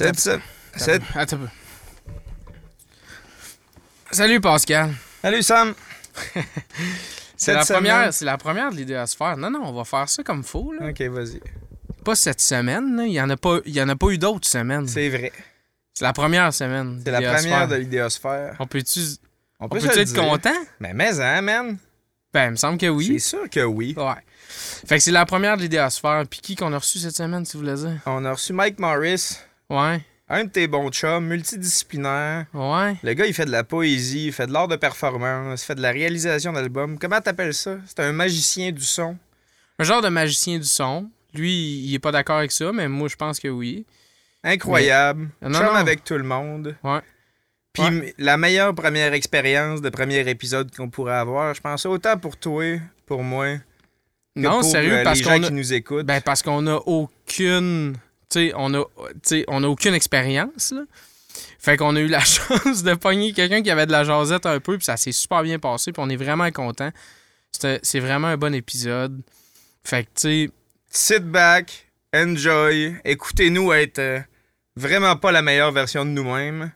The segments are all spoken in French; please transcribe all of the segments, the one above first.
C'est ça. C'est- Attends. Salut Pascal. Salut Sam. C'est la, Cette première, c'est la première de l'idée à se faire. Non, non, on va faire ça comme faut. Là. Ok, vas-y. Pas cette semaine. Il n'y en, a pas- y en a pas eu d'autres semaines. C'est vrai. C'est la première semaine. C'est la première de l'idéosphère. On peut-tu On on peut, le être content? Mais mais hein, man? Ben, il me semble que C'est oui. sûr que oui. Ouais. Fait que c'est la première de l'idéosphère. Puis qui qu'on a reçu cette semaine, si vous voulez dire? On a reçu Mike Morris, Ouais. un de tes bons chums, multidisciplinaire. Ouais. Le gars, il fait de la poésie, il fait de l'art de performance, il fait de la réalisation d'albums. Comment t'appelles ça? C'est un magicien du son. Un genre de magicien du son. Lui, il est pas d'accord avec ça, mais moi, je pense que oui. Incroyable. Mais- Non, Chum non. avec tout le monde. Ouais. Puis Ouais. la meilleure première expérience de premier épisode qu'on pourrait avoir, je pense autant pour toi, pour moi, que Non, pour sérieux, euh, parce les gens qu'on a... qui nous écoutent. Ben, parce qu'on a aucune. On a, on aucune expérience. Fait qu'on a eu la chance de pogner quelqu'un qui avait de la jasette un peu, puis ça s'est super bien passé, puis on est vraiment content. C'est vraiment un bon épisode. Fait que, tu Sit back, enjoy, écoutez-nous être euh, vraiment pas la meilleure version de nous-mêmes,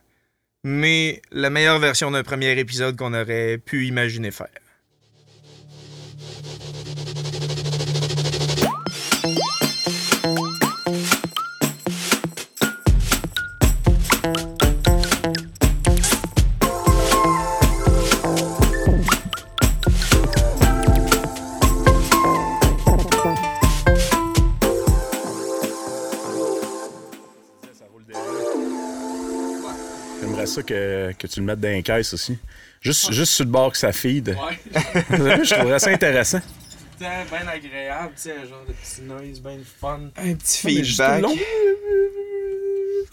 mais la meilleure version d'un premier épisode qu'on aurait pu imaginer faire. Ça que, que tu le mettes dans les caisses aussi. Juste, juste sur le bord que ça feed. je trouverais ça intéressant. bien agréable, tu sais, un genre de petit noise, bien fun. Un petit juste feedback.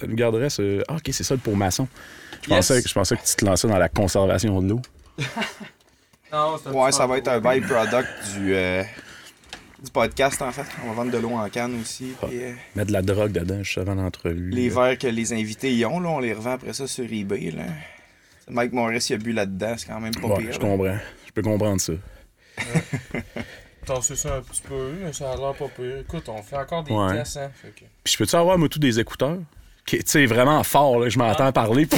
Ça nous garderait ce. Ah, ok, c'est ça le pour maçon. Je Yes. pensais, je pensais que tu te lançais dans la conservation de l'eau. Non, c'est un Ouais, petit ça va être un byproduct du, euh, du podcast, en fait. On va vendre de l'eau en canne aussi. puis, euh, Mettre de la drogue dedans juste avant l'entrevue. les là. verres que les invités y ont, là, on les revend après ça sur eBay. Là. Mike Morris, il a bu là-dedans, c'est quand même pas Ouais, pire. je là. comprends. Je peux comprendre ça. Tasser ça un petit peu, mais ça a l'air pas pire. Écoute, on fait encore des Ouais. tests, hein. Que... Puis je peux-tu avoir, moi, tous des écouteurs? Qui, tu sais, vraiment fort, là, je m'entends Ah. parler.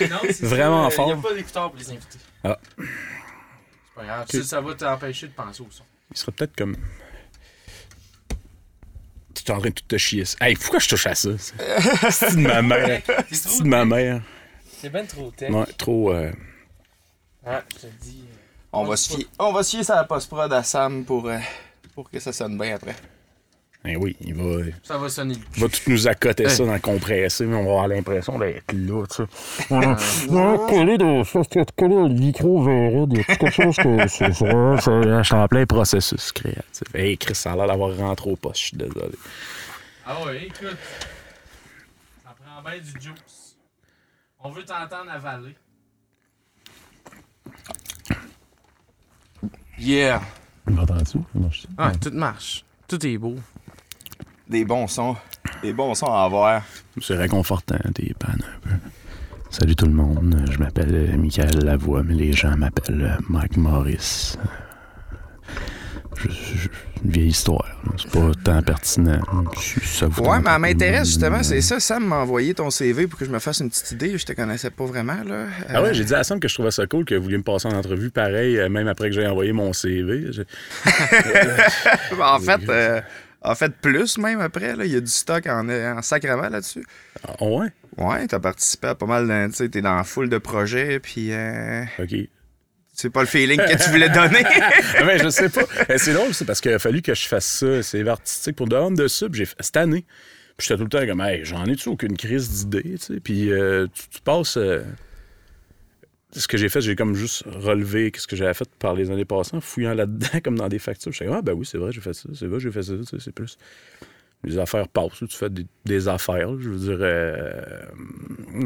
Non, Vraiment ça, fort. Il n'y a pas d'écouteurs pour les invités. Ah. C'est pas grave. Ça, ça va t'empêcher de penser au son. Il serait peut-être comme. Tu es en train de tout te chier. ça. Hey, pourquoi je touche à ça? C'est de ma mère. C'est de ma mère. C'est ben trop tech. Ouais, trop. euh, Ouais, je te dis. euh, On va, se fier, on va se fier sur la post-prod à Sam pour, euh, pour que ça sonne bien après. Ben oui, il va, Ça va sonner le il va tout nous accoter ça dans le compressé, mais on va avoir l'impression d'être là, tu sais. On va coller de ça, c'est coller le micro vers il y a quelque chose que c'est ça. ça- Je suis en plein processus créatif. Hey, Chris, ça a l'air d'avoir rentré au poste, je suis désolé. Ah ouais, écoute. Ça prend bien du juice. On veut t'entendre avaler. Yeah. M'entends-tu? Ouais, tout marche. Tout est beau. Des bons sons. Des bons sons à avoir. C'est réconfortant, des pannes un peu. Salut tout le monde, je m'appelle euh, Michael Lavoie, mais les gens m'appellent euh, Mike Morris. Je- je- une vieille histoire, c'est pas tant pertinent. Ça vous Ouais, mais elle m'intéresse justement, euh, c'est ça. Sam m'a envoyé ton CV pour que je me fasse une petite idée. Je te connaissais pas vraiment, là. Ah ouais, j'ai dit à Sam que je trouvais ça cool que vous vouliez me passer en entrevue pareil, euh, même après que j'ai envoyé mon CV. Je- en fait, euh, en fait, plus même après, là. Il y a du stock en, en sacrament là-dessus. Ah ouais? Ouais, t'as participé à pas mal de. Tu sais, t'es dans la foule de projets, puis. euh, OK. c'est pas le feeling que tu voulais donner. Ah ben, je sais pas. Ben, c'est drôle, c'est parce qu'il a fallu que je fasse ça, c'est artistique pour Dehors de Sub, j'ai fait cette année. Puis j'étais tout le temps comme, hey, j'en ai-tu aucune crise d'idée, tu sais? Puis euh, tu, tu passes. euh, Ce que j'ai fait, j'ai comme juste relevé ce que j'avais fait par les années passées, en fouillant là-dedans, comme dans des factures. Je suis ah, ben oui, c'est vrai, j'ai fait ça, c'est vrai, j'ai fait ça, c'est plus. Les affaires passent, tu fais des, des affaires, là, je veux dire. euh,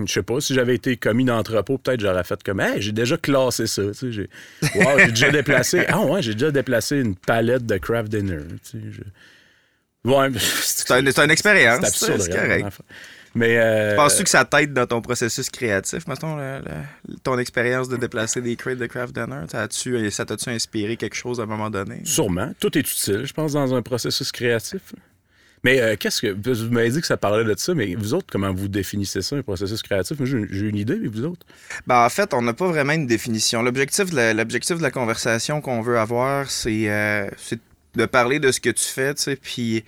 je sais pas, si j'avais été commis d'entrepôt, peut-être j'aurais fait comme, hey, j'ai déjà classé ça, tu sais. J'ai, wow, j'ai déjà déplacé. Ah ouais, j'ai déjà déplacé une palette de craft dinner, tu sais. je- Ouais, c'est un- c'est une expérience. c'est absurde, C'est correct. Mais. Euh, Penses-tu que ça t'aide dans ton processus créatif, mettons, le- le- ton expérience de déplacer des crates de craft dinner? Ça a-tu- ça t'a-tu inspiré quelque chose à un moment donné? Sûrement. Tout est utile, je pense, dans un processus créatif. Mais euh, qu'est-ce que. Vous m'avez dit que ça parlait de ça, mais vous autres, comment vous définissez ça, un processus créatif? J'ai une idée, mais vous autres? Ben, en fait, on n'a pas vraiment une définition. L'objectif de la, l'objectif de la conversation qu'on veut avoir, c'est, euh, c'est de parler de ce que tu fais, tu sais, puis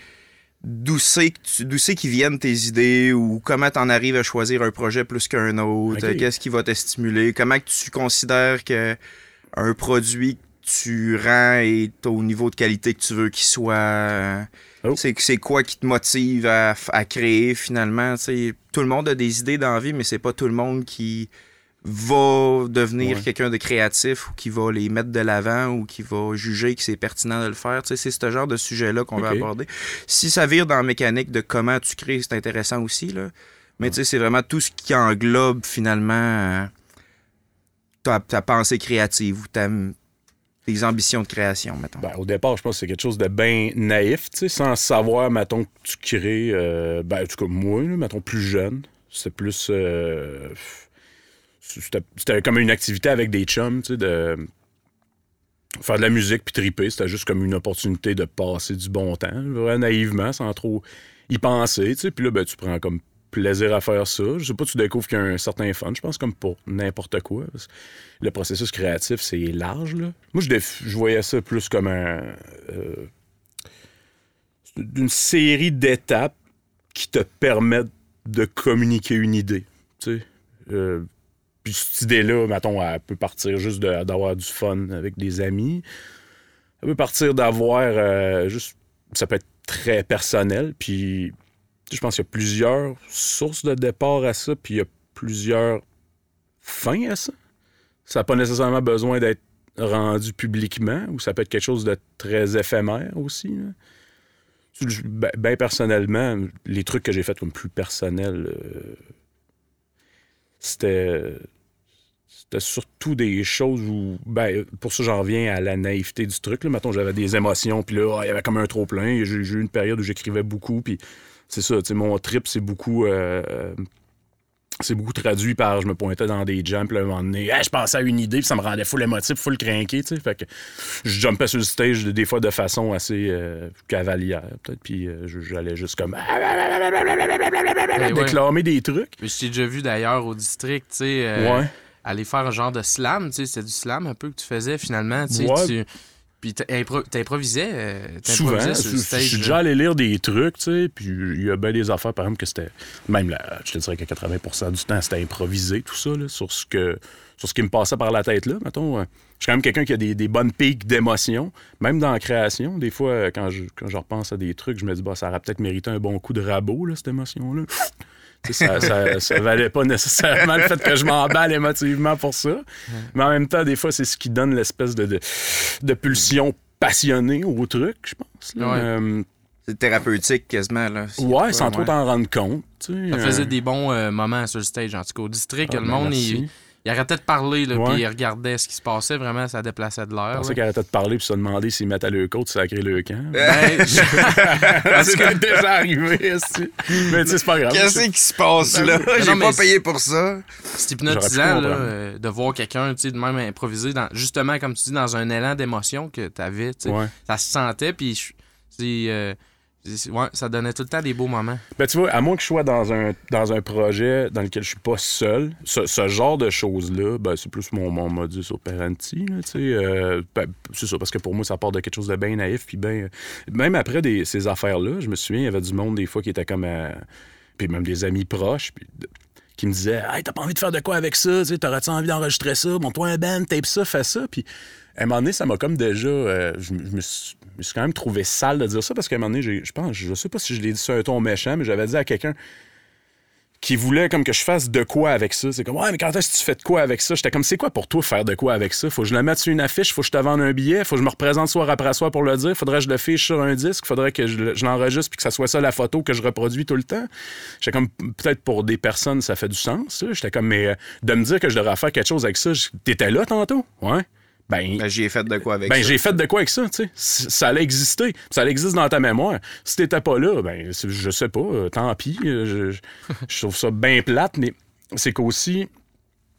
d'où c'est, qu'ils viennent tes idées ou comment t'en arrives à choisir un projet plus qu'un autre, qu'est-ce qui va te stimuler, comment tu considères que un produit que tu rends est au niveau de qualité que tu veux qu'il soit? Oh. C'est, quoi qui te motive à, créer finalement? Tout le monde a des idées dans la vie, mais c'est pas tout le monde qui va devenir Ouais. quelqu'un de créatif ou qui va les mettre de l'avant ou qui va juger que c'est pertinent de le faire. Tu sais, c'est ce genre de sujet-là qu'on veut aborder. Si ça vire dans la mécanique de comment tu crées, c'est intéressant aussi. Là. Mais tu sais, c'est vraiment tout ce qui englobe finalement euh, ta, ta pensée créative ou ta, tes ambitions de création, mettons. Ben, au départ, je pense que c'est quelque chose de bien naïf, tu sais, sans savoir, mettons, que tu crées, euh, ben, en tout cas, moi, là, mettons, plus jeune, c'est plus. euh, c'était comme une activité avec des chums, tu sais, de faire de la musique puis triper. C'était juste comme une opportunité de passer du bon temps, naïvement, sans trop y penser, tu sais. Puis là, ben, tu prends comme plaisir à faire ça. Je sais pas, tu découvres qu'il y a un certain fun, je pense, comme pour n'importe quoi. Le processus créatif, c'est large, là. Moi, je, je voyais ça plus comme un... euh, une série d'étapes qui te permettent de communiquer une idée, tu sais. Euh, cette idée-là, mettons, elle peut partir juste d'avoir du fun avec des amis. Elle peut partir d'avoir euh, juste... Ça peut être très personnel, puis je pense qu'il y a plusieurs sources de départ à ça, puis il y a plusieurs fins à ça. Ça n'a pas nécessairement besoin d'être rendu publiquement, ou ça peut être quelque chose de très éphémère aussi. là. Ben, ben personnellement, les trucs que j'ai faits comme plus personnels, euh, c'était c'était surtout des choses où ben pour ça j'en reviens à la naïveté du truc là. Mettons j'avais des émotions puis là ah, il y avait comme un trop plein. J'ai eu une période où j'écrivais beaucoup puis c'est ça tu sais mon trip c'est beaucoup euh, euh, c'est beaucoup traduit par je me pointais dans des jumps puis là, à un moment donné Hey, je pensais à une idée puis ça me rendait full émotif full craqué tu sais. Fait que je jumpais sur le stage des fois de façon assez euh, cavalière peut-être puis euh, j'allais juste comme ouais. déclamer des trucs. Je t'ai déjà vu d'ailleurs au district, tu sais, euh, ouais aller faire un genre de slam, tu sais, c'était du slam un peu que tu faisais finalement, tu sais, Ouais. tu- Puis t'improvisais, euh, Souvent, t'improvisais sur je suis là. déjà allé lire des trucs, tu sais, puis il y a bien des affaires, par exemple, que c'était. Même, là, je te dirais que 80% du temps, c'était improvisé, tout ça, là, sur ce que sur ce qui me passait par la tête, là. Mettons, euh, je suis quand même quelqu'un qui a des, des bonnes pics d'émotion, même dans la création. Des fois, euh, quand je, quand je repense à des trucs, je me dis, bah, ça aurait peut-être mérité un bon coup de rabot, là, cette émotion-là. Ça, ça, ça valait pas nécessairement le fait que je m'emballe émotivement pour ça. Mais en même temps, des fois, c'est ce qui donne l'espèce de, de, de pulsion passionnée au truc, je pense. là. Ouais. Euh, C'est thérapeutique quasiment. Là. Ouais, sans trop t'en rendre compte. tu sais, Ça euh, faisait des bons euh, moments sur le stage, en tout cas. Au district, ah, le ben, monde, il, il arrêtait de parler, là, Ouais. puis il regardait ce qui se passait. Vraiment, ça déplaçait de Je l'air. pensais là. qu'elle arrêtait de parler puis se demander s'ils mettaient le côte, sacré le camp. Ben, je- c'est peut-être déjà arrivé. Mais tu sais, c'est pas grave. Qu'est-ce qui se passe là? non, J'ai pas payé pour ça. c'est hypnotisant là, euh, de voir quelqu'un tu sais, de même improviser, dans, justement, comme tu dis, dans un élan d'émotion que tu avais. Ouais. Ça se sentait, puis je- c'est, euh, c'est- ouais, ça donnait tout le temps des beaux moments. Ben, tu vois, à moins que je sois dans un, dans un projet dans lequel je suis pas seul, ce, genre de choses-là, ben, c'est plus mon, mon modus operandi. Là, euh, ben, c'est ça, parce que pour moi, ça part de quelque chose de bien naïf. Puis ben, même après des, ces affaires-là, je me souviens, il y avait du monde des fois qui était comme. euh, puis même des amis proches. puis qui me disaient Hey, t'as pas envie de faire de quoi avec ça? T'aurais-tu envie d'enregistrer ça? Monte-toi un band, tape ça, fais ça. Puis à un moment donné, ça m'a comme déjà. euh, me suis quand même trouvé sale de dire ça parce qu'à un moment donné, je pense, je sais pas si je l'ai dit sur un ton méchant, mais j'avais dit à quelqu'un qui voulait comme que je fasse de quoi avec ça. C'est comme, ouais, mais quand est-ce que tu fais de quoi avec ça? J'étais comme, c'est quoi pour toi faire de quoi avec ça? Faut que je le mette sur une affiche, faut que je te vende un billet, faut que je me représente soir après soir pour le dire, faudrait que je le fiche sur un disque, faudrait que je, le- je l'enregistre puis que ça soit ça la photo que je reproduis tout le temps. J'étais comme, peut-être pour des personnes, ça fait du sens. J'étais comme, mais euh, de me dire que je devrais faire quelque chose avec ça, t'étais là tantôt? Ouais. Ben, Ben, j'y ai fait de quoi avec ben, ça. j'ai fait de quoi avec ça, tu sais? Ça allait exister. Ça exister dans ta mémoire. Si t'étais pas là, ben, je sais pas, euh, tant pis. euh, Je, trouve ça bien plate, mais c'est qu'aussi,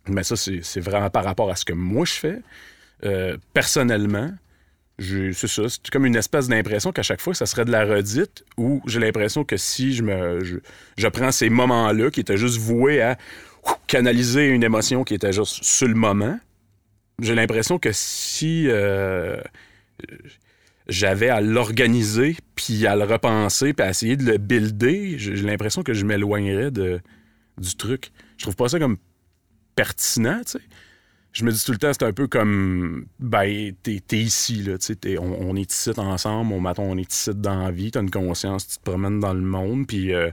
mais ça, c'est vraiment par rapport à ce que moi je fais. Euh, personnellement, c'est ça, c'est comme une espèce d'impression qu'à chaque fois, ça serait de la redite, ou j'ai l'impression que si je me je, je prends ces moments-là qui étaient juste voués à ouf, canaliser une émotion qui était juste sur le moment, j'ai l'impression que si euh, j'avais à l'organiser, puis à le repenser, puis à essayer de le builder, j'ai l'impression que je m'éloignerais du truc. Je trouve pas ça comme pertinent, tu sais. Je me dis tout le temps, c'est un peu comme, ben, t'es t'es ici, là, tu sais, on, on est ici ensemble, on, mettons, on est ici dans la vie, t'as une conscience, tu te promènes dans le monde, puis, euh,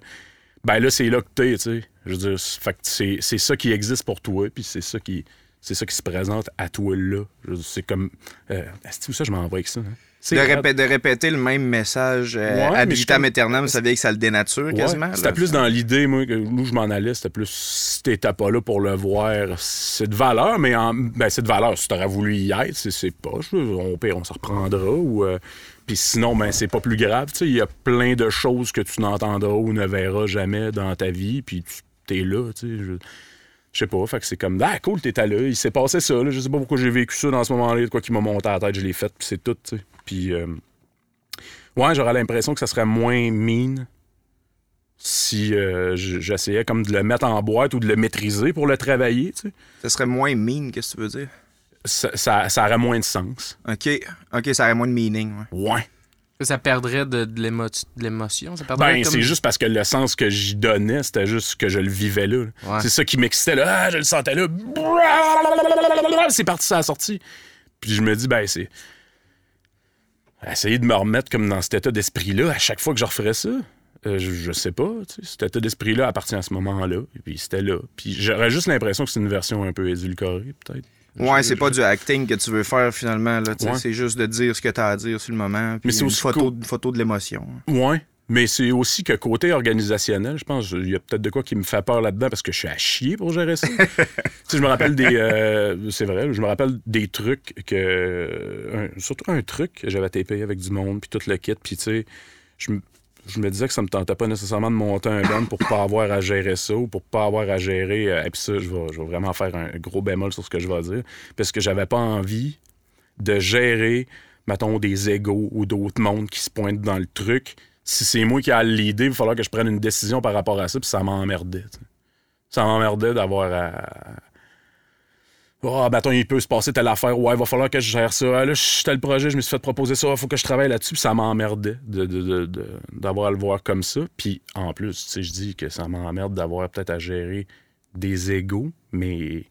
ben là, c'est là que t'es, tu sais. Je veux dire, c'est ça qui existe pour toi, puis c'est ça qui c'est ça qui se présente à toi là. C'est comme, euh, est-ce que ça, je m'en vais avec ça, hein? C'est De, grave. répé- de répéter le même message euh, Ouais, ad vitam aeternam, ça veut dire que ça le dénature Ouais, quasiment. C'était plus dans l'idée, moi, que où je m'en allais, c'était plus si t'étais pas là pour le voir, c'est de valeur, mais en, ben, c'est de valeur. Si t'aurais voulu y être, c'est, c'est pas. je- On, pire, on se reprendra. Ou, euh, puis sinon, ben, c'est pas plus grave. Tu sais, Il y a plein de choses que tu n'entendras ou ne verras jamais dans ta vie, puis tu t'es là. Je, je sais pas, fait que c'est comme, ah, cool, t'étais là, il s'est passé ça, là, je sais pas pourquoi j'ai vécu ça dans ce moment-là, de quoi qui m'a monté à la tête, je l'ai fait, puis c'est tout, tu sais. Puis, euh, ouais, j'aurais l'impression que ça serait moins mean si euh, j'essayais comme de le mettre en boîte ou de le maîtriser pour le travailler, tu sais. Ça serait moins mean, qu'est-ce que tu veux dire? Ça, ça, ça aurait moins de sens. OK. OK, ça aurait moins de meaning. ouais. Ouais. Ça perdrait de, de l'émo- de l'émotion? Ben, comme- c'est juste parce que le sens que j'y donnais, c'était juste que je le vivais là. Ouais. C'est ça qui m'excitait là. Ah, je le sentais là. C'est parti, ça a sorti. Puis je me dis, ben, c'est. Essayer de me remettre comme dans cet état d'esprit-là à chaque fois que je referais ça. Euh, je, je sais pas, tu sais, cet état d'esprit-là appartient à ce moment-là, et puis c'était là. Puis j'aurais juste l'impression que c'est une version un peu édulcorée, peut-être. Ouais, c'est pas du acting que tu veux faire finalement. Là, Ouais. C'est juste de dire ce que tu as à dire sur le moment. puis Mais c'est aussi photo, une photo de l'émotion. Ouais. Mais c'est aussi que côté organisationnel, je pense il y a peut-être de quoi qui me fait peur là-dedans parce que je suis à chier pour gérer ça. tu sais, je me rappelle des. euh, c'est vrai, je me rappelle des trucs que. un- surtout un truc que j'avais tapé avec du monde, puis tout le kit, puis tu sais, je. Je me disais que ça me tentait pas nécessairement de monter un band pour pas avoir à gérer ça ou pour pas avoir à gérer. euh, et puis ça, je vais, vraiment faire un gros bémol sur ce que je vais dire. Parce que j'avais pas envie de gérer, mettons, des égaux ou d'autres mondes qui se pointent dans le truc. Si c'est moi qui ai l'idée, il va falloir que je prenne une décision par rapport à ça, puis ça m'emmerdait. Ça m'emmerdait d'avoir à. Oh, mettons, il peut se passer telle affaire. Ouais, il va falloir que je gère ça. Ah, là, je tel projet, je me suis fait proposer ça. Faut que je travaille là-dessus. Ça m'emmerdait d'avoir à le voir comme ça. Puis en plus, tu je dis que ça m'emmerde d'avoir peut-être à gérer des égaux, mais tu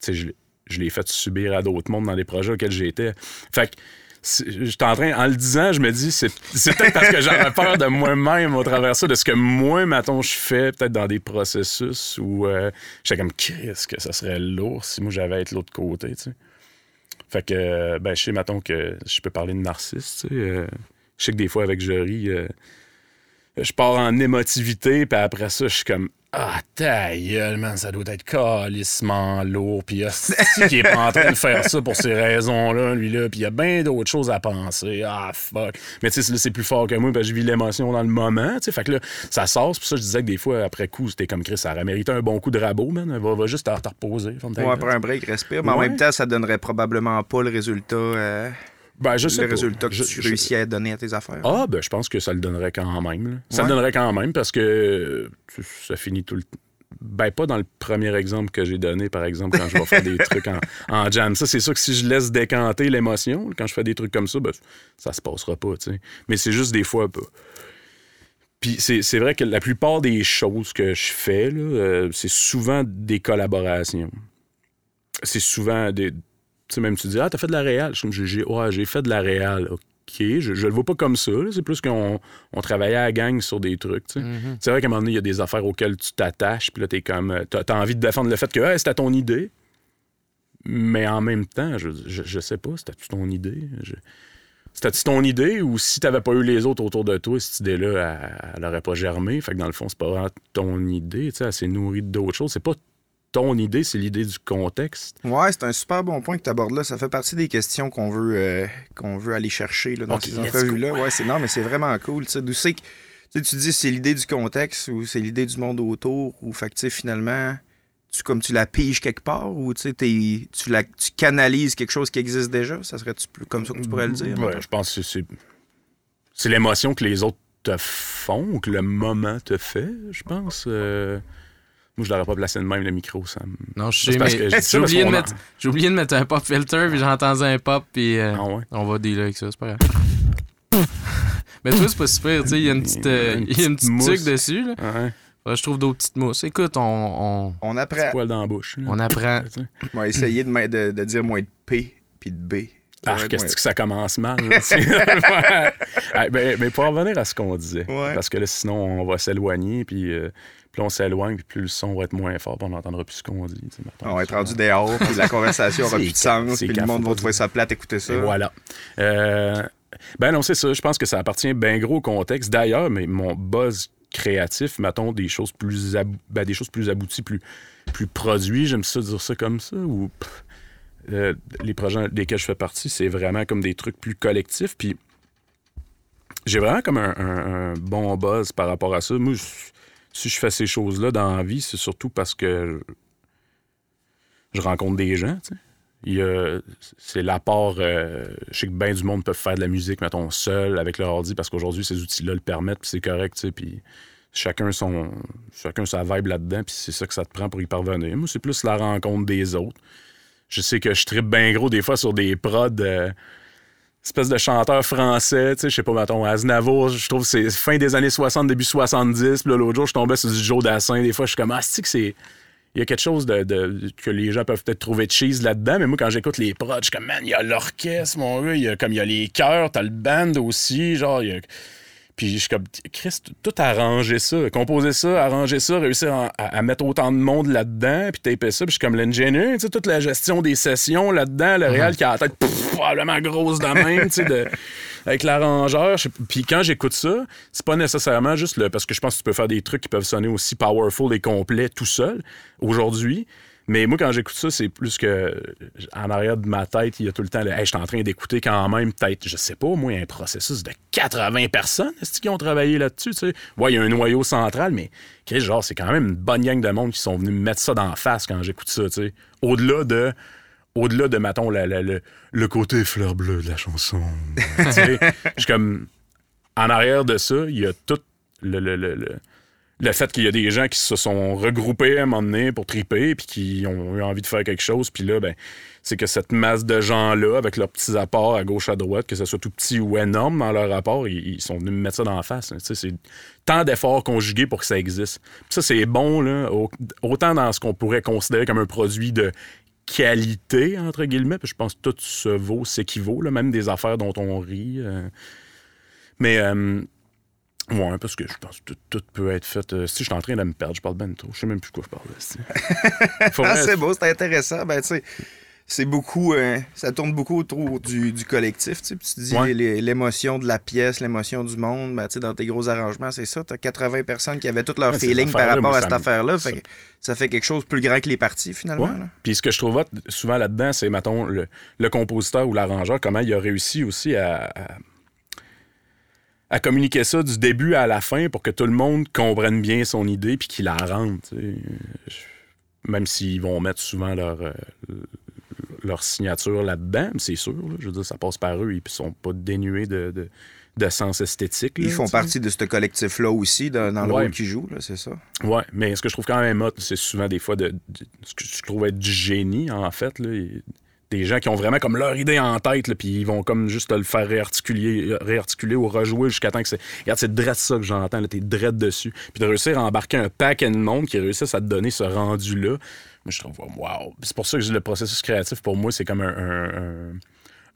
sais, je, l'ai- je l'ai fait subir à d'autres mondes dans les projets auxquels j'étais. Fait que j'étais en train, en le disant, je me dis, c'est, peut-être parce que j'avais peur de moi-même au travers ça, de ce que moi, mettons, je fais, peut-être dans des processus où euh, j'étais comme, qu'est-ce que ça serait lourd si moi j'avais à être l'autre côté, tu sais. Fait que, euh, ben, je sais, mettons, que je peux parler de narcisse, tu sais. euh, je sais que des fois, avec Jory, euh, je pars en émotivité, puis après ça, je suis comme Ah, ta gueule, man, ça doit être calissement lourd. Puis hostie qui est pas en train de faire ça pour ces raisons-là, lui-là. Puis il y a bien d'autres choses à penser. Ah, fuck. Mais tu sais, là, c'est plus fort que moi, parce que je vis l'émotion dans le moment. tu sais. Fait que là, ça sort. C'est pour ça que je disais que des fois, après coup, c'était comme Chris, ça aurait mérité un bon coup de rabot, man. Va, va juste te, reposer. Ouais, après un break, respire. Mais en Ouais. même temps, ça donnerait probablement pas le résultat, euh, Ben, je sais le pas. résultat que Je- tu je- réussis à donner à tes affaires? Ah, ben, je pense que ça le donnerait quand même. là. Ça Ouais. le donnerait quand même parce que euh, ça finit tout le temps. Ben, pas dans le premier exemple que j'ai donné, par exemple, quand je vais faire des trucs en, en jam. Ça, c'est sûr que si je laisse décanter l'émotion, quand je fais des trucs comme ça, ben, ça se passera pas, tu sais. Mais c'est juste des fois pas. Puis c'est vrai que la plupart des choses que je fais, euh, c'est souvent des collaborations. C'est souvent des. Sais, même tu dis, ah, t'as fait de la réal. Je suis comme, j'ai j'ai- ouais, j'ai fait de la réal. OK. Je, je le vois pas comme ça. C'est plus qu'on on travaillait à la gang sur des trucs. Mhm. C'est vrai qu'à un moment donné, il y a des affaires auxquelles tu t'attaches, puis là, t'es comme. euh, T'as t'as envie de défendre le fait que hey, c'était ton idée. Mais en même temps, je, je, je sais pas, c'était-tu ton idée? C'était-tu ton idée ou si t'avais pas eu les autres autour de toi, cette idée-là, elle, elle aurait pas germé? Fait que dans le fond, c'est pas vraiment ton idée, tu sais, elle s'est nourrie d'autres choses. C'est pas ton idée, c'est l'idée du contexte. Ouais, c'est un super bon point que tu abordes là. Ça fait partie des questions qu'on veut, euh, qu'on veut aller chercher là, dans ces entrevues-là. Ouais, c'est non, mais c'est vraiment cool. D'où c'est que tu dis c'est l'idée du contexte ou c'est l'idée du monde autour ou fait que finalement tu, comme tu la piges quelque part ou tu, tu, la, tu canalises quelque chose qui existe déjà? Ça serait-tu plus comme ça que tu pourrais le dire? Ouais, je pense que c'est. C'est l'émotion que les autres te font ou que le moment te fait, je pense. Euh, Moi, je l'aurais pas placé de même, le micro. Ça me... Non, je sais, mais j'ai oublié, de qu'on mettre- en- j'ai oublié de mettre un pop filter, puis j'ai entendu un pop, puis euh, Ah ouais? on va dealer avec ça, c'est pas grave. mais toi, c'est pas super, tu sais, il y a une petite, euh, Une il y a une petite tuque dessus, là. Ouais. Je trouve d'autres petites mousses. Écoute, on, on, On apprend. Poil dans la bouche. là. on apprend. On va essayer de, de, de dire moins de P puis de B. Ah, qu'est-ce que ça commence mal. sais. Ouais. Ah, ben, mais pour revenir à ce qu'on disait, Ouais. parce que là, sinon, on va s'éloigner, puis euh, plus on s'éloigne, puis plus le son va être moins fort, puis on n'entendra plus ce qu'on dit. On va être rendu dehors, puis la conversation aura plus de sens, puis le monde va trouver ça plate écouter ça. Et voilà. Euh, ben non, c'est ça. Je pense que ça appartient bien gros au contexte. D'ailleurs, mais mon buzz créatif, mettons, des choses plus, ab- ben, des choses plus abouties, plus, plus produits, j'aime ça dire ça comme ça, ou euh, les projets desquels je fais partie, c'est vraiment comme des trucs plus collectifs. Puis j'ai vraiment comme un, un- un bon buzz par rapport à ça. Moi, je- si je fais ces choses-là dans la vie, c'est surtout parce que je rencontre des gens, c'est l'apport. euh, je sais que bien du monde peut faire de la musique, mettons, seul, avec leur ordi, parce qu'aujourd'hui, ces outils-là le permettent, puis c'est correct, tu sais. Puis chacun, son, chacun sa vibe là-dedans, puis c'est ça que ça te prend pour y parvenir. Moi, c'est plus la rencontre des autres. Je sais que je tripe bien gros des fois sur des prods. euh, espèce de chanteur français, tu sais, je sais pas, mettons, Aznavour, je trouve que c'est fin des années 60, début 70, puis l'autre jour, je tombais sur du Joe Dassin, des fois, je suis comme, ah, que c'est... Il y a quelque chose de, de- que les gens peuvent peut-être trouver cheese là-dedans, mais moi, quand j'écoute les prods, je suis comme, man, il y a l'orchestre, mon gars, il y a, comme, il y a les chœurs, t'as le band aussi, genre, il y a... Puis je suis comme, Chris, tout arranger ça, composer ça, arranger ça, réussir à, à- à mettre autant de monde là-dedans, puis taper ça, puis je suis comme l'ingénieur, tu sais, toute la gestion des sessions là-dedans, le réal qui a la tête pff, probablement grosse de même, tu sais, de- avec l'arrangeur. Puis quand j'écoute ça, c'est pas nécessairement juste le. Parce que je pense que tu peux faire des trucs qui peuvent sonner aussi powerful et complets tout seul aujourd'hui. Mais moi, quand j'écoute ça, c'est plus que en arrière de ma tête, il y a tout le temps le Hey, je suis en train d'écouter quand même, peut-être, je sais pas, moi, un processus de 80 personnes qui ont travaillé là-dessus, tu sais? Ouais, il y a un noyau central, mais genre, c'est quand même une bonne gang de monde qui sont venus me mettre ça dans la face quand j'écoute ça, tu sais. Au-delà de. Au-delà de, mettons, la- la- le, le côté fleur bleue de la chanson. tu sais. Je suis comme. En arrière de ça, il y a tout le, le, le, le- le fait qu'il y a des gens qui se sont regroupés à un moment donné pour triper, puis qui ont eu envie de faire quelque chose, puis là, ben, c'est que cette masse de gens-là, avec leurs petits apports à gauche, à droite, que ce soit tout petit ou énorme dans leur rapport, ils, ils sont venus me mettre ça dans la face. c'est tant d'efforts conjugués pour que ça existe. Ça, c'est bon, autant dans ce qu'on pourrait considérer comme un produit de qualité, entre guillemets, puis je pense que tout se vaut, s'équivaut, même des affaires dont on rit. euh. Mais, euh, ouais, parce que je pense que tout, tout peut être fait. euh, si je suis en train de me perdre, je parle ben trop. Je sais même plus de quoi je parle. Ah, c'est beau, c'est intéressant. Ben, tu sais, c'est beaucoup. euh, ça tourne beaucoup autour du, du collectif. Tu sais, tu dis Ouais. l'émotion de la pièce, l'émotion du monde. Ben, tu sais, dans tes gros arrangements, c'est ça. T'as 80 personnes qui avaient tout leur Ouais, ces feeling par rapport moi, à cette affaire-là. ça- Fait que ça fait quelque chose de plus grand que les parties, finalement. Ouais. Puis ce que je trouve souvent là-dedans, c'est, mettons, le, le compositeur ou l'arrangeur, comment il a réussi aussi à, à, à communiquer ça du début à la fin pour que tout le monde comprenne bien son idée puis qu'il la rende. Même s'ils vont mettre souvent leur, euh, leur signature là-dedans, c'est sûr. là. je veux dire, ça passe par eux. Ils sont pas dénués de, de, de sens esthétique. là, Ils font partie de ce collectif-là aussi, dans, dans le Ouais. rôle qu'ils jouent, c'est ça? Ouais, mais ce que je trouve quand même hot, c'est souvent des fois de, de- ce que je trouve être du génie, en fait. Là. Des gens qui ont vraiment comme leur idée en tête, puis ils vont comme juste te le faire réarticuler, réarticuler ou rejouer jusqu'à temps que c'est. Regarde, c'est dread ça que j'entends, t'es dread dessus. Puis de réussir à embarquer un paquet de monde qui réussissent à te donner ce rendu-là, je trouve, wow. C'est pour ça que le processus créatif, pour moi, c'est comme un-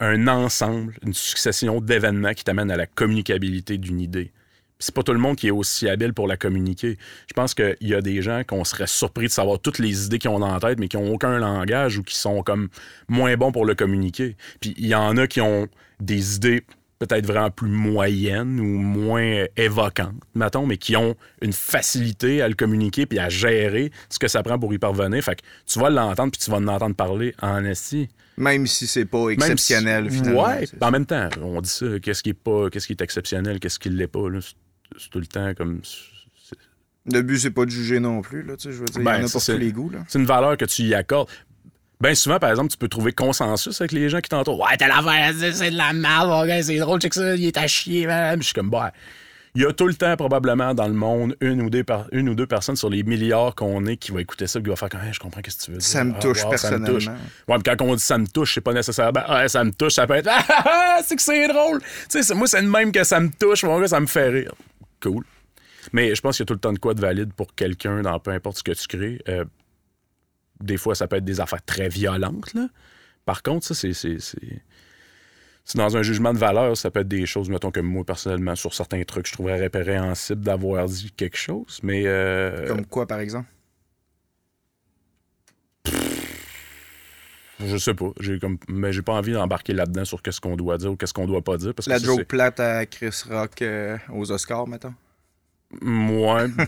un- ensemble, une succession d'événements qui t'amènent à la communicabilité d'une idée. C'est pas tout le monde qui est aussi habile pour la communiquer. Je pense qu'il y a des gens qu'on serait surpris de savoir toutes les idées qu'ils ont en tête, mais qui ont aucun langage ou qui sont comme moins bons pour le communiquer. Puis il y en a qui ont des idées peut-être vraiment plus moyennes ou moins évocantes, mettons, mais qui ont une facilité à le communiquer puis à gérer ce que ça prend pour y parvenir. Fait que tu vas l'entendre puis tu vas en entendre parler en esti. Même si c'est pas exceptionnel, si- finalement. Ouais, en même temps, on dit ça, qu'est-ce qui est pas, qu'est-ce qui est exceptionnel, qu'est-ce qui l'est pas, là, c'est- tout le temps comme. Le but, c'est pas de juger non plus, là, tu sais, je veux dire, il y en a ça, pour c'est- tous les goûts, là. C'est une valeur que tu y accordes. Bien souvent, par exemple, tu peux trouver consensus avec les gens qui t'entourent. Ouais, t'as l'affaire, c'est- c'est de la merde, mon gars, c'est drôle, check ça, il est à chier, man. Je suis comme, bah. Il y a tout le temps, probablement, dans le monde, une ou deux, per- une ou deux personnes sur les milliards qu'on est qui va écécouter ça et qui va faire comme, Hey, je comprends ce que tu veux dire. Ça me Ah, touche wow, ça me touche. personnellement. Ouais, mais quand on dit ça me touche, c'est pas nécessairement, ah, ça me touche, ça peut être, ah, ah, ah, c'est que c'est drôle. Tu sais, moi, c'est le même que ça me touche, mon gars, ça me fait rire. Cool. Mais je pense qu'il y a tout le temps de quoi de valide pour quelqu'un dans peu importe ce que tu crées. Euh, des fois, ça peut être des affaires très violentes. Là. Par contre, ça, c'est. dans un jugement de valeur, ça peut être des choses, mettons, que moi, personnellement, sur certains trucs, je trouverais répréhensible d'avoir dit quelque chose. Mais. euh, Comme quoi, par exemple? Je sais pas. J'ai comme. Mais j'ai pas envie d'embarquer là-dedans sur qu'est-ce qu'on doit dire ou qu'est-ce qu'on doit pas dire. Parce que La joke plate à Chris Rock euh, aux Oscars, mettons.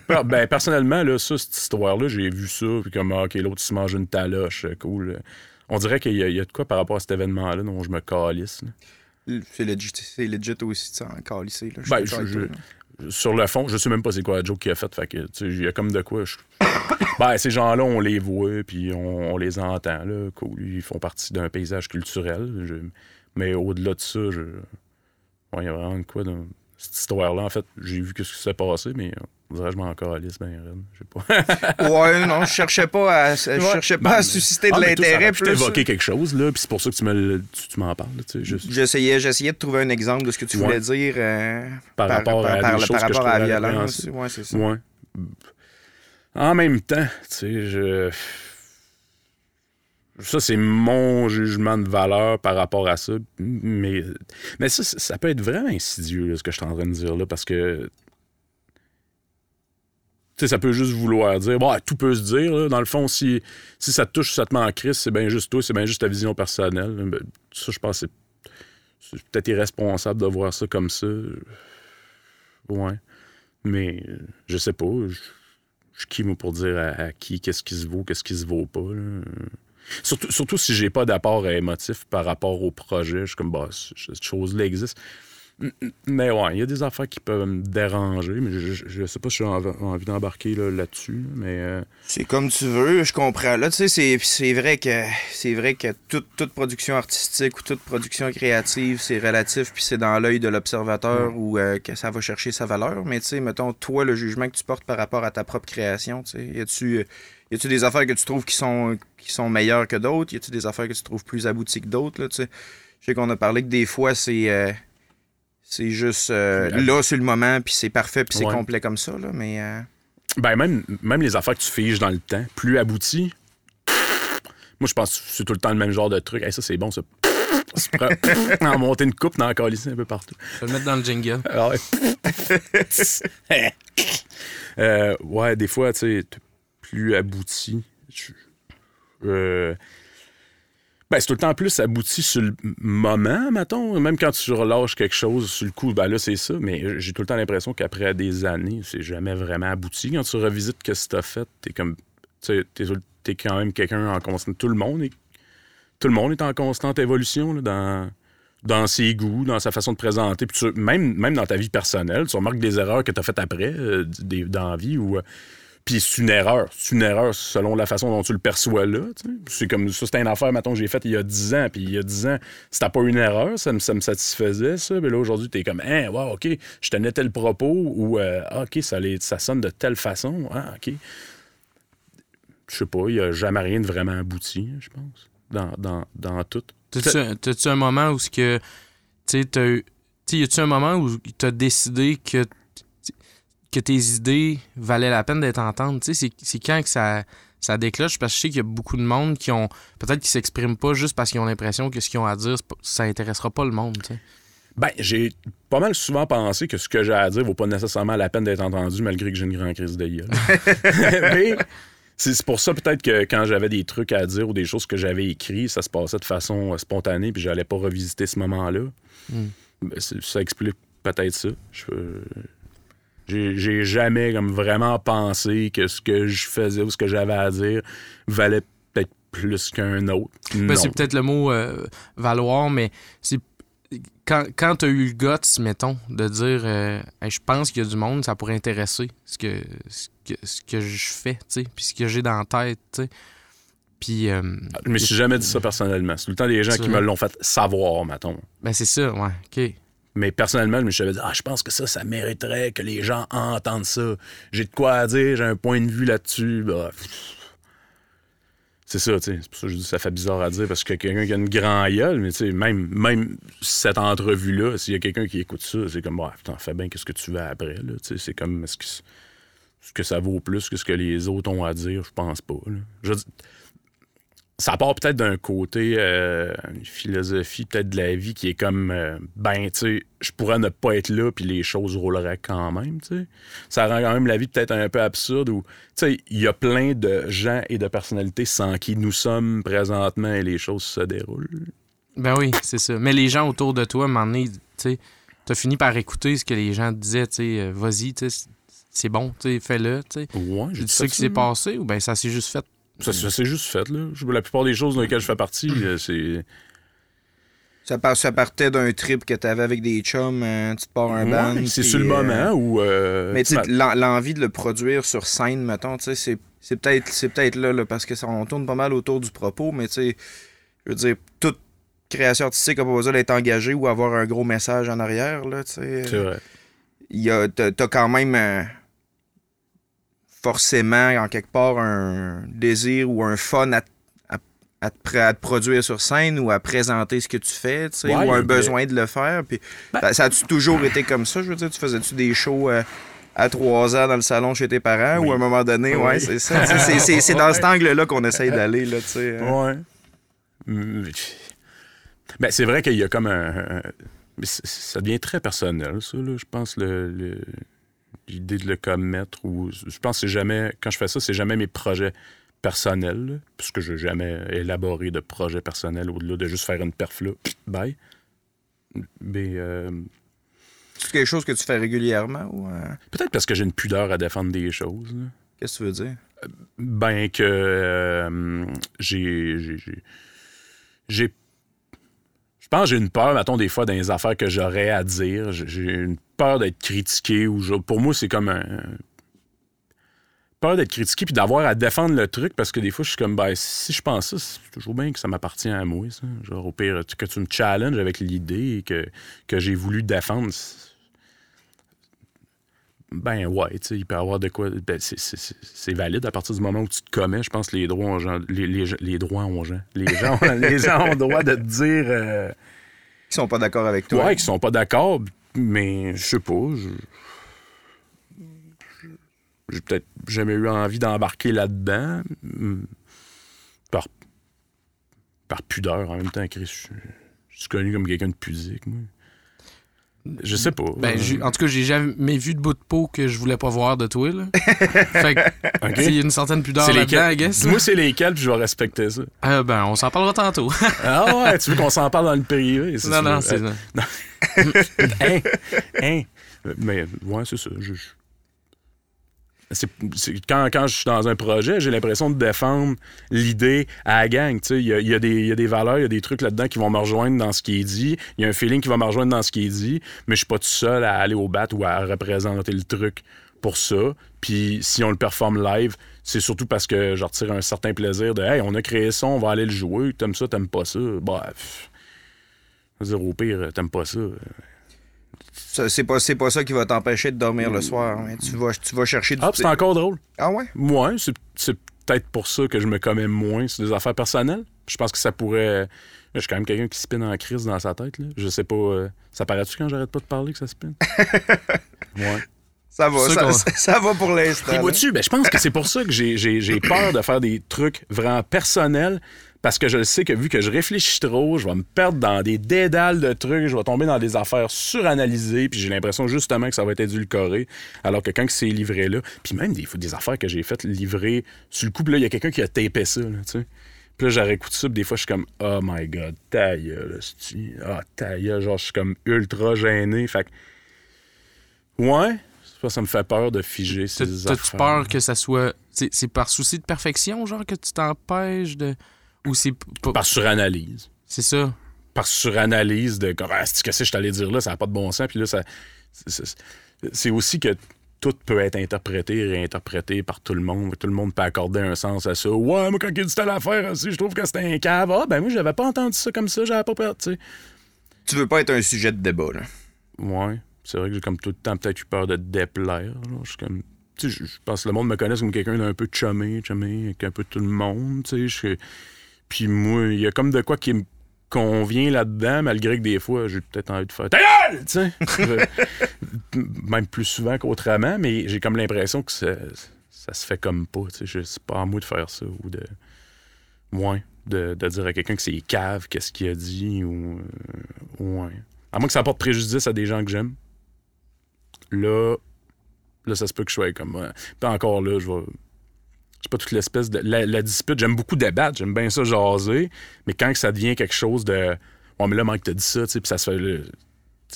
Per- ben, personnellement, là, ça, cette histoire-là, j'ai vu ça, puis comme, ah, OK, l'autre, il se mange une taloche, euh, cool. On dirait qu'il y, a- il y a de quoi par rapport à cet événement-là dont je me calisse. C'est legit, aussi de s'en calisser, là. Ben, je- là. Sur le fond, je sais même pas c'est quoi la joke qu'il a faite, fait que, tu il y a comme de quoi. je- Ben, ces gens-là, on les voit, puis on, on les entend, là, cool. Ils font partie d'un paysage culturel. je- Mais au-delà de ça, je. Ouais, il y a vraiment de quoi dans cette histoire-là. En fait, j'ai vu que ce qui s'est passé, mais on dirait que je m'en calisse, ben, raide. Je sais pas. Ouais, non, je cherchais pas à, je Ouais. cherchais pas Ben, à susciter de Ah, l'intérêt. tout ça. évoquer quelque chose, là, puis c'est pour ça que tu me le- tu, tu m'en parles, là, tu sais, juste J'essayais, j'essayais de trouver un exemple de ce que tu Ouais. voulais dire euh, par, rapport à par, des choses par que je rapport à la violence. Ouais, c'est ça. Ouais. En même temps, tu sais, je. Ça, c'est mon jugement de valeur par rapport à ça. Mais, mais ça, ça peut être vraiment insidieux, ce que je suis en train de dire là, parce que. Tu sais, ça peut juste vouloir dire. Bon, tout peut se dire, là. Dans le fond, si, si ça te touche, ça te met en crise, c'est bien juste toi, c'est bien juste ta vision personnelle. Ben, Ça, je pense c'est- c'est peut-être irresponsable de voir ça comme ça. Ouais. Mais je sais pas. Je suis qui, moi, pour dire à, qui qu'est-ce qui se vaut, qu'est-ce qui se vaut pas. Surtout, surtout si j'ai pas d'apport émotif par rapport au projet. Je suis comme, bah, cette chose-là existe. Mais ouais, il y a des affaires qui peuvent me déranger, mais je, je sais pas si j'ai envie, d'embarquer là, là-dessus. là, mais euh, C'est comme tu veux, je comprends. Là, tu sais, c'est, c'est vrai que c'est vrai que toute, toute production artistique ou toute production créative, c'est relatif, puis c'est dans l'œil de l'observateur où euh, que ça va chercher sa valeur. Mais tu sais, mettons, toi, le jugement que tu portes par rapport à ta propre création, tu sais, y a-tu, y a-tu des affaires que tu trouves qui sont, qui sont meilleures que d'autres? Y a-tu des affaires que tu trouves plus abouties que d'autres? Là, tu sais? Je sais qu'on a parlé que des fois, c'est. euh, c'est juste euh, là, sur le moment, puis c'est parfait, puis c'est Ouais. complet comme ça, là, mais... euh, ben même, même les affaires que tu figes dans le temps, plus abouties, moi je pense que c'est tout le temps le même genre de truc. Hey, ça c'est bon, ça. En monter une coupe, dans calisser un peu partout. Je vais le mettre dans le jingle. Ah ouais. Euh, ouais, des fois, tu sais, plus abouti. Euh, ben, c'est tout le temps plus abouti sur le moment, mettons. Même quand tu relâches quelque chose sur le coup, ben là, c'est ça. Mais j'ai tout le temps l'impression qu'après des années, c'est jamais vraiment abouti. Quand tu revisites ce que t'as fait, t'es comme. Tu t'es, quand même quelqu'un en constante. Tout le monde est. Tout le monde est en constante évolution dans dans ses goûts, dans sa façon de présenter. Puis tu- même, même dans ta vie personnelle, tu remarques des erreurs que tu as faites après, euh, des, dans la vie. Ou, euh, puis c'est une erreur. C'est une erreur selon la façon dont tu le perçois là. tu. C'est comme ça, c'était une affaire, mettons, que j'ai faite il y a 10 ans. Puis il y a 10 ans, c'était pas une erreur, ça me, me satisfaisait, ça. Mais là, aujourd'hui, tu es comme, hein, wow, OK, je tenais tel propos. Ou, euh, Ah, OK, ça, ça sonne de telle façon. Ah, OK. Je sais pas, il n'y a jamais rien de vraiment abouti, je pense, dans, dans, dans tout. T'as-tu un- moment où ce que. Tu t'as eu- tu y a-tu un moment où t'as décidé que, que tes idées valaient la peine d'être entendues? Tu sais, c'est- c'est quand que ça, ça déclenche? Parce que je sais qu'il y a beaucoup de monde qui ont. Peut-être qui s'expriment pas juste parce qu'ils ont l'impression que ce qu'ils ont à dire, ça intéressera pas le monde, tu sais. Ben, j'ai pas mal souvent pensé que ce que j'ai à dire vaut pas nécessairement la peine d'être entendu, malgré que j'ai une grande crise de gueule. Mais c'est pour ça peut-être que quand j'avais des trucs à dire ou des choses que j'avais écrites, ça se passait de façon euh, spontanée, puis j'allais pas revisiter ce moment-là. Mm. Ben, ça explique peut-être ça. Je- euh, J'ai jamais comme vraiment pensé que ce que je faisais ou ce que j'avais à dire valait peut-être plus qu'un autre. Ben, c'est peut-être le mot euh, valoir, mais c'est quand, quand tu as eu le guts, mettons, de dire euh, Hey, je pense qu'il y a du monde, ça pourrait intéresser ce que, ce que, ce que je fais, tu sais, puis ce que j'ai dans la tête, tu sais. Puis, euh, Je me suis jamais dit ça personnellement. C'est tout le temps des gens qui me l'ont fait savoir, mettons. ben c'est ça, ouais, OK. Mais personnellement, je me suis dit, ah, je pense que ça, ça mériterait que les gens entendent ça. J'ai de quoi à dire, j'ai un point de vue là-dessus. Bah, c'est ça, tu sais. C'est pour ça que je dis que ça fait bizarre à dire parce que quelqu'un qui a une grande gueule, mais tu sais, même, même cette entrevue-là, s'il y a quelqu'un qui écoute ça, c'est comme, bah, putain, fais bien qu'est-ce que tu veux après, là. Tu sais, c'est comme, est-ce que, est-ce que ça vaut plus que ce que les autres ont à dire? Je pense pas, là. Je veux dire, ça part peut-être d'un côté, euh, une philosophie peut-être de la vie qui est comme, euh, ben, tu sais, je pourrais ne pas être là, puis les choses rouleraient quand même, tu sais. Ça rend quand même la vie peut-être un peu absurde où, tu sais, il y a plein de gens et de personnalités sans qui nous sommes présentement et les choses se déroulent. Ben oui, c'est ça. Mais les gens autour de toi, à un moment donné, tu sais, t'as fini par écouter ce que les gens disaient, tu sais, euh, vas-y, tu sais, c'est bon, tu sais, fais-le, tu sais. Ouais, j'ai dit ça. ce qui s'est passé ou ben ça s'est juste fait? Ça, ça s'est juste fait, là. La plupart des choses dans lesquelles je fais partie, euh, c'est. Ça, par- ça partait d'un trip que t'avais avec des chums, euh, tu te pars un Ouais, band. c'est sur le euh, moment où. euh, Mais tu l'envie de le produire sur scène, mettons, tu sais, c'est- c'est peut-être c'est peut-être là, là, parce que ça on tourne pas mal autour du propos, mais tu sais, je veux dire, toute création artistique n'a pas besoin d'être engagée ou avoir un gros message en arrière, là, tu sais. C'est vrai. Il y a, t'as, t'as quand même forcément, en quelque part, un désir ou un fun à, à, à te, à te produire sur scène ou à présenter ce que tu fais, tu sais, Ouais, ou un besoin de le faire. Puis, Ben- ça, a-tu toujours été comme ça? Je veux dire, tu faisais-tu des shows euh, à trois ans dans le salon chez tes parents Oui. ou à un moment donné, ouais, c'est ça. C'est- dans cet angle-là qu'on essaye d'aller, là, tu sais. hein. Ouais. Ben, c'est vrai qu'il y a comme un. ça devient très personnel, ça, là. Je pense, le, le- l'idée de le commettre. Ou, je pense que c'est jamais. Quand je fais ça, c'est jamais mes projets personnels, puisque je n'ai jamais élaboré de projet personnel au-delà de juste faire une perf là. Bye. Mais euh, C'est quelque chose que tu fais régulièrement ou euh, peut-être parce que j'ai une pudeur à défendre des choses. qu'est-ce que tu veux dire? Ben que euh, j'ai. j'ai-. Je pense que j'ai une peur, mettons, des fois, dans les affaires que j'aurais à dire. J'ai- J'ai une peur d'être critiqué. Ou je- pour moi, c'est comme un. Peur d'être critiqué puis d'avoir à défendre le truc parce que des fois, je suis comme, ben, si je pense ça, c'est toujours bien que ça m'appartient à moi, ça. Genre, au pire, que tu me challenges avec l'idée que, que j'ai voulu défendre. Ben ouais, tu sais, il peut y avoir de quoi. ben, c'est- valide à partir du moment où tu te commets. Je pense que les droits ont gens- les, les, les droits ont gens. Les gens, les gens ont le droit de te dire euh, Ils sont pas d'accord avec toi. ouais, qu'ils sont pas d'accord, mais je sais pas. je- J'ai peut-être jamais eu envie d'embarquer là-dedans. mm, Par, par pudeur en même temps, Chris. Je suis connu comme quelqu'un de pudique, moi. Je sais pas. Ben, en tout cas, j'ai jamais vu de bout de peau que je voulais pas voir de toi, là. fait que, il y a une certaine pudeur là-dedans, I guess. Dis-moi c'est lesquels, puis je vais respecter ça. Ah, ben, on s'en parlera tantôt. Ah ouais, tu veux qu'on s'en parle dans le privé? non, non, c'est ça. hein, hein. Mais ouais, c'est ça. je- je- quand, je suis dans un projet, j'ai l'impression de défendre l'idée à la gang. Il y a, des- valeurs, il y a des trucs là-dedans qui vont me rejoindre dans ce qui est dit. Il y a un feeling qui va me rejoindre dans ce qui est dit, mais je suis pas tout seul à aller au bat ou à représenter le truc pour ça. Puis si on le performe live, c'est surtout parce que je retire un certain plaisir de Hey, on a créé ça, on va aller le jouer. T'aimes ça, t'aimes pas ça. Bref. Je veux dire, au pire, t'aimes pas ça. C'est pas, pas ça qui va t'empêcher de dormir le soir. hein. Tu, vas, tu vas chercher du. Ah, c'est encore drôle. Ah ouais? Ouais, c'est, c'est peut-être pour ça que je me commets moins sur des affaires personnelles. Je pense que ça pourrait. Je suis quand même quelqu'un qui spinne en crise dans sa tête. Là. Je sais pas. euh, Ça paraît-tu quand j'arrête pas de parler que ça spinne? ouais. Ça va, ça, ça- ça va pour l'instant. Vois-tu, ben, je pense que c'est pour ça que j'ai, peur de faire des trucs vraiment personnels. Parce que je le sais que vu que je réfléchis trop, je vais me perdre dans des dédales de trucs, je vais tomber dans des affaires suranalysées, puis j'ai l'impression justement que ça va être édulcoré. Alors que quand c'est livré là, puis même des, des affaires que j'ai faites livrer sur le coup, là, il y a quelqu'un qui a tapé ça, là, tu sais. Puis là, j'aurais ça, puis des fois, je suis comme, oh my god, ta gueule, ah, ta gueule, genre, je suis comme ultra gêné. Fait que, ouais, ça, ça me fait peur de figer T'as- ces T'as-tu peur que ça soit. C'est c'est par souci de perfection, genre, que tu t'empêches de. Ou c'est. Par suranalyse. C'est ça. par suranalyse de comme, ah, c'est que c'est je t'allais dire là, ça n'a pas de bon sens. Puis là, ça, c'est- c'est c'est aussi que tout peut être interprété et réinterprété par tout le monde. Tout le monde peut accorder un sens à ça. Ouais, moi, quand il dit telle affaire aussi, je trouve que c'était un cave. Ah, ben moi, j'avais pas entendu ça comme ça, j'avais pas peur, tu sais. Tu veux pas être un sujet de débat, là. Ouais, c'est vrai que j'ai comme tout le temps peut-être eu peur de déplaire. Je comme. Je pense que le monde me connaît comme quelqu'un d'un peu chumé, chumé, avec un peu tout le monde, je Puis moi, il y a comme de quoi qui me convient là-dedans, malgré que des fois, j'ai peut-être envie de faire ta Même plus souvent qu'autrement, mais j'ai comme l'impression que ça, ça se fait comme pas, C'est pas à moi de faire ça ou de. Ouais, de, de dire à quelqu'un que c'est cave, qu'est-ce qu'il a dit, ou. euh. À moins que ça apporte préjudice à des gens que j'aime. Là, là, ça se peut que je sois comme. ouais. Puis encore là, je vais. Je sais pas toute l'espèce de. La, la dispute, j'aime beaucoup débattre, j'aime bien ça jaser, mais quand que ça devient quelque chose de. Ouais, mais là, Mike, t'as dit ça, tu sais, puis ça se fait. là,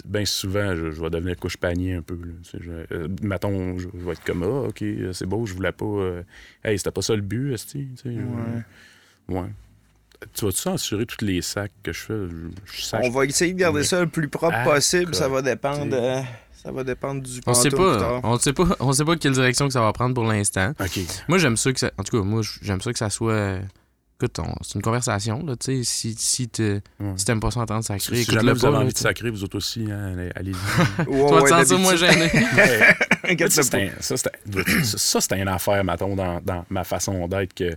Bien souvent, je, je vais devenir couche-panier un peu. Là, tu sais, je, euh, mettons, je, je vais être comme, ah, ok, c'est beau, je voulais pas. euh, hey, c'était pas ça le but, esti, tu sais. je- ouais. Tu vas-tu censurer tous les sacs que je fais? Je, je sac- On va essayer de garder Mais- ça le plus propre Ah, possible. Ça va dépendre. Ça va dépendre du On sait pas. tard. On sait pas. On sait pas quelle direction que ça va prendre pour l'instant. Moi, j'aime ça que ça. En tout cas, moi, j'aime ça que ça soit. Écoute, on- c'est une conversation, là, tu sais. Si, si, si t'aimes pas ça entendre sacrer, Si jamais écoute-le vous avez pas. envie là, de sacrer, vous autres aussi, hein, allez- allez-y. Toi, ouais, tu sens ça moins gêné. Ça, c'est un- une affaire, mettons, dans, dans ma façon d'être que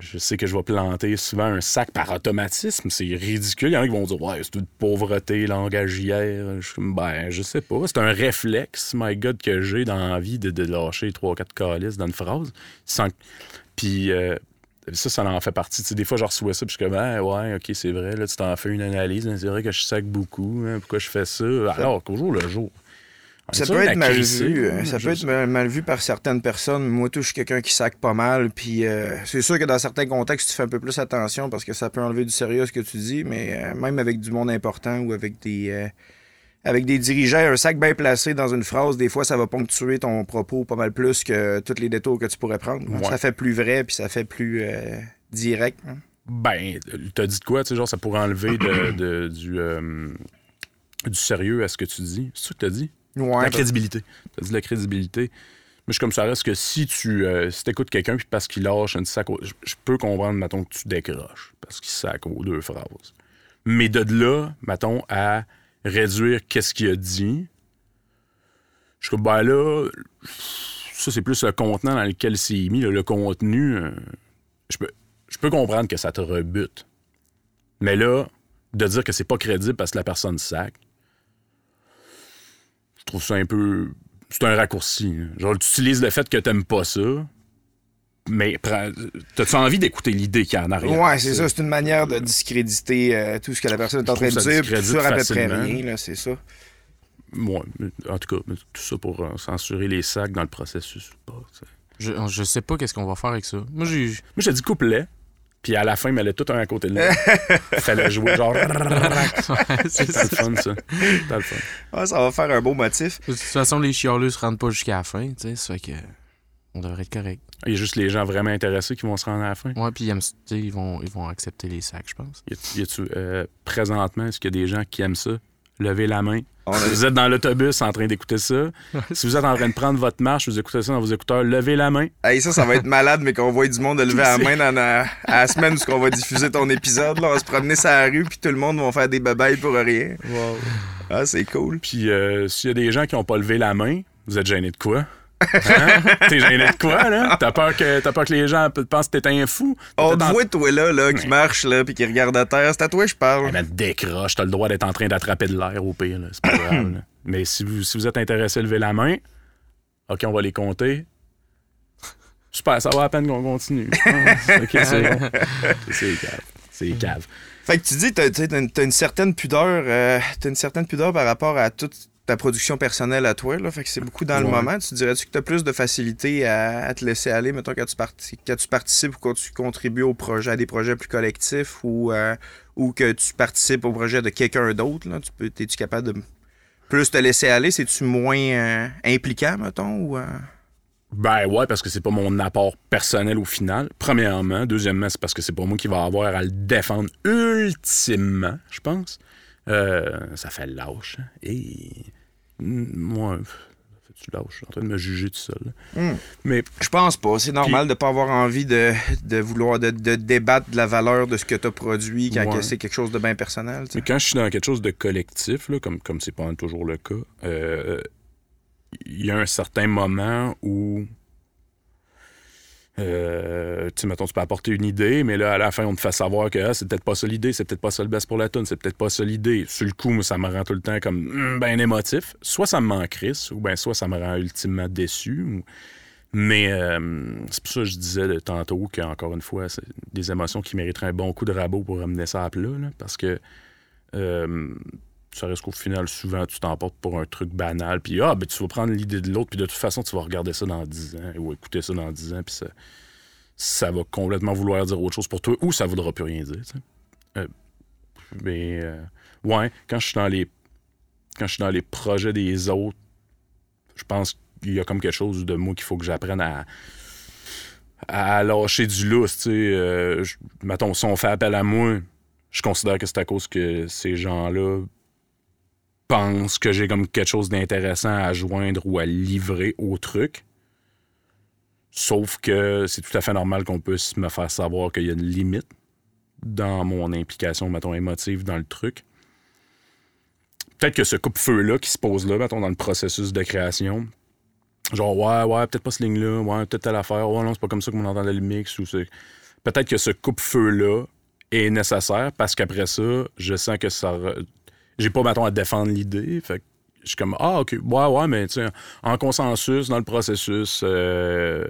je sais que je vais planter souvent un sac par automatisme. C'est ridicule. Il y en a qui vont dire Ouais, c'est toute pauvreté langagière. Je ben, je sais pas. C'est un réflexe, my God, que j'ai dans l'envie de, de lâcher trois, quatre calices dans une phrase. Puis euh, ça, ça en fait partie. Des fois, je reçois ça, puis je Ah, ouais, ok, c'est vrai, là, tu t'en fais une analyse. C'est vrai que je sac beaucoup. hein, pourquoi je fais ça? Alors qu'au jour le jour. On Ça est peut être mal vu. euh, Ça peut être mal, vu par certaines personnes. Moi, tout, je suis quelqu'un qui sac pas mal. Puis euh, c'est sûr que dans certains contextes, tu fais un peu plus attention parce que ça peut enlever du sérieux à ce que tu dis. Mais euh, même avec du monde important ou avec des. euh, avec des dirigeants, un sac bien placé dans une phrase, des fois, ça va ponctuer ton propos pas mal plus que tous les détours que tu pourrais prendre. Ouais. Ça fait plus vrai, puis ça fait plus euh, direct. hein. Ben, t'as dit de quoi? Tu sais, genre, ça pourrait enlever de, de- du, euh, du sérieux à ce que tu dis. C'est ça que t'as dit? Ouais, la crédibilité. T'as dit la crédibilité. Mais je suis comme ça reste que si tu euh, si t'écoutes quelqu'un puis parce qu'il lâche une sac, je, je peux comprendre, mettons, que tu décroches parce qu'il sac aux deux phrases. Mais de là, mettons, à réduire qu'est-ce qu'il a dit, je suis comme, ben là, ça, c'est plus le contenant dans lequel c'est mis, là, le contenu. euh, je, peux, je peux comprendre que ça te rebute. Mais là, de dire que c'est pas crédible parce que la personne sac, trouve ça un peu. C'est un raccourci. là. Genre, tu utilises le fait que t'aimes pas ça, mais t'as-tu envie d'écouter l'idée qu'il y a en arrière? Ouais, c'est ça. C'est une manière de discréditer euh, tout ce que la personne est en train de dire. Puis sur à peu près rien, là, c'est ça. Ouais, mais en tout cas, tout ça pour euh, censurer les sacs dans le processus. Tu. Je, je sais pas qu'est-ce qu'on va faire avec ça. Moi, j'ai. Moi, j'ai dit couplet, puis à la fin, il m'allait tout un à côté de l'autre. Fallait jouer genre. c'est ça. le fun, ça. C'était le fun. Ah, ça va faire un beau motif. De toute façon, les chialeux se rendent pas jusqu'à la fin, tu sais. Ça fait que. On devrait être correct. Il y a juste les gens vraiment intéressés qui vont se rendre à la fin. Ouais, puis ils, aiment- tu sais, ils vont, ils vont accepter les sacs, je pense. Y a- y a-tu, euh, présentement, est-ce qu'il y a des gens qui aiment ça? Levez la main. On Si vous êtes dans l'autobus en train d'écouter ça, si vous êtes en train de prendre votre marche, vous écoutez ça dans vos écouteurs, levez la main. Hey, ça, ça va être malade, mais qu'on voit du monde de lever la main dans la, à la semaine où on va diffuser ton épisode. Là, on va se promener sur la rue, puis tout le monde va faire des babayes pour rien. Ah, c'est cool. Puis euh, s'il y a des gens qui n'ont pas levé la main, vous êtes gêné de quoi? Hein? T'es gêné de quoi, là? T'as peur que, t'as peur que les gens pensent que t'es un fou? On te voit, toi, là, là qui marche, là, puis qui regarde à terre. C'est à toi que je parle. Eh ben, décroche, t'as le droit d'être en train d'attraper de l'air au pire, là. c'est pas grave. là. Mais si vous, si vous êtes intéressé, levez la main. OK, on va les compter. Super, ça va à peine qu'on continue. OK, c'est bon. C'est cave. C'est cave. Fait que tu dis, t'as, une, t'as une certaine pudeur, euh, t'as une certaine pudeur par rapport à toute ta production personnelle à toi, là. Fait que c'est beaucoup dans le moment. Tu dirais-tu que t'as plus de facilité à, à te laisser aller, mettons, quand tu, parti- quand tu participes ou quand tu contribues au projet, à des projets plus collectifs ou, euh, ou que tu participes au projet de quelqu'un d'autre, là? Tu peux, es-tu capable de plus te laisser aller? C'est-tu moins euh, impliquant, mettons, ou... euh? Ben ouais, parce que c'est pas mon apport personnel au final. Premièrement. Deuxièmement, c'est parce que c'est pas moi qui va avoir à le défendre ultimement, je pense. Euh, ça fait lâche. hein. Et moi, tu lâche. Je suis en train de me juger tout seul. Hmm. Mais Je pense pas. C'est normal de pas avoir envie de, de vouloir de, de débattre de la valeur de ce que tu as produit quand Ouais. que c'est quelque chose de bien personnel. Mais quand je suis dans quelque chose de collectif, là, comme comme c'est pas toujours le cas, euh, il y a un certain moment où. Euh, tu mettons, tu peux apporter une idée, mais là, à la fin, on te fait savoir que ah, c'est peut-être pas ça l'idée, c'est peut-être pas ça le best pour la tune, c'est peut-être pas ça l'idée. Sur le coup, moi, ça me rend tout le temps comme hum, ben émotif. Soit ça me manque crisse, ou ben soit ça me rend ultimement déçu. Mais euh, c'est pour ça que je disais de tantôt qu'encore une fois, c'est des émotions qui mériteraient un bon coup de rabot pour ramener ça à plat, parce que euh, ça reste qu'au final, souvent, tu t'emportes pour un truc banal, puis ah, ben tu vas prendre l'idée de l'autre, puis de toute façon, tu vas regarder ça dans 10 ans, ou écouter ça dans 10 ans, puis ça, ça va complètement vouloir dire autre chose pour toi, ou ça voudra plus rien dire. Euh, mais, euh, ouais, quand je suis dans les quand je suis dans les projets des autres, je pense qu'il y a comme quelque chose de moi qu'il faut que j'apprenne à à lâcher du lousse, tu sais. Euh, mettons, si on fait appel à moi, je considère que c'est à cause que ces gens-là pensent que j'ai comme quelque chose d'intéressant à joindre ou à livrer au truc. Sauf que c'est tout à fait normal qu'on puisse me faire savoir qu'il y a une limite dans mon implication, mettons, émotive dans le truc. Peut-être que ce coupe-feu-là qui se pose là, mettons, dans le processus de création, genre, ouais, ouais, peut-être pas ce ligne-là, ouais, peut-être telle affaire, ouais, non, c'est pas comme ça qu'on entendait le mix, ou c'est... Peut-être que ce coupe-feu-là est nécessaire parce qu'après ça, je sens que ça. J'ai pas, mettons, à défendre l'idée. Fait je suis comme, ah, OK, ouais, ouais, mais tu en consensus, dans le processus, euh,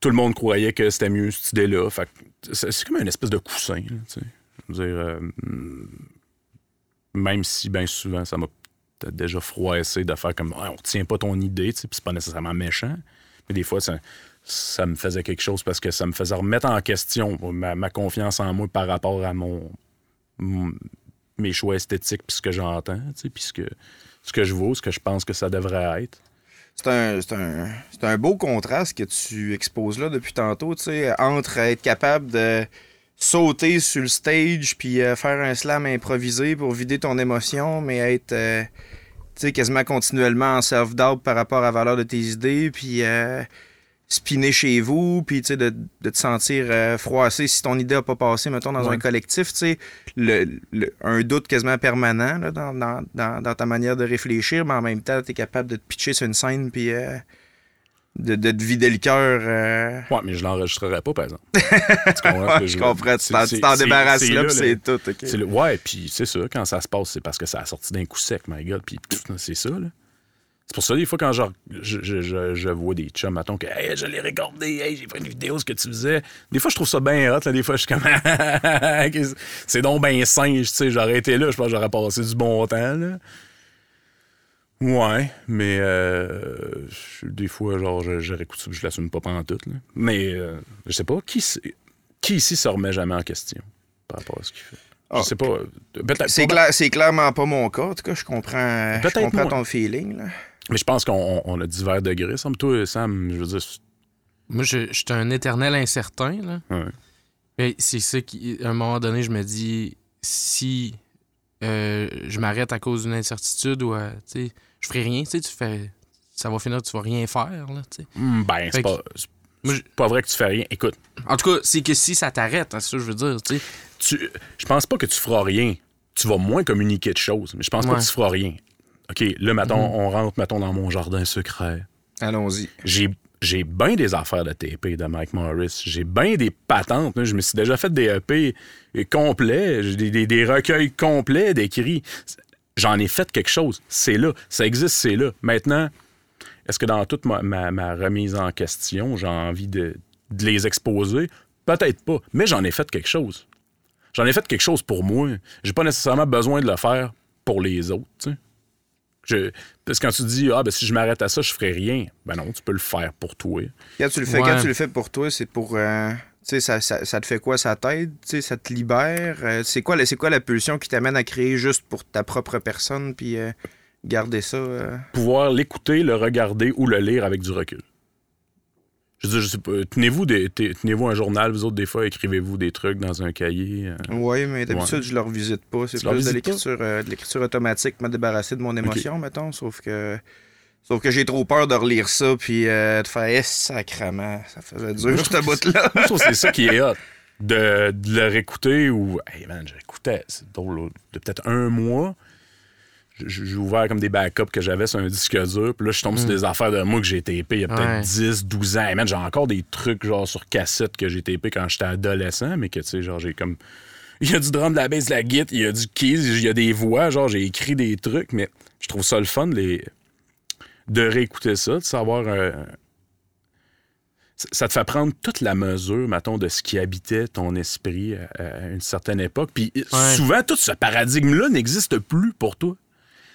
tout le monde croyait que c'était mieux cette idée-là. Fait c'est comme une espèce de coussin, tu sais. Dire, euh, même si, bien souvent, ça m'a peut-être déjà froissé de faire comme, Ouais, on retient pas ton idée, tu sais, c'est pas nécessairement méchant. Mais des fois, ça, ça me faisait quelque chose parce que ça me faisait remettre en question ma, confiance en moi par rapport à mon- mes choix esthétiques puis ce que j'entends, puis ce que, ce que je vaux, ce que je pense que ça devrait être. C'est un, un, un beau contraste que tu exposes là depuis tantôt, entre être capable de sauter sur le stage puis euh, faire un slam improvisé pour vider ton émotion, mais être euh, quasiment continuellement en self-doubt par rapport à la valeur de tes idées, puis euh, spinner chez vous, puis tu sais, de, de te sentir euh, froissé si ton idée n'a pas passé, mettons, dans Ouais. un collectif, tu sais, le, le- un doute quasiment permanent là, dans, dans, dans, dans ta manière de réfléchir, mais en même temps, tu es capable de te pitcher sur une scène, puis euh, de, de te vider le cœur. euh. Ouais, mais je l'enregistrerai pas, par exemple. tu comprends je comprends, tu t'en- débarrasses là, puis c'est tout. ok. C'est le- ouais, puis c'est ça, quand ça se passe, c'est parce que ça a sorti d'un coup sec, my God, puis c'est ça, là. C'est pour ça, des fois, quand je, je, je, je- je vois des chums, mettons, que hey, je l'ai regardé, hey, j'ai fait une vidéo, ce que tu faisais. Des fois, je trouve ça bien hot, là. Des fois, je suis comme, c'est donc bien singe, tu sais. J'aurais été là, je pense que j'aurais passé du bon temps, là. Ouais, mais euh, des fois, genre, je, je réécoute ça, je l'assume pas pendant tout, là. Mais, euh, je sais pas, qui, qui ici se remet jamais en question par rapport à ce qu'il fait? Je Ah, sais pas. C'est, pas- clair- c'est clairement pas mon cas. En tout cas, je comprends, je comprends ton feeling. Là. Mais je pense qu'on on- on a divers degrés. Semble toi, Sam, je veux dire. Moi, je, je suis un éternel incertain. Là. Ouais. Mais c'est ça qui, à un moment donné, je me dis, si euh, je m'arrête à cause d'une incertitude ou, euh, je ferai rien, tu sais, tu fais, ça va finir, tu vas rien faire, là. Hmm, Ben, c'est pas, c'est Moi, pas vrai que tu fais rien. Écoute, En tout cas, c'est que si ça t'arrête, hein, c'est ça que je veux dire, tu sais. tu, je pense pas que tu feras rien. Tu vas moins communiquer de choses, mais je pense pas que tu feras rien. OK, là, mettons, Mhm. on rentre, mettons, dans mon jardin secret. Allons-y. J'ai j'ai bien des affaires de TP de Mike Morris. J'ai bien des patentes. là. Je me suis déjà fait des EP complets, j'ai des, des- des recueils complets d'écrits. J'en ai fait quelque chose. C'est là. Ça existe, c'est là. Maintenant, est-ce que dans toute ma, ma- ma remise en question, j'ai envie de, de les exposer? Peut-être pas. Mais j'en ai fait quelque chose. J'en ai fait quelque chose pour moi. J'ai pas nécessairement besoin de le faire pour les autres. tu sais. Je, parce que quand tu dis, ah, ben, si je m'arrête à ça, je ferai rien. Ben non, tu peux le faire pour toi. Quand tu le fais, Ouais. quand tu le fais pour toi, c'est pour. euh, tu sais, ça, ça, ça te fait quoi? Ça t'aide? Tu sais, ça te libère? Euh, c'est, quoi, la- c'est quoi la pulsion qui t'amène à créer juste pour ta propre personne puis euh, garder ça? euh? Pouvoir l'écouter, le regarder ou le lire avec du recul. Je veux dire, je sais pas, tenez-vous, des, t- tenez-vous un journal, vous autres, des fois, écrivez-vous des trucs dans un cahier. euh. Oui, mais d'habitude, je le revisite pas. C'est plus de l'écriture, euh, de l'écriture automatique, me débarrasser de mon émotion, mettons. Sauf que. Sauf que j'ai trop peur de relire ça, puis euh, de faire, eh, sacrement, ça faisait dur, ce bout-là. Moi, je trouve que c'est ça qui est hot. De, de le réécouter ou. Hey man, j'écoutais, c'est drôle, là, de peut-être un mois. J'ai ouvert comme des backups que j'avais sur un disque dur. Puis là, je tombe sur des affaires de moi que j'ai tapé il y a peut-être Ouais. 10, 12 ans. Hey, man, j'ai encore des trucs genre sur cassette que j'ai tapé quand j'étais adolescent, mais que tu sais, genre, j'ai comme. Il y a du drum, de la bass, de la guitare, il y a du keys, il y a des voix. Genre, j'ai écrit des trucs, mais je trouve ça le fun de, les... de réécouter ça, de savoir. euh, ça- te fait prendre toute la mesure, mettons, de ce qui habitait ton esprit à, à une certaine époque. Puis Ouais. souvent, tout ce paradigme-là n'existe plus pour toi.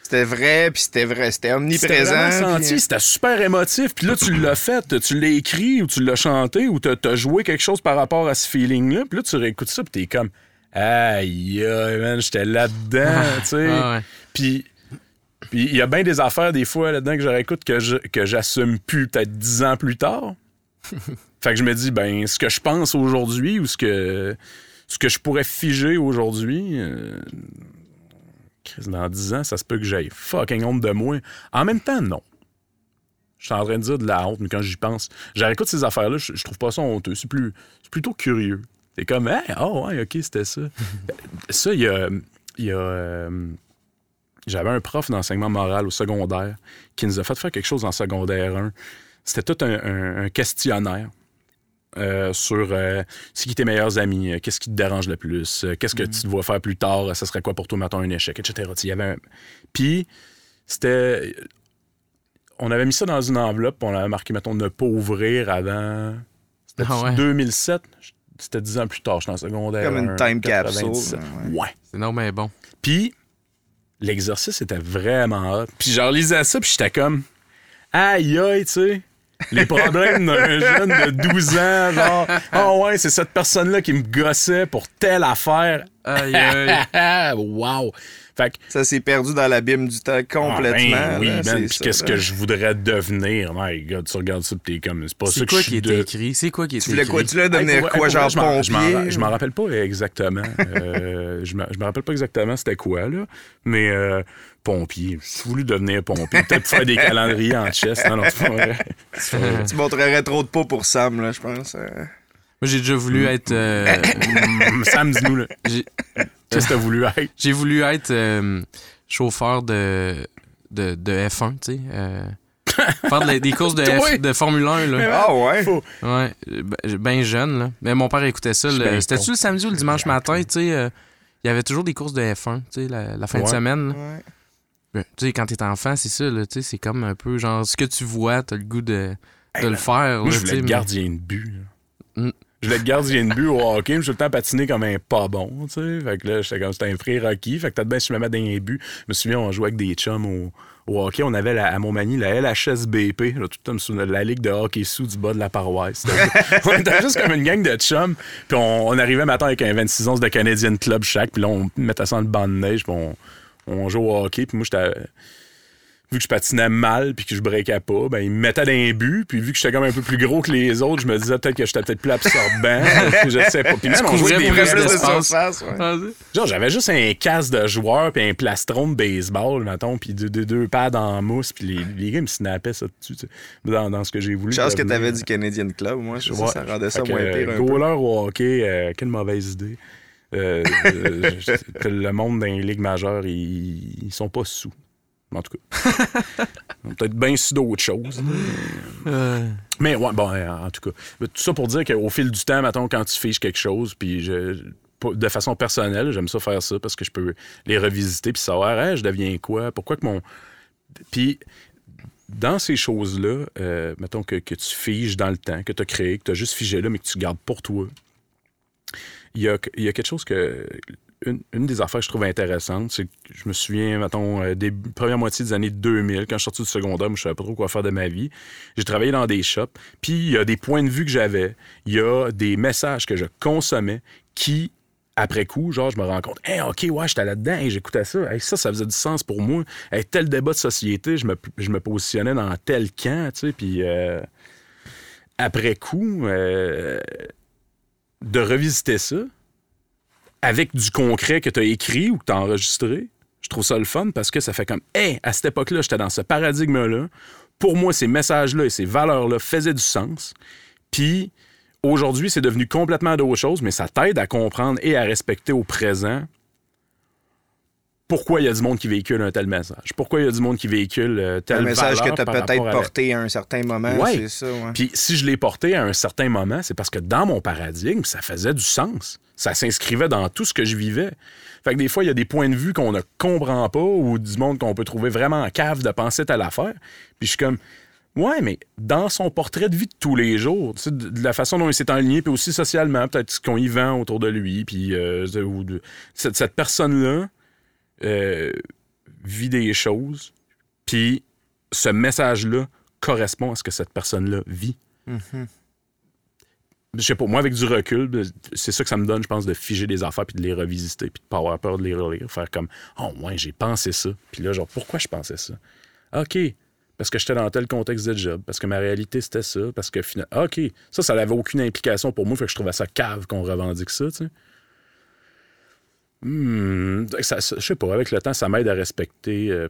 C'était vrai, puis c'était vrai, c'était C'était omniprésent. puis- senti, c'était super émotif. Puis là, tu l'as fait, tu l'as écrit ou tu l'as chanté ou tu as joué quelque chose par rapport à ce feeling-là. Puis là, tu réécoutes ça, puis t'es comme, aïe, man, j'étais là-dedans, tu sais. Ah ouais. Puis puis il y a bien des affaires des fois là-dedans que je réécoute que je- que j'assume plus peut-être dix ans plus tard. fait que je me dis, ben, ce que je pense aujourd'hui ou ce que, ce que je pourrais figer aujourd'hui, euh, dans dix ans, ça se peut que j'aille fucking honte de moi. En même temps, non. Je suis en train de dire de la honte, mais quand j'y pense, je réécoute ces affaires-là, je, je trouve pas ça honteux. C'est plus, c'est plutôt curieux. C'est comme, hey, oh, ouais, ok, c'était ça. ça, il y a. il y a euh, j'avais un prof d'enseignement moral au secondaire qui nous a fait faire quelque chose en secondaire 1. C'était tout un, un- un questionnaire euh, sur euh, c'est qui tes meilleurs amis, euh, qu'est-ce qui te dérange le plus, qu'est-ce que tu te vois faire plus tard, ça serait quoi pour toi, mettons, un échec, etc. Il y avait un... Puis, c'était... On avait mis ça dans une enveloppe, on avait marqué, mettons, ne pas ouvrir avant... C'était Ah ouais. 2007? C'était 10 ans plus tard, je suis en secondaire. Comme une 1, time capsule, 97. ouais. ouais. C'est non, mais bon. Puis l'exercice était vraiment hot. Puis je relisais ça, puis j'étais comme aïe aïe, tu sais. Les problèmes d'un jeune de 12 ans, genre, ah ouais, c'est cette personne-là qui me gossait pour telle affaire. Aïe, aïe. wow! Fait que, Ça s'est perdu dans l'abîme du temps complètement. ah, ben oui, là, man. c'est Puis qu'est-ce que je voudrais devenir? My God, tu regardes ça, t'es comme, c'est pas ça C'est que quoi je qui suis était de... écrit? C'est quoi qui voulais écrit? quoi? Tu voulais devenir Hey, quoi, hey, genre je m'en- je m'en- pompier? Je m'en rappelle pas exactement. Euh, je me je me rappelle pas exactement c'était quoi, là. Mais euh, pompier. J'ai voulu devenir pompier. Peut-être faire des calendriers en chest. Non, non, c'est pas vrai. Tu montrerais trop de pas pour Sam, là, je pense. euh. Moi, j'ai déjà voulu être. euh, Hum, Sam, dis-nous, là. j'ai- Qu'est-ce que t'as voulu être? J'ai voulu être euh, chauffeur de, de, de F1, tu sais. euh, faire de des courses de, F- de Formule 1, là. Ah ouais? Ouais, ben ben jeune, là. Mais mon père écoutait ça. Le- C'était-tu con. le samedi ou le dimanche matin, tu sais. euh, il y avait toujours des courses de F1, tu sais, la, la fin de semaine. là. Ouais. Ben, Tu sais, quand t'es enfant, c'est ça, là. Tu sais, c'est comme un peu genre ce que tu vois, t'as le goût de, de le faire. Moi, là, je voulais être mais- gardien de but. là. Mm. Je voulais être gardien de but au hockey, mais je suis tout le temps patiné comme un pas bon, tu sais. Fait que là, j'étais comme, c'était un frère Rocky. Fait que peut-être bien si je me mets dans les buts. Je me souviens, on jouait avec des chums au, au hockey. On avait la- à Montmagny la LHSBP, là, tout le temps me souviens la ligue de hockey sous du bas de la paroisse. On était juste comme une gang de chums. Puis on, on arrivait matin avec un 26 onces de Canadian Club chaque. Puis là, on mettait ça dans le banc de neige. Puis on, on jouait au hockey. Puis moi, j'étais vu que je patinais mal puis que je breakais pas, ben il me mettait dans un but, puis vu que j'étais comme un peu plus gros que les autres, je me disais peut-être que j'étais peut-être plus absorbant, je sais pas. Puis même on jouait des vrais- de surface, ouais. Genre j'avais juste un casque de joueur puis un plastron de baseball, mettons, puis deux, deux, deux pads en mousse, puis les, les gars me snappaient ça dessus, tu sais, dans, dans ce que j'ai voulu. Chance que t'avais dit Canadian Club, moi, je Ouais. ça, ça rendait ça moins euh, pire un peu. Goaler au hockey, euh, quelle mauvaise idée. Euh, je- le monde dans les ligues majeures, ils, ils sont pas sous. En tout cas. Peut-être bien sous d'autres choses. euh, Mais ouais, bon, en tout cas. Tout ça pour dire qu'au fil du temps, mettons, quand tu fiches quelque chose, puis je, de façon personnelle, j'aime ça faire ça parce que je peux les revisiter puis savoir, Hey, je deviens quoi, pourquoi que mon. Puis dans ces choses-là, euh, mettons que, que tu figes dans le temps, que tu as créé, que tu as juste figé là, mais que tu gardes pour toi, il y a, il y a quelque chose que. Une, des affaires que je trouve intéressante, c'est que je me souviens, mettons, euh, des premières moitiés des années 2000, quand je suis sorti du secondaire, moi, je savais pas trop quoi faire de ma vie. J'ai travaillé dans des shops, puis il y a des points de vue que j'avais, il y a des messages que je consommais qui, après coup, genre, je me rends compte, hey, OK, ouais, j'étais là-dedans, hey, j'écoutais ça, hey, ça, ça faisait du sens pour moi. Hey, tel débat de société, je me, je me positionnais dans tel camp, tu sais, puis. euh, après coup, euh, de revisiter ça avec du concret que tu as écrit ou que tu as enregistré, je trouve ça le fun parce que ça fait comme, hé, à cette époque-là, j'étais dans ce paradigme-là. Pour moi, ces messages-là et ces valeurs-là faisaient du sens. Puis aujourd'hui, c'est devenu complètement d'autre chose, mais ça t'aide à comprendre et à respecter au présent pourquoi il y a du monde qui véhicule un tel message? Pourquoi il y a du monde qui véhicule euh, tel Un message que tu as peut-être à porté à un certain moment, Ouais. c'est ça. ouais. puis si je l'ai porté à un certain moment, c'est parce que dans mon paradigme, ça faisait du sens. Ça s'inscrivait dans tout ce que je vivais. Fait que des fois, il y a des points de vue qu'on ne comprend pas ou du monde qu'on peut trouver vraiment en cave de penser telle affaire. Puis je suis comme, ouais, mais dans son portrait de vie de tous les jours, tu sais, de, la façon dont il s'est enligné, puis aussi socialement, peut-être ce qu'on y vend autour de lui, puis euh, cette personne-là euh, vit des choses, puis ce message-là correspond à ce que cette personne-là vit. Je sais pas, moi, avec du recul, c'est ça que ça me donne, je pense, de figer des affaires puis de les revisiter puis de pas avoir peur de les relire. Faire comme, oh, ouais, j'ai pensé ça. Puis là, genre, pourquoi je pensais ça? OK. Parce que j'étais dans tel contexte de job, parce que ma réalité c'était ça, parce que finalement. OK. Ça, ça n'avait aucune implication pour moi, fait que je trouvais ça cave qu'on revendique ça, tu sais. Hmm, ça- ça- je sais pas, avec le temps, ça m'aide à respecter. euh,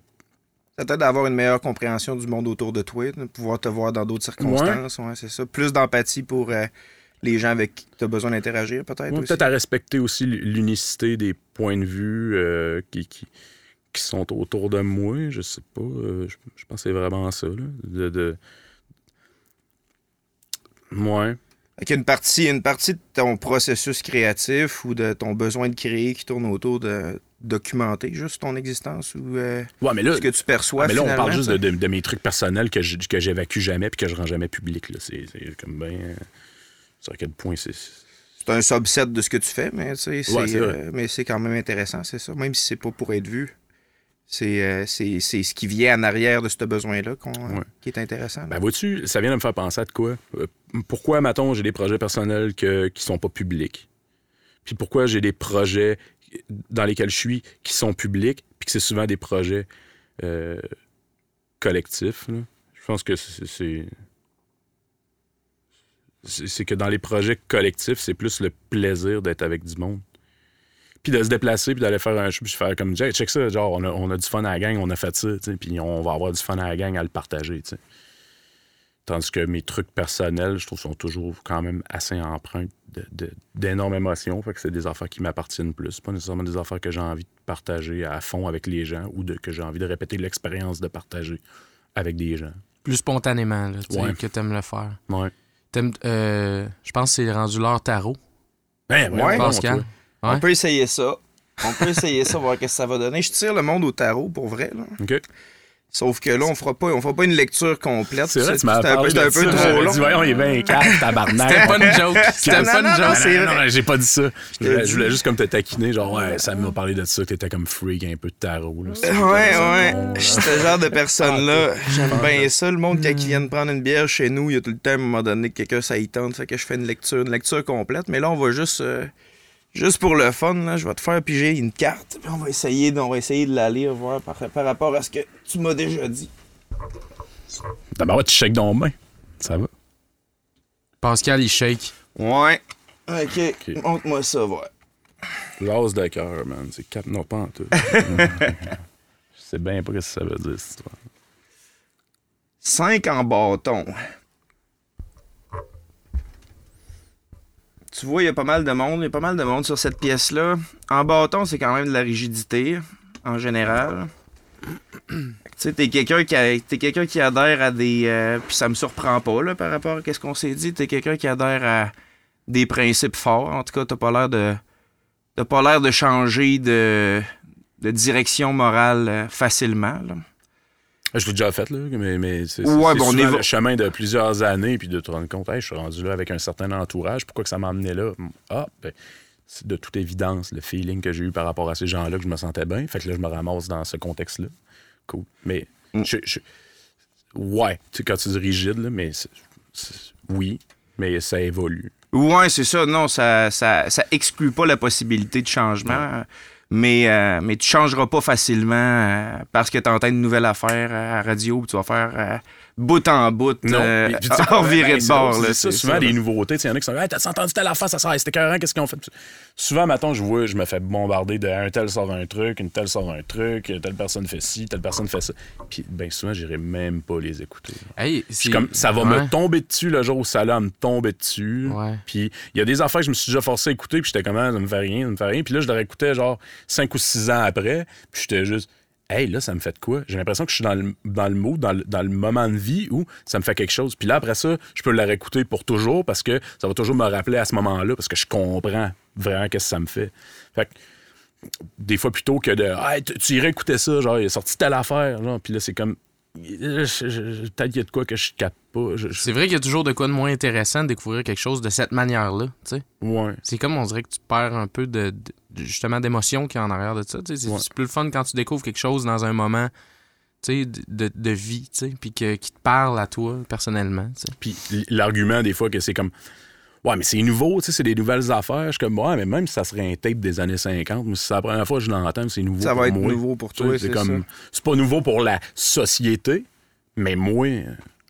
Ça t'aide à avoir une meilleure compréhension du monde autour de toi, de pouvoir te voir dans d'autres circonstances. Ouais. c'est ça. Plus d'empathie pour euh, les gens avec qui tu as besoin d'interagir, peut-être. Ouais. Peut-être à respecter aussi l'unicité des points de vue euh, qui, qui, qui sont autour de moi. Je sais pas. euh, je, je pense que c'est vraiment ça. Là, de, de... Ouais. Fait qu'il y a une partie, une partie de ton processus créatif ou de ton besoin de créer qui tourne autour de documenter juste ton existence ou euh, Ouais, mais là, ce que tu perçois. mais là on parle juste de, t'sais. de- de mes trucs personnels que je- que j'évacue jamais puis que je rends jamais public. là. C'est comme ben. euh, C'est à quel point c'est. C'est un subset de ce que tu fais, mais tu sais, c'est Ouais, c'est euh, mais c'est quand même intéressant, c'est ça. Même si c'est pas pour être vu. C'est euh, c'est- c'est ce qui vient en arrière de ce besoin-là qu'on- Ouais. qui est intéressant. Ben, vois-tu, ça vient de me faire penser à de quoi? Euh, pourquoi, mettons, j'ai des projets personnels que, qui sont pas publics? Puis pourquoi j'ai des projets dans lesquels je suis qui sont publics, puis que c'est souvent des projets euh, collectifs? là? Je pense que. C'est c'est que dans les projets collectifs, c'est plus le plaisir d'être avec du monde. Puis de se déplacer, puis d'aller faire un show, puis faire comme, Hey, check ça, genre, on a, on a du fun à la gang, on a fait ça, tu sais, puis on va avoir du fun à la gang à le partager, tu sais. Tandis que mes trucs personnels, je trouve, sont toujours quand même assez empreints d'énormes émotions. Fait que c'est des affaires qui m'appartiennent plus. Pas nécessairement des affaires que j'ai envie de partager à fond avec les gens ou de, que j'ai envie de répéter l'expérience de partager avec des gens. Plus spontanément, là, tu sais, Ouais. que t'aimes le faire. Ouais. Euh, je pense que c'est rendu l'heure tarot, Ben, Ouais, Pascal. Ouais. On peut essayer ça. On peut essayer ça, voir ce que ça va donner. Je tire le monde au tarot pour vrai. Là. OK. Sauf que là, on fera pas, on fera pas une lecture complète. C'est vrai, C'est- tu m'as c'était un peu, parlé un trop long. dit, voyons, il est bien calme, tabarnak. C'était pas une joke. C'était pas non, une joke. Non, non, non, j'ai pas dit ça. Je voulais, dis. je voulais juste comme te taquiner, genre, ouais, ça m'a parlé de ça, que t'étais comme freak, un peu de tarot. Là. Ouais, ouais. Je suis ce genre de personne-là. J'aime bien ça. Le monde, quand ils viennent prendre une bière chez nous, il y a tout le temps, à un moment donné, que quelqu'un, ça y tente. Fait que je fais une lecture, une lecture complète. Mais là, on va juste. Juste pour le fun, là, je vais te faire piger une carte. Puis on va essayer, de- on va essayer de la lire, voir par, par rapport à ce que tu m'as déjà dit. D'abord, ouais, tu shakes dans main. Ça va. Pascal, il shake. Ouais. Ok. Montre-moi ça, voir. L'as de cœur, man. C'est quatre. Non, pas en tout. Je sais bien pas ce que ça veut dire, cette histoire. 5 en bâton. Tu vois, il y a pas mal de monde. Y a pas mal de monde sur cette pièce-là. En bâton, c'est quand même de la rigidité, en général. Tu sais, t'es quelqu'un qui, quelqu'un qui adhère à des... euh, Puis ça me surprend pas, là, par rapport à ce qu'on s'est dit. T'es quelqu'un qui adhère à des principes forts. En tout cas, t'as pas l'air de... T'as pas l'air de changer de, direction morale euh, facilement. Je l'ai déjà fait, là, mais, mais c'est Ouais, bon, évo- le chemin de plusieurs années, puis de te rendre compte, hey, je suis rendu là avec un certain entourage, pourquoi que ça m'a amené là? Ah, ben, c'est de toute évidence le feeling que j'ai eu par rapport à ces gens-là que je me sentais bien. Fait que là, je me ramasse dans ce contexte-là. Cool. Mais, Mm. je, je- ouais, tu sais, quand tu dis rigide, là, mais oui, mais ça évolue. Ouais, c'est ça. Non, ça, ça, ça exclut pas la possibilité de changement. Mais, euh, mais tu changeras pas facilement euh, parce que tu entends une nouvelle affaire à la radio, tu vas faire euh, bout en bout, Non. euh, Puis tu sais, hors viré ben, de bord. c'est là, ça, souvent, ça, là. nouveautés. Tu sais, Il y en a qui sont Hey, t'as entendu telle affaire, ça sort, c'était écœurant, qu'est-ce qu'ils ont fait? Souvent, maintenant, je vois, je me fais bombarder de un tel sort un truc, une telle sort un truc, telle personne fait ci, telle personne fait ça. Puis, ben, souvent, j'irai même pas les écouter. Hey, Je comme, ça va Ouais. me tomber dessus le jour où ça allait me tomber dessus. Ouais. Puis il y a des affaires que je me suis déjà forcé à écouter, puis j'étais comme, Ah, ça me fait rien, ça me fait rien. Puis là, je les réécoutais genre 5 ou 6 ans après, puis j'étais juste, hey, là, ça me fait de quoi? J'ai l'impression que je suis dans le, dans le dans le, dans le moment de vie où ça me fait quelque chose. Puis là, après ça, je peux la réécouter pour toujours parce que ça va toujours me rappeler à ce moment-là, parce que je comprends vraiment qu'est-ce que ça me fait. Fait que, des fois plutôt que de hey, tu tu irais écouter ça genre il est sorti telle affaire genre puis là c'est comme peut-être qu'il y a de quoi que je capte pas je- je- C'est vrai qu'il y a toujours de quoi de moins intéressant de découvrir quelque chose de cette manière-là, tu sais. ouais C'est comme on dirait que tu perds un peu de, de- justement d'émotion qui est en arrière de ça. tu sais. C'est Ouais. plus le fun quand tu découvres quelque chose dans un moment tu sais, de, de- de vie, tu sais, puis que- qui te parle à toi personnellement. tu sais. puis l'argument des fois que c'est comme ouais mais c'est nouveau tu sais c'est des nouvelles affaires je suis comme ouais mais même si ça serait un tape des années 50 mais si c'est la première fois que je l'entends c'est nouveau Ça pour va être moi. nouveau pour toi, c'est comme c'est pas nouveau pour la société mais moi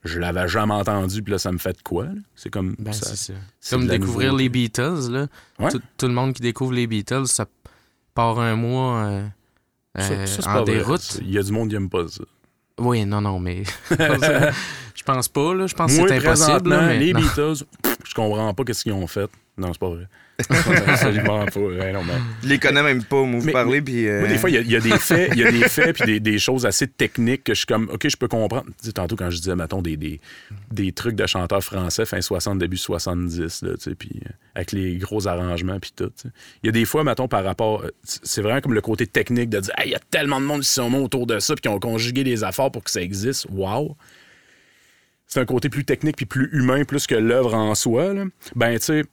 je l'avais jamais entendu puis là ça me fait de quoi c'est comme Ben, ça- c'est ça. Comme découvrir les Beatles, là. Ouais. Tout, tout le monde qui découvre les Beatles, ça part un mois euh, Ça- euh, ça, c'est en déroute. il y a du monde qui aime pas ça Oui, non, non, mais. je pense pas, là. Je pense que c'est impossible. présentement, Là, mais les non. Beatles, pff, je comprends pas qu'est-ce qu'ils ont fait. Non, c'est pas vrai. Absolument pas. Ouais, non, mais- Je les connais même pas, moi, vous parlez, puis... euh, Moi, des fois, il y a- il y, a des faits, il y a des faits puis des, des choses assez techniques que je suis comme, OK, je peux comprendre. Tu sais, tantôt, quand je disais, mettons, des, des, des trucs de chanteurs français fin 60, début 70, là, tu sais, puis euh, avec les gros arrangements, puis tout. tu sais. Il y a des fois, mettons, par rapport. euh, C'est vraiment comme le côté technique de dire, Hey, il y a tellement de monde qui sont autour de ça, puis qui ont conjugué des affaires pour que ça existe. Wow! C'est un côté plus technique puis plus humain, plus que l'œuvre en soi. Là. Ben, tu sais,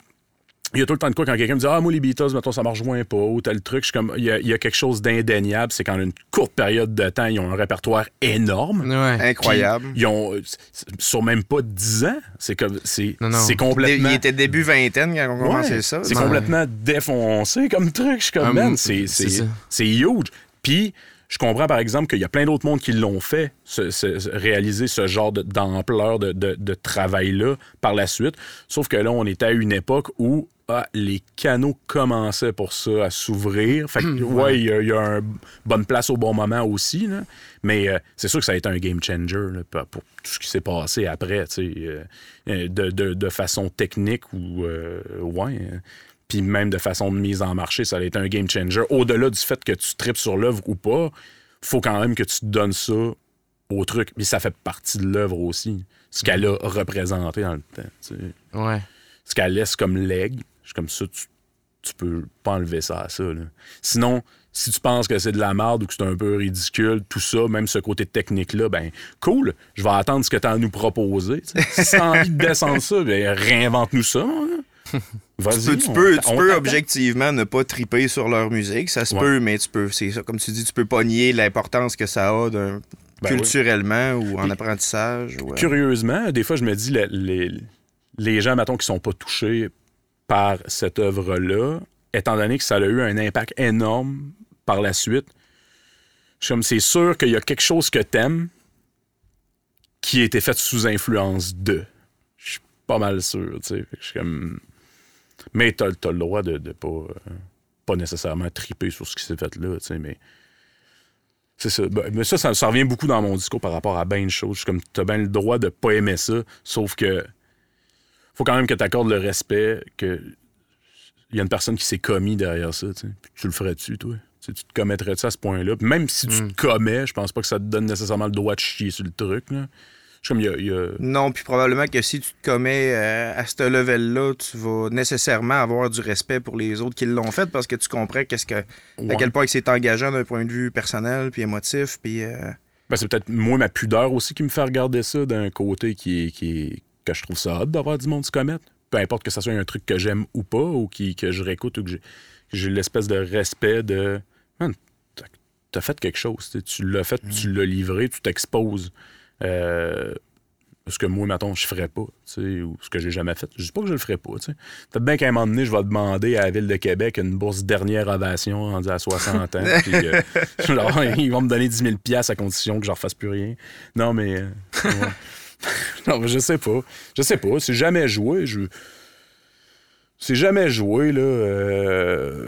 il y a tout le temps de quoi quand quelqu'un me dit Ah, moi, les Beatles, mettons, ça marche moins pas, ou tel truc. Je suis comme, il y, a, il y a quelque chose d'indéniable, c'est qu'en une courte période de temps, ils ont un répertoire énorme. Ouais. Incroyable. Ils ont, sur même pas 10 ans, c'est comme, c'est, Non, non. c'est Dé- complètement. Il était début vingtaine quand on Ouais, commençait ça. C'est Non. complètement défoncé comme truc. Je suis comme, Ah, man, c'est, c'est c'est, ça. c'est huge. Puis, je comprends par exemple qu'il y a plein d'autres mondes qui l'ont fait, ce- ce- réaliser ce genre d'ampleur de, de- de travail-là par la suite. Sauf que là, on était à une époque où ah, les canaux commençaient pour ça à s'ouvrir. Fait que, ouais, il y a, il y a une bonne place au bon moment aussi. là. Mais euh, c'est sûr que ça a été un game changer là, pour tout ce qui s'est passé après, euh, euh, de, de- de façon technique ou euh, ouais. Puis même de façon de mise en marché, ça a été un game changer. Au-delà du fait que tu tripes sur l'œuvre ou pas, faut quand même que tu te donnes ça au truc. Mais ça fait partie de l'œuvre aussi. Ce qu'elle a représenté dans le temps. tu sais. Ouais. Ce qu'elle laisse comme leg, comme ça, tu, tu peux pas enlever ça à ça. là. Sinon, si tu penses que c'est de la merde ou que c'est un peu ridicule, tout ça, même ce côté technique-là, ben cool, je vais attendre ce que tu as à nous proposer. tu sais. Si tu as envie de descendre ça, ben réinvente-nous ça. hein. Tu peux, tu peux, peux objectivement ne pas triper sur leur musique, ça se Ouais. peut, mais tu peux, c'est ça, comme tu dis, tu peux pas nier l'importance que ça a d'un- Ben oui. culturellement ou en Puis- apprentissage. euh, Curieusement, des fois, je me dis, les, les, les gens, mettons, qui sont pas touchés par cette œuvre-là, étant donné que ça a eu un impact énorme par la suite, je suis comme, c'est sûr qu'il y a quelque chose que t'aimes qui a été fait sous influence de. Je suis pas mal sûr, tu sais. Je suis comme... Mais t'as as le droit de, de pas, euh, pas nécessairement triper sur ce qui s'est fait là, tu sais, mais... C'est ça. Ben, mais ça, ça, ça revient beaucoup dans mon discours par rapport à bien de choses. Je suis comme, t'as bien le droit de pas aimer ça, sauf que faut quand même que tu accordes le respect que il y a une personne qui s'est commis derrière ça. tu sais. Puis tu le ferais-tu, toi? Tu te commettrais-tu à ce point-là? Puis même si tu Mm. te commets, je pense pas que ça te donne nécessairement le droit de chier sur le truc. Là. Je suis comme, il y a- il y a... Non, puis probablement que si tu te commets euh, à ce level-là, tu vas nécessairement avoir du respect pour les autres qui l'ont fait parce que tu comprends qu'est-ce que, à quel point que c'est engageant d'un point de vue personnel puis émotif. Puis, euh, Ben, c'est peut-être moi ma pudeur aussi qui me fait regarder ça d'un côté qui qui que je trouve ça hot d'avoir du monde se commettre. Peu importe que ça soit un truc que j'aime ou pas, ou qui, que je réécoute ou que j'ai, l'espèce de respect de. Man, t'as, fait quelque chose. tu l'as fait, tu l'as livré, tu t'exposes. Euh, ce que moi, mettons, je ferais pas, ou ce que j'ai jamais fait. Je dis pas que je le ferais pas. Peut-être bien qu'à un moment donné, je vais demander à la Ville de Québec une bourse dernière ovation rendue à 60 ans. puis, euh, genre, ils vont me donner 10 000 piastres à condition que je ne refasse plus rien. Non, mais... euh, ouais. non, mais je sais pas. Je sais pas. C'est jamais joué. Je... C'est jamais joué, là. Euh...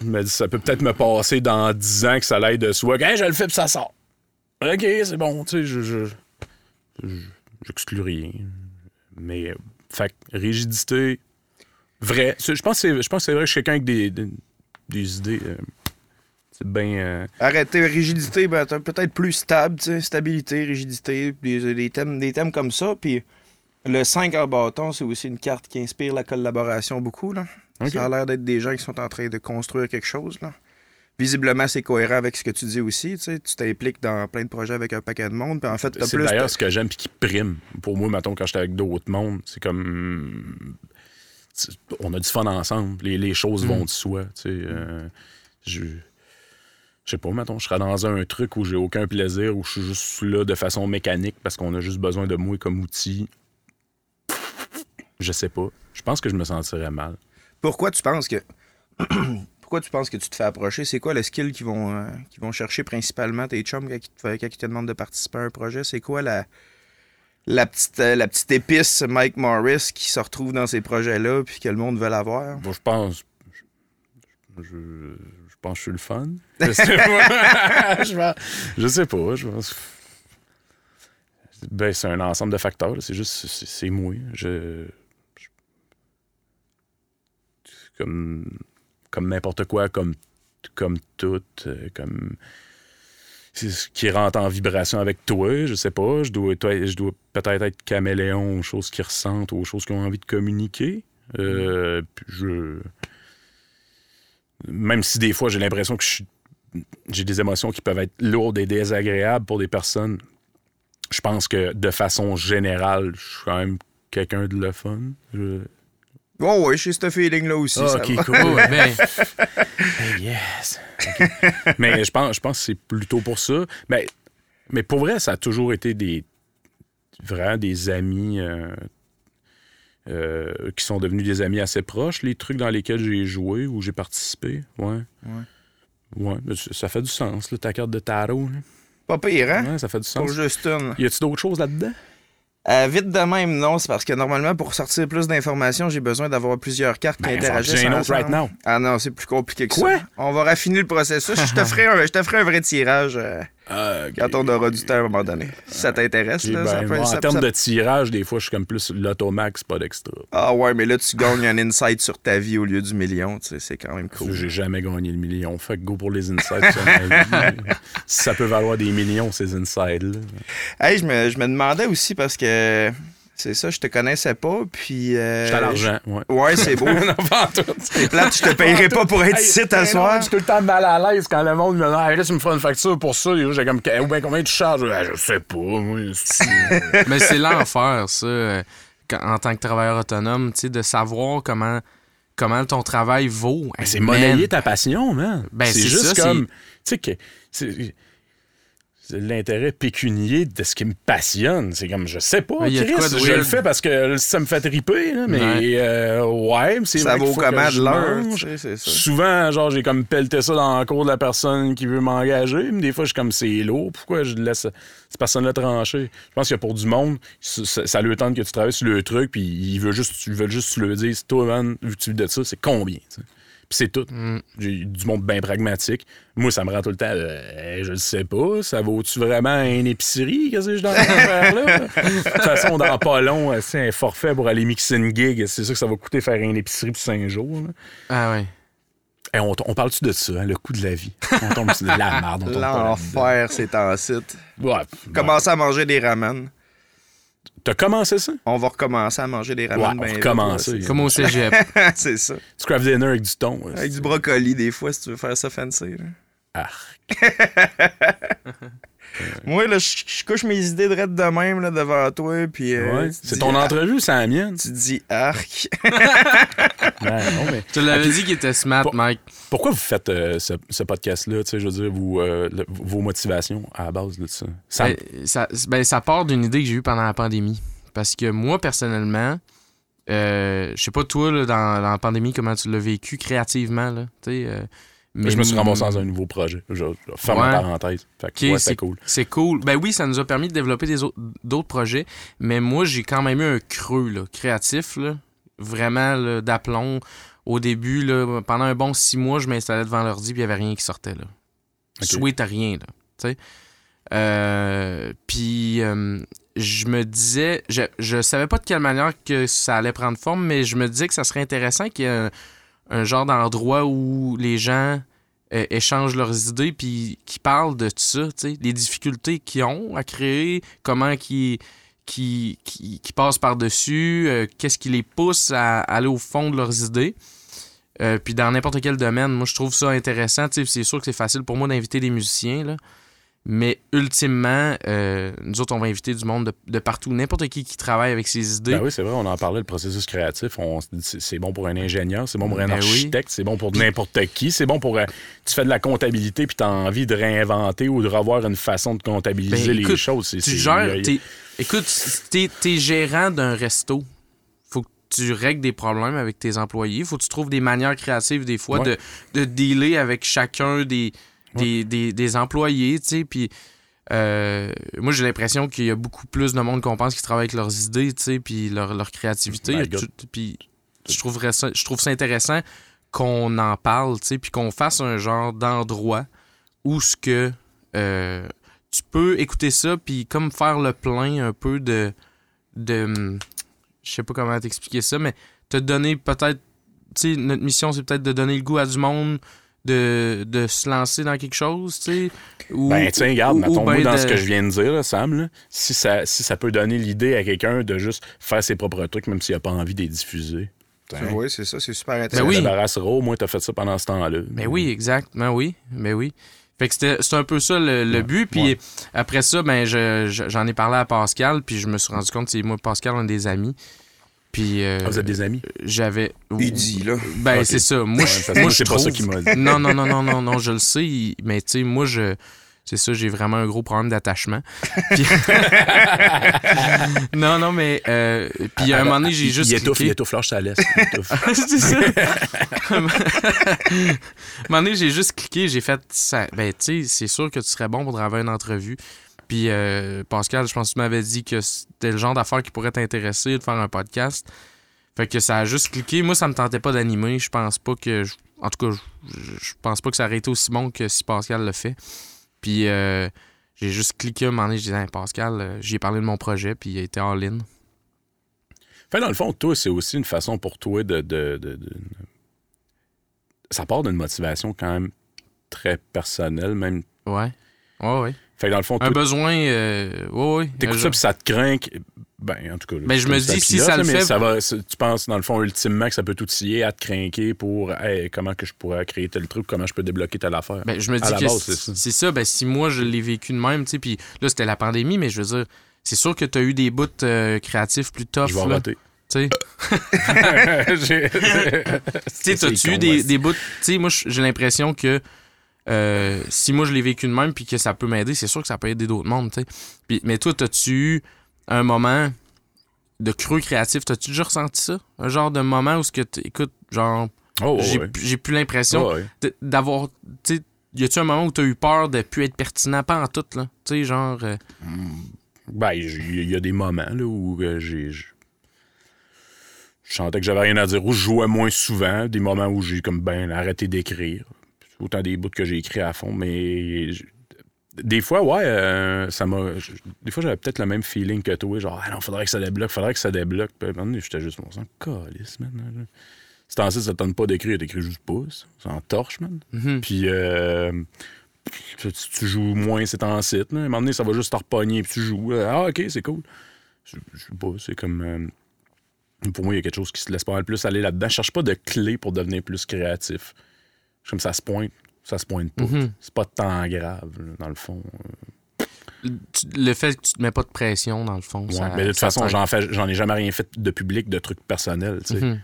Je me dis, ça peut peut-être me passer dans 10 ans que ça l'aide de soi. Hey, je le fais puis ça sort. OK, c'est bon. Tu sais, je... je... je- J'exclus rien. Mais, euh, fait rigidité, vrai. Je pense que c'est vrai que je suis quelqu'un avec des, des, des idées. euh, c'est bien. euh, Arrêter rigidité, ben, t'as peut-être plus stable, tu sais, stabilité, rigidité, des, des thèmes, des thèmes comme ça. Puis le 5 en bâton, c'est aussi une carte qui inspire la collaboration beaucoup. Là. Ça a l'air d'être des gens qui sont en train de construire quelque chose. Là. Visiblement, c'est cohérent avec ce que tu dis aussi. Tu sais, tu t'impliques dans plein de projets avec un paquet de monde. Puis en fait, C'est plus. d'ailleurs ce que j'aime puis qui prime. Pour moi, mettons, quand j'étais avec d'autres mondes, c'est comme. c'est- On a du fun ensemble. Les, les choses Mm. vont de soi. Tu sais, euh, je. Je sais pas, mettons, je serais dans un truc où j'ai aucun plaisir, où je suis juste là de façon mécanique parce qu'on a juste besoin de moi comme outil. Je sais pas. Je pense que je me sentirais mal. Pourquoi tu penses que. Pourquoi tu penses que tu te fais approcher? C'est quoi le skill qu'ils vont, euh, vont chercher principalement tes chums quand ils te, quand ils te demandent de participer à un projet? C'est quoi la, la, petite, euh, la petite épice Mike Morris qui se retrouve dans ces projets-là puis que le monde veut l'avoir? Bon, je pense. Je, je, je pense que je suis le fun. Je sais pas. je, sais pas. Je pense. Ben, c'est un ensemble de facteurs. C'est juste. C'est, c'est moi. Je- comme. Comme n'importe quoi, comme. Comme tout. euh, Comme. Ce qui rentre en vibration avec toi, je sais pas. Je dois, je dois peut-être être caméléon aux choses qui ressentent, aux choses qui ont envie de communiquer. Euh, je. Même si des fois j'ai l'impression que j'ai des émotions qui peuvent être lourdes et désagréables pour des personnes, je pense que de façon générale, je suis quand même quelqu'un de le fun. Je- Oh ouais, j'ai ce feeling-là aussi. Ah, ça ok, va. cool. Ben, yes. Mais je pense, je pense que c'est plutôt pour ça. Mais, mais pour vrai, ça a toujours été des vraiment des amis euh, euh, qui sont devenus des amis assez proches, les trucs dans lesquels j'ai joué ou j'ai participé. Ouais. Ouais. ça fait du sens, là, ta carte de tarot. là. Pas pire, hein? Ouais, ça fait du Pour sens. juste une. Y a-tu d'autres choses là-dedans? Euh, vite de même, non, c'est parce que normalement, pour sortir plus d'informations, j'ai besoin d'avoir plusieurs cartes qui Ben, interagissent. autre ensemble. right now. Ah non, c'est plus compliqué que Quoi? ça. On va raffiner le processus. Je te ferai un, je te ferai un vrai tirage euh, quand on aura du temps à un moment donné. Si ça t'intéresse, Ok, là, ben, ça peut- en ça- termes ça- de tirage, des fois, je suis comme plus l'automax, pas d'extra. Ah ouais, mais là, tu gagnes un insight sur ta vie au lieu du million. tu sais, C'est quand même cool. J'ai jamais gagné le million. Fait que go pour les insides sur ma vie. Si ça peut valoir des millions, ces insides-là. Hey, je me, je me demandais aussi parce que c'est ça, je te connaissais pas. Puis. euh, J'étais à l'argent, ouais. Ouais, c'est beau. non, pas en tout. C'est plate, je te payerai pas pour être ici à soir. Je suis tout le temps mal à l'aise quand le monde me dit hey, là, tu me feras une facture pour ça. J'ai comme, Eh, ben, combien tu charges? Ah, je sais pas, moi. mais c'est l'enfer, ça, quand- en tant que travailleur autonome, tu sais, de savoir comment, comment ton travail vaut. Ben, c'est monnayer ta passion, man. Ben, c'est juste ça, comme. Tu sais que. c'est- c'est l'intérêt pécunier de ce qui me passionne. C'est comme, je sais pas, Chris, de je le fais parce que ça me fait triper, là, mais Ouais. euh, ouais, c'est Ça vrai vaut comment de l'heure? tu sais. Souvent, genre, j'ai comme pelleté ça dans le cours de la personne qui veut m'engager, mais des fois, je suis comme, c'est lourd, pourquoi je laisse cette personne-là trancher? Je pense que pour du monde, ça, lui tente que tu travailles sur le truc, puis ils veulent juste, ils veulent juste le dises, toi, man, vu que tu de ça, c'est combien? C'est tout. Mm. J'ai du monde bien pragmatique. Moi, ça me rend tout le temps, euh, je le sais pas, ça vaut-tu vraiment une épicerie? Qu'est-ce que je dois faire là? De toute façon, dans pas long, euh, c'est un forfait pour aller mixer une gig. C'est ça que ça va coûter faire une épicerie pour cinq jours. là. Ah ouais. Hey, on, on parle-tu de ça, hein, le coût de la vie? On tombe sur de la merde. L'enfer, c'est en site. Ouais, Commencer à manger des ramen. T'as commencé ça? On va recommencer à manger des ramen. Ouais, on recommencer. Comme au cégep. c'est- c'est ça. Tu craft dinner avec du thon. ouais. Avec du brocoli, des fois, si tu veux faire ça fancy. là. Arc. Moi, là, je je couche mes idées de raide de même là, devant toi, puis euh, Ouais, tu C'est ton entrevue, c'est la mienne. Tu dis arc. Non, mais te l'avais dit qu'il était smart, Mike. pourquoi vous faites euh, ce, ce podcast-là? Tu sais, je veux dire, vous, euh, le- vos motivations à la base de ça. Ben, ça, ben, ça part d'une idée que j'ai eue pendant la pandémie. Parce que moi, personnellement, euh, je sais pas toi, là, dans, dans la pandémie, comment tu l'as vécu créativement. Là, tu sais, euh, Mais je me suis ramassé dans un nouveau projet. Je, je ferme Ouais. la parenthèse. Fait ouais, c'est cool. C'est cool. Ben oui, ça nous a permis de développer des autres- d'autres projets, mais moi, j'ai quand même eu un creux là, créatif, là, vraiment d'aplomb. Au début, là, pendant un bon six mois, je m'installais devant l'ordi puis il n'y avait rien qui sortait. Là. Ok. Sweet à rien. Là. Euh, puis euh, je me disais, je, je savais pas de quelle manière que ça allait prendre forme, mais je me disais que ça serait intéressant qu'il y ait un, un genre d'endroit où les gens échangent leurs idées puis qui parlent de ça, les difficultés qu'ils ont à créer, comment qui qui, qui, qui passent par-dessus, euh, qu'est-ce qui les pousse à aller au fond de leurs idées. Euh, puis dans n'importe quel domaine, moi je trouve ça intéressant. C'est sûr que c'est facile pour moi d'inviter des musiciens. Mais ultimement, euh, nous autres, on va inviter du monde de, de partout, n'importe qui qui travaille avec ses idées. Ben oui, c'est vrai, on en parlait, le processus créatif. on C'est c'est bon pour un ingénieur, c'est bon pour un Ben oui. architecte, c'est bon pour n'importe qui, c'est bon pour. euh, tu fais de la comptabilité puis tu as envie de réinventer ou de revoir une façon de comptabiliser Ben, les choses. C'est- tu c'est- gères, il a- t'es- écoute, t'es, t'es gérant d'un resto. Faut que tu règles des problèmes avec tes employés. Faut que tu trouves des manières créatives, des fois, Ouais. de, de dealer avec chacun des, des, des, des employés, tu sais. Puis, euh, moi, j'ai l'impression qu'il y a beaucoup plus de monde qu'on pense qui travaille avec leurs idées, tu sais, puis leur, leur créativité. Tout- Puis, je trouverais ça, je trouve ça intéressant qu'on en parle, tu sais, puis qu'on fasse un genre d'endroit où ce que euh, tu peux écouter ça puis comme faire le plein un peu de de je sais pas comment t'expliquer ça mais te donner peut-être tu sais notre mission c'est peut-être de donner le goût à du monde de, de se lancer dans quelque chose tu sais ou Ben, tiens, regarde, mettons, ben dans de- ce que je viens de dire, là, Sam, là, si, ça, si ça peut donner l'idée à quelqu'un de juste faire ses propres trucs, même s'il n'a pas envie de les diffuser. Tiens, Oui, c'est ça, c'est super Ben intéressant. oui. débarrassera, au moins, tu as fait ça pendant ce temps-là. Mais oui, exact. Ben oui, ben oui. Fait que c'était c'est un peu ça le, le Ouais, but. Puis ouais. après ça, ben je- je- j'en ai parlé à Pascal, puis je me suis rendu compte, c'est moi, Pascal, on est des amis. Puis euh, Ah, vous êtes des amis? Il j'avais. dit, là. Ben c'est ça. Moi, Ouais, je, moi, c'est je pas ça qu'il m'a dit. Non, non, non, non, non, non, je le sais. il- Mais tu sais, moi, je. C'est ça, j'ai vraiment un gros problème d'attachement. Puis- non, non, mais. euh, puis à un moment donné, j'ai Il- juste. Il étouffe, cliqué. il étouffe, lâche, ça laisse. Il c'est ça. à un moment donné, j'ai juste cliqué, j'ai fait ça. Ben, tu sais, c'est sûr que tu serais bon pour avoir une entrevue. Puis, euh, Pascal, je pense que tu m'avais dit que c'était le genre d'affaires qui pourrait t'intéresser de faire un podcast. Fait que ça a juste cliqué. Moi, ça me tentait pas d'animer. Je pense pas que. je- En tout cas, je, je pense pas que ça aurait été aussi bon que si Pascal le fait. Puis, euh, j'ai juste cliqué à un moment donné. J'ai dit, Hey, Pascal, euh, j'y ai parlé de mon projet, puis il a été all-in. Fait, dans le fond, toi, c'est aussi une façon pour toi de. de- de- de- Ça part d'une motivation quand même très personnelle, même. Ouais. Ouais, ouais. Fait que dans le fond, Un besoin. euh, ouais, ouais. t'écoutes ça puis ça te craint. Ben, en tout cas. là, Ben, je me dis, si pilote, ça le là, mais fait- Ça va, tu penses, dans le fond, ultimement, que ça peut tout scier à te craquer pour hey, comment que je pourrais créer tel truc, comment je peux débloquer telle affaire. Ben, je me dis que c'est ça. Ben, si moi, je l'ai vécu de même, tu sais, puis là, c'était la pandémie, mais je veux dire, c'est sûr que tu as eu des bouts euh, créatifs plus tough, je vais là. rater. Tu sais, t'as-tu eu des, des bouts... Tu sais, moi, j'ai l'impression que euh, si moi, je l'ai vécu de même, puis que ça peut m'aider, c'est sûr que ça peut aider d'autres mondes, tu sais. Puis- Mais toi, t'as-tu eu un moment de creux créatif? T'as-tu déjà ressenti ça? Un genre de moment où, ce que écoute, genre, Oh, j'ai ouais. plus l'impression Oh, ouais. d'avoir. Tu sais, y a-tu un moment où t'as eu peur de plus être pertinent? Pas en tout, là. Tu sais, genre. euh, Ben, il y a des moments là, où euh, j'ai. Je je sentais que j'avais rien à dire, où je jouais moins souvent, des moments où j'ai comme ben arrêté d'écrire. Autant des bouts que j'ai écrit à fond, mais je- des fois, ouais, euh, ça m'a. Des fois, j'avais peut-être le même feeling que toi, genre, ah non, faudrait que ça débloque, faudrait que ça débloque. Puis à un moment donné, j'étais juste, on s'en calisse, man. là. Ce temps-ci, ça te tente pas d'écrire, t'écris juste pas, ça. En torche, man. mhm. Puis euh, tu, tu joues moins ces temps-ci. là. À un moment donné, ça va juste te repogner, puis tu joues. Ah, ok, c'est cool. Je, je sais pas, c'est comme. euh, pour moi, il y a quelque chose qui se laisse pas mal plus aller là-dedans. Je cherche pas de clé pour devenir plus créatif. Comme ça se pointe, ça se pointe pas. Mhm. C'est pas tant grave, dans le fond. Tu- le fait que tu te mets pas de pression, dans le fond. Ouais, ça- mais de toute façon, j'en fais, j'en ai jamais rien fait de public, de trucs personnels. Mhm.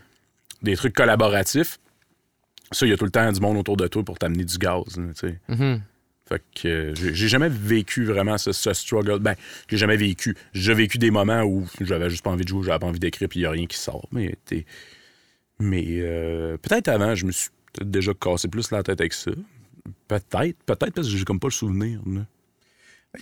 Des trucs collaboratifs. Ça, il y a tout le temps du monde autour de toi pour t'amener du gaz. là, tu sais. Mhm. Fait que euh, j'ai jamais vécu vraiment ce, ce struggle. Ben, j'ai jamais vécu. J'ai vécu des moments où j'avais juste pas envie de jouer, j'avais pas envie d'écrire, puis il y a rien qui sort. Mais, mais euh, peut-être avant, je me suis peut-être déjà cassé plus la tête avec ça. Peut-être, peut-être parce que j'ai comme pas le souvenir. là.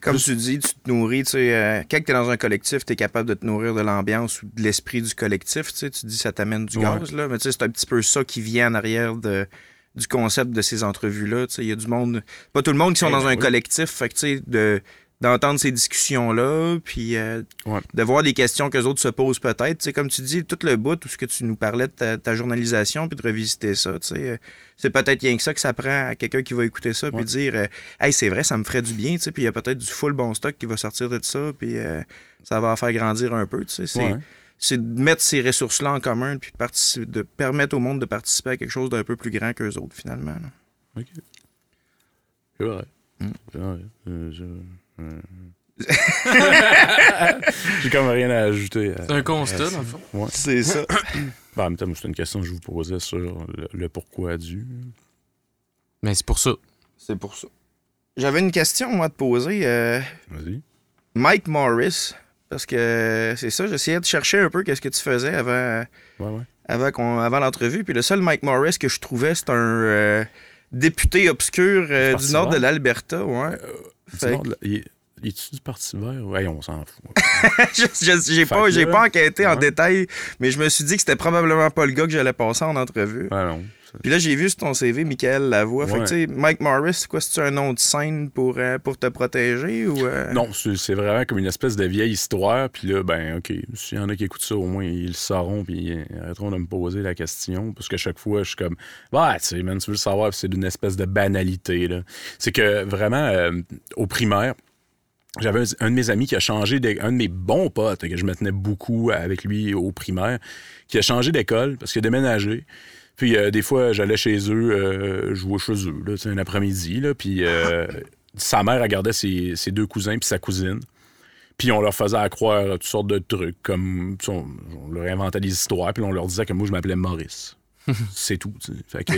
Comme tu dis, tu te nourris, tu sais, euh, quand tu es dans un collectif, tu es capable de te nourrir de l'ambiance ou de l'esprit du collectif, tu sais, tu dis ça t'amène du Ouais. gaz, là, mais tu sais, c'est un petit peu ça qui vient en arrière de, du concept de ces entrevues-là, tu sais, il y a du monde, pas tout le monde qui sont Eh dans un oui. collectif, fait que, tu sais, de d'entendre ces discussions-là, puis euh, Ouais. de voir des questions que les autres se posent peut-être. Tu sais, comme tu dis, tout le bout, tout ce que tu nous parlais de ta, ta journalisation, puis de revisiter ça, tu sais, euh, c'est peut-être rien que ça que ça prend à quelqu'un qui va écouter ça, puis dire, euh, hey, c'est vrai, ça me ferait du bien, tu sais, puis il y a peut-être du full bon stock qui va sortir de ça, puis euh, ça va en faire grandir un peu, tu sais. C'est, Ouais. c'est de mettre ces ressources-là en commun, puis de, permettre au monde de participer à quelque chose d'un peu plus grand qu'eux autres, finalement. là. OK. C'est vrai. Mm. C'est vrai. Je- euh. J'ai comme rien à ajouter. à- C'est un constat, dans le fond. Ouais. C'est ça. Ben, en même temps, c'est une question que je vous posais sur le, le pourquoi du. Mais c'est pour ça. c'est pour ça. J'avais une question, moi, à te poser. euh, Vas-y. Mike Morris, parce que c'est ça, j'essayais de chercher un peu qu'est-ce que tu faisais avant, Ouais, ouais. avant, avant l'entrevue. Puis le seul Mike Morris que je trouvais, c'est un euh, député obscur euh, du nord de l'Alberta. Ouais. Fait Sinon, il, il est-tu du Parti vert? Ouais, on s'en fout. j'ai pas, j'ai pas enquêté en détail, mais je me suis dit que c'était probablement pas le gars que j'allais passer en entrevue. Non. Puis là, j'ai vu sur ton CV Michael Lavoie. Fait que, Ouais. tu sais, Mike Morris, c'est quoi, c'est un nom de scène pour, euh, pour te protéger ou. euh? Non, c'est vraiment comme une espèce de vieille histoire. Puis là, ben, OK, s'il y en a qui écoutent ça, au moins, ils le sauront. Puis ils arrêteront de me poser la question. Parce que chaque fois, je suis comme, bah, tu sais, man, tu veux le savoir. C'est d'une espèce de banalité, là. C'est que vraiment, euh, au primaire, j'avais un, un de mes amis qui a changé, un de mes bons potes, que je me tenais beaucoup avec lui au primaire, qui a changé d'école parce qu'il a déménagé. Puis euh, des fois, j'allais chez eux, euh, jouer chez eux, là, un après-midi. Là, puis euh, sa mère regardait ses, ses deux cousins puis sa cousine. Puis on leur faisait croire toutes sortes de trucs, comme on, on leur inventait des histoires, puis on leur disait que moi, je m'appelais Maurice. C'est tout. Fait que.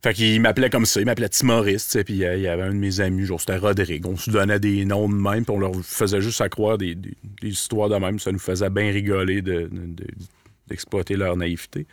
Fait qu'il m'appelait comme ça, il m'appelait tu sais, puis euh, il y avait un de mes amis, genre c'était Rodrigue. On se donnait des noms de même, puis on leur faisait juste à croire des, des- des histoires de même. Ça nous faisait bien rigoler de- de- de- d'exploiter leur naïveté.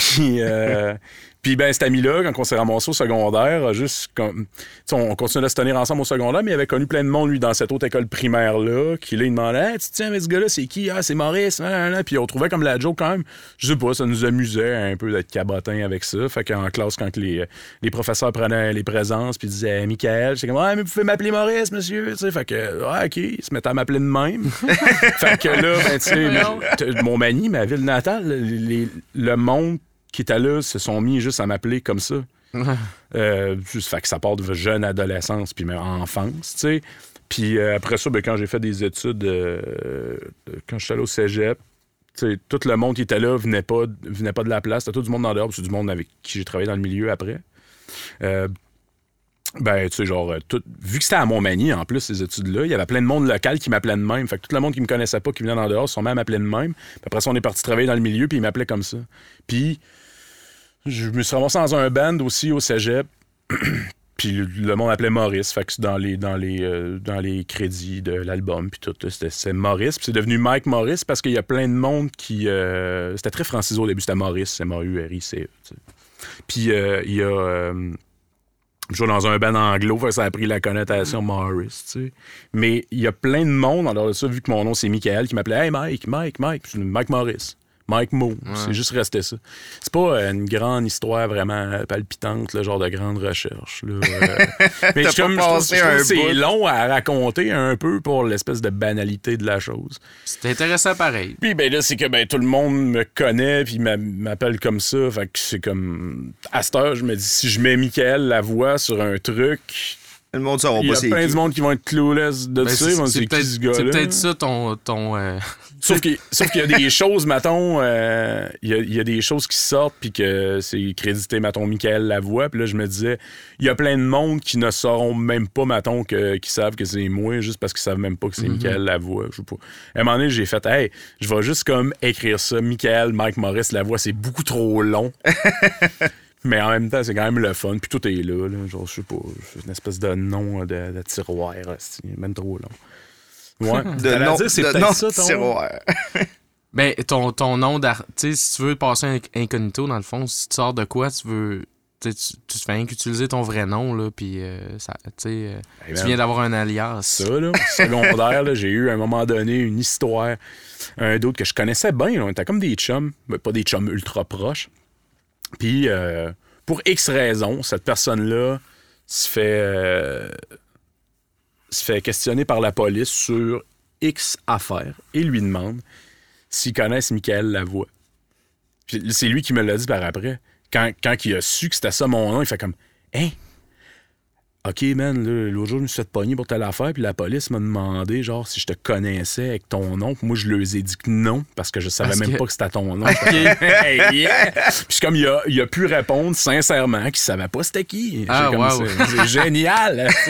Puis, euh, puis ben, cet ami-là, quand on s'est ramassé au secondaire, juste comme. on continuait de se tenir ensemble au secondaire, mais il avait connu plein de monde, lui, dans cette autre école primaire-là, qui, là, il demandait Hey, tu te tiens avec ce gars-là, c'est qui? Ah, c'est Maurice. nan, nan, nan. Puis on trouvait comme la joke quand même. Je sais pas, ça nous amusait un peu d'être cabotin avec ça. Fait qu'en classe, quand les, les professeurs prenaient les présences, puis disaient Michael, j'étais comme Ouais, mais vous pouvez m'appeler Maurice, monsieur. Tu sais, fait que, ouais, OK, il se mettait à m'appeler de même. fait que là, ben, tu sais, mon manie, ma ville natale, les- le monde qui était là se sont mis juste à m'appeler comme ça. Euh, juste fait que ça part de jeune adolescence puis même enfance, tu sais. Puis euh, après ça, ben, quand j'ai fait des études, euh, euh, quand je suis allé au cégep, tout le monde qui était là venait pas, venait pas de la place. C'était tout du monde dans dehors, c'est du monde avec qui j'ai travaillé dans le milieu après. Euh, ben, tu sais, genre, tout- vu que c'était à Montmagny, en plus, ces études-là, il y avait plein de monde local qui m'appelait de même. Fait que tout le monde qui me connaissait pas, qui venait dans dehors, sont même appelés de même. Puis après ça, on est parti travailler dans le milieu, puis ils m'appelaient comme ça. Puis, je me suis ramassé dans un band aussi au cégep. Puis le, monde appelait Maurice. Fait que dans les, dans les, euh, dans les crédits de l'album. Puis tout, c'était Maurice. Puis c'est devenu Mike Maurice parce qu'il y a plein de monde qui. euh, c'était très francisé au début. C'était Maurice. C'est M-A-U-R-I-C-E. tu sais. Puis euh, il y a. euh, je joue dans un band anglo, fait que ça a pris la connotation Morris, tu sais. Mais il y a plein de monde, alors de ça, vu que mon nom c'est Michael, qui m'appelait Hey Mike, Mike, Mike, je dis, Mike Morris. Mike Mo. C'est juste resté ça. C'est pas euh, une grande histoire vraiment palpitante, le genre de grande recherche. Là. Euh, mais je comme- je trouve- je c'est long à raconter un peu pour l'espèce de banalité de la chose. C'est intéressant pareil. Puis ben là, c'est que ben, tout le monde me connaît puis m'a- m'appelle comme ça. Fait que c'est comme. À cette heure, je me dis, si je mets Michael la voix sur un truc, Le monde saura il y a plein de monde qui vont être clueless de Ben, ça. c'est peut-être ça ton. ton euh, Sauf qu'il sauf qu'il y a des choses, mettons, euh, il y, a, il y a des choses qui sortent puis que c'est crédité, mettons, Michael Lavoie. Puis là, je me disais, il y a plein de monde qui ne sauront même pas, mettons, que, qui savent que c'est moi, juste parce qu'ils savent même pas que c'est Michael Lavoie. Je sais pas. À un moment donné, j'ai fait, hey, je vais juste comme écrire ça, Michael, Mike Maurice Lavoie, c'est beaucoup trop long. Mais en même temps, c'est quand même le fun. Puis tout est là, là. Genre, je sais pas, c'est une espèce de nom de, de tiroir, c'est même trop long. Ouais. De dire, c'est de ça, ton- tiroir. Ben, ton, ton nom d'art. Tu sais, si tu veux passer un incognito, dans le fond, si tu sors de quoi, tu veux. Tu, fais rien qu'utiliser ton vrai nom, là, puis euh, ça, tu sais, euh, Hey, tu man, viens d'avoir un alias. Ça, là, secondaire, là, j'ai eu à un moment donné une histoire, un d'autre que je connaissais bien. là, on était comme des chums, mais pas des chums ultra proches. Puis, euh, pour X raisons, cette personne-là se fait, euh, se fait questionner par la police sur X affaires et lui demande s'ils connaissent Michael Lavoie. C'est lui qui me l'a dit par après. Quand, quand il a su que c'était ça mon nom, il fait comme Hein? OK, man, l'autre jour, je me suis fait pogner pour telle affaire, puis la police m'a demandé, genre, si je te connaissais avec ton nom. Puis moi, je leur ai dit que non, parce que je savais Parce même que- pas que c'était ton nom. Hey, yeah! Puis comme il a, il a pu répondre sincèrement qu'il savait pas c'était qui. Ah, wow. c'est- génial!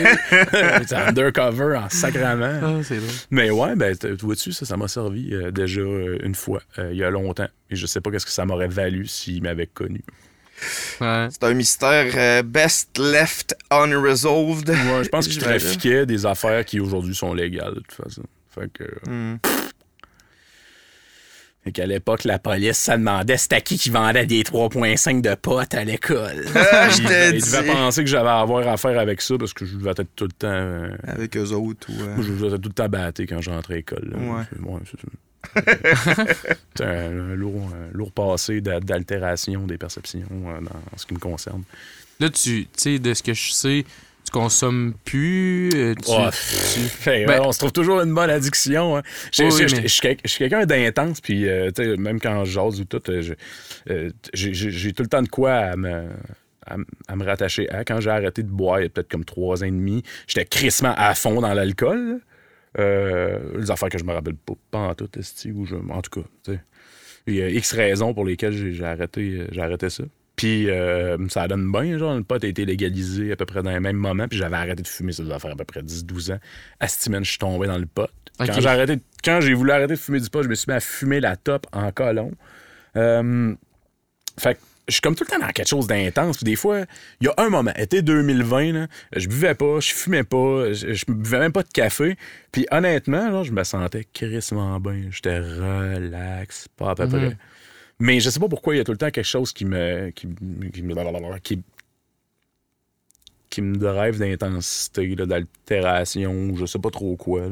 c'est undercover en sacrament. Ah. Mais ouais, ben, vois-tu, ça, ça m'a servi euh, déjà euh, une fois, euh, il y a longtemps. Et je sais pas qu'est-ce que ça m'aurait valu s'il m'avait connu. Ouais. C'est un mystère euh, best left unresolved. Ouais, je pense qu'il trafiquait des affaires qui aujourd'hui sont légales, de toute façon. Fait que. Hmm. Fait qu'à l'époque, la police, ça demandait c'était qui qui vendait des 3.5 de potes à l'école? Ah, je il, t'ai il devait dit. penser que j'avais à avoir affaire avec ça parce que je devais être tout le temps. euh, Avec eux autres. Ou, euh, je devais être tout le temps batté quand j'entrais à l'école. là. Ouais. C'est- ouais, c'est ça. C'est un, un lourd, un lourd passé d'a- d'altération des perceptions euh, dans en ce qui me concerne. Là, tu sais, de ce que je sais, tu consommes plus. euh, tu, Oh, tu- Fait, Ben- ouais, on se trouve toujours une bonne addiction. hein. Je Oui, oui, mais- suis quelqu'un d'intense, puis euh, même quand je jase ou tout, euh, euh, j'ai tout le temps de quoi à me, à, m- à me rattacher à. Quand j'ai arrêté de boire, il y a peut-être comme trois ans et demi, j'étais crissement à fond dans l'alcool. Euh, les affaires que je me rappelle pas, pas en tout, ou je, en tout cas. Il y a X raisons pour lesquelles j'ai arrêté, j'ai arrêté ça. Puis euh, ça donne bien, genre, le pot a été légalisé à peu près dans les mêmes moments, puis j'avais arrêté de fumer, ça devait faire à peu près 10-12 ans. Asti, man, je suis tombé dans le pot. Quand j'ai arrêté, quand j'ai voulu arrêter de fumer du pot, je me suis mis à fumer la top en colon. Euh, fait que je suis comme tout le temps dans quelque chose d'intense. Puis des fois, il y a un moment, été 2020, là, je buvais pas, je fumais pas, je, je buvais même pas de café. Puis honnêtement, je me sentais crissement bien. J'étais relax, pas à peu Mhm. près. Mais je sais pas pourquoi il y a tout le temps quelque chose qui me. qui, qui me. qui, qui me drive d'intensité, d'altération, je sais pas trop quoi.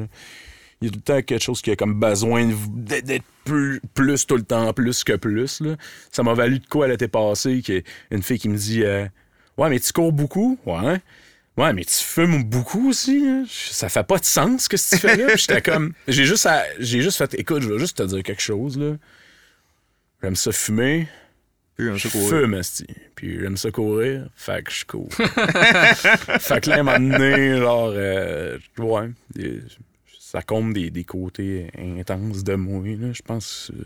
Il y a tout le temps quelque chose qui a comme besoin d'être plus, plus tout le temps, plus que plus. Là. Ça m'a valu de quoi l'été passé, a une fille qui me dit euh, Ouais, mais tu cours beaucoup? Ouais. Ouais, mais tu fumes beaucoup aussi. hein? Ça fait pas de sens que ce que tu fais là. J'étais comme. J'ai juste, à- j'ai juste fait Écoute, je vais juste te dire quelque chose. là. J'aime ça fumer. Puis, Je truc au- fume, esti. Puis j'aime ça courir, fait que je cours. fait que là, à un moment donné, genre, euh, ouais, des- ça compte des, des côtés intenses de moi, là, je pense. Euh...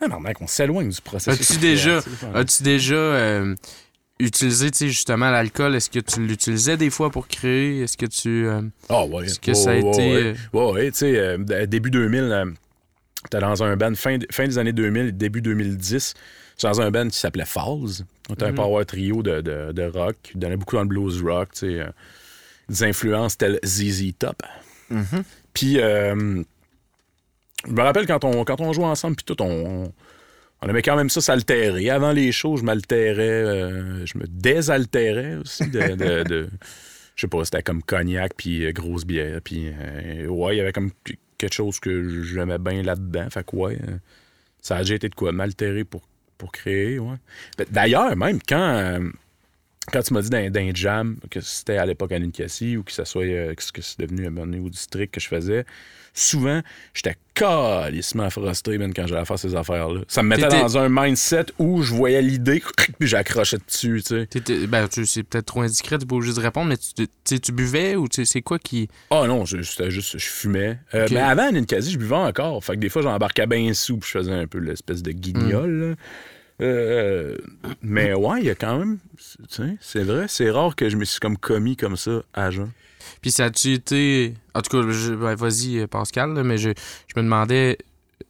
Ah non, mec, on s'éloigne du processus. As-tu déjà-. As-tu déjà euh, utilisé, tu sais, justement, l'alcool? Est-ce que tu l'utilisais des fois pour créer? Est-ce que tu. euh, Ah ouais. Est-ce que ça a ouais, été, Ouais, ouais, ouais, tu sais, euh, début 2000, t'es dans un band, fin, fin des années 2000, début 2010, j'étais dans un band qui s'appelait Falls. On était un Mhm. power trio de, de, de rock, qui donnait beaucoup dans le blues rock, tu sais, euh, des influences telles ZZ Top. Mhm. Puis, euh, je me rappelle quand on, quand on jouait ensemble, puis tout, on, on, on aimait quand même ça s'altérer. Avant les shows, je m'altérais, euh, je me désaltérais aussi de. de- de- je sais pas, c'était comme cognac, puis euh, grosse bière. Puis, euh, ouais, il y avait comme quelque chose que j'aimais bien là-dedans. Fait que, ouais, euh, ça a été de quoi, m'altérer pour, pour créer, ouais. D'ailleurs, même quand. Quand tu m'as dit dans, dans un jam que c'était à l'époque à Ninkasi ou que ça soit euh, que c'est devenu à un au district que je faisais, souvent, j'étais calissement frustré man, quand j'allais faire ces affaires-là. Ça me mettait dans un mindset où je voyais l'idée puis j'accrochais dessus, tu sais. t'étais- ben, tu- c'est peut-être trop indiscret, t'es pas obligé de répondre, mais tu, tu buvais ou c'est quoi qui. Ah non, c'était juste, je fumais. Euh. Mais avant, à Ninkasi, je buvais encore. Fait que des fois, j'embarquais bien sous puis je faisais un peu l'espèce de guignol. là. Euh, mais ouais, il y a quand même. C'est vrai, c'est rare que je me suis comme commis comme ça à jeun. Puis ça a-tu été. En tout cas, je- ben, vas-y, euh, Pascal, là, mais je, je me demandais.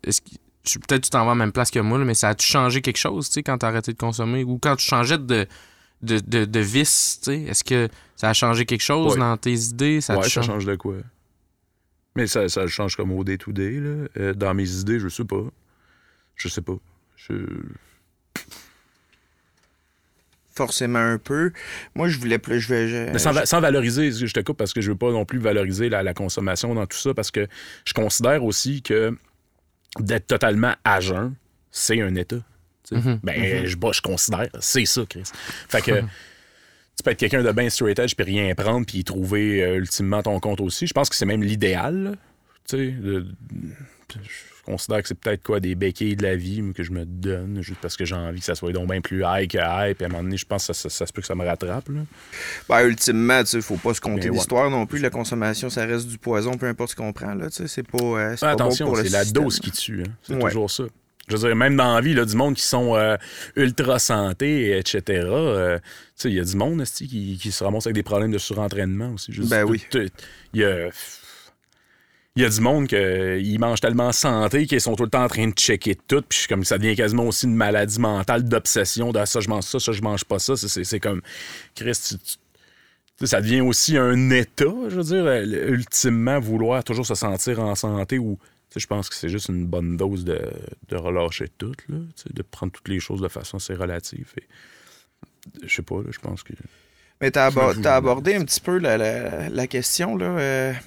Est-ce que. Peut-être que tu t'en vas à la même place que moi, là, mais ça a-tu changé quelque chose, tu sais, quand t'as arrêté de consommer? Ou quand tu changeais de, de, de, de vice, tu sais? Est-ce que ça a changé quelque chose Ouais. dans tes idées? Ça ouais, ça change de quoi? Mais ça, ça change comme au day-to-day. là. Euh, dans mes idées, je sais pas. Je sais pas. Je... Forcément un peu. Moi, je voulais plus. Je vais, je- Mais sans, va- sans valoriser, je te coupe parce que je veux pas non plus valoriser la, la consommation dans tout ça parce que je considère aussi que d'être totalement à jeun, c'est un état. Mhm. Ben, je, bah, je considère, c'est ça, Chris. Fait que tu peux être quelqu'un de bien straight edge puis rien prendre puis trouver euh, ultimement ton compte aussi. Je pense que c'est même l'idéal. Tu sais, de- je considère que c'est peut-être quoi des béquilles de la vie que je me donne juste parce que j'ai envie que ça soit donc bien plus high que high. Puis à un moment donné, je pense que ça, ça- ça se peut que ça me rattrape. Là. Ben, ultimement, tu sais, faut pas se compter Mais ouais. d'histoire non plus. La consommation, ça reste du poison, peu importe ce qu'on prend, là. Tu sais, c'est pas. euh, bon attention, c'est la système. dose qui tue. hein. C'est Ouais. toujours ça. Je veux dire, même dans la vie, là, du monde qui sont euh, ultra santé, etc. euh, tu sais, il y a du monde qui, qui se ramasse avec des problèmes de surentraînement aussi. Je Ben dire, oui. tout- tout- Il y a. Il y a du monde qui mangent tellement santé qu'ils sont tout le temps en train de checker tout. Puis comme ça devient quasiment aussi une maladie mentale d'obsession de ah, ça, je mange ça, ça, je mange pas ça. C'est- comme. Chris, tu- tu- tu ça devient aussi un état, je veux dire, euh, ultimement vouloir toujours se sentir en santé ou. tu Je pense que c'est juste une bonne dose de, de relâcher tout, là, tu de prendre toutes les choses de façon assez relative. Je sais pas, je pense que. Mais t'as là. abordé un petit peu la, la- la question, là. euh, tu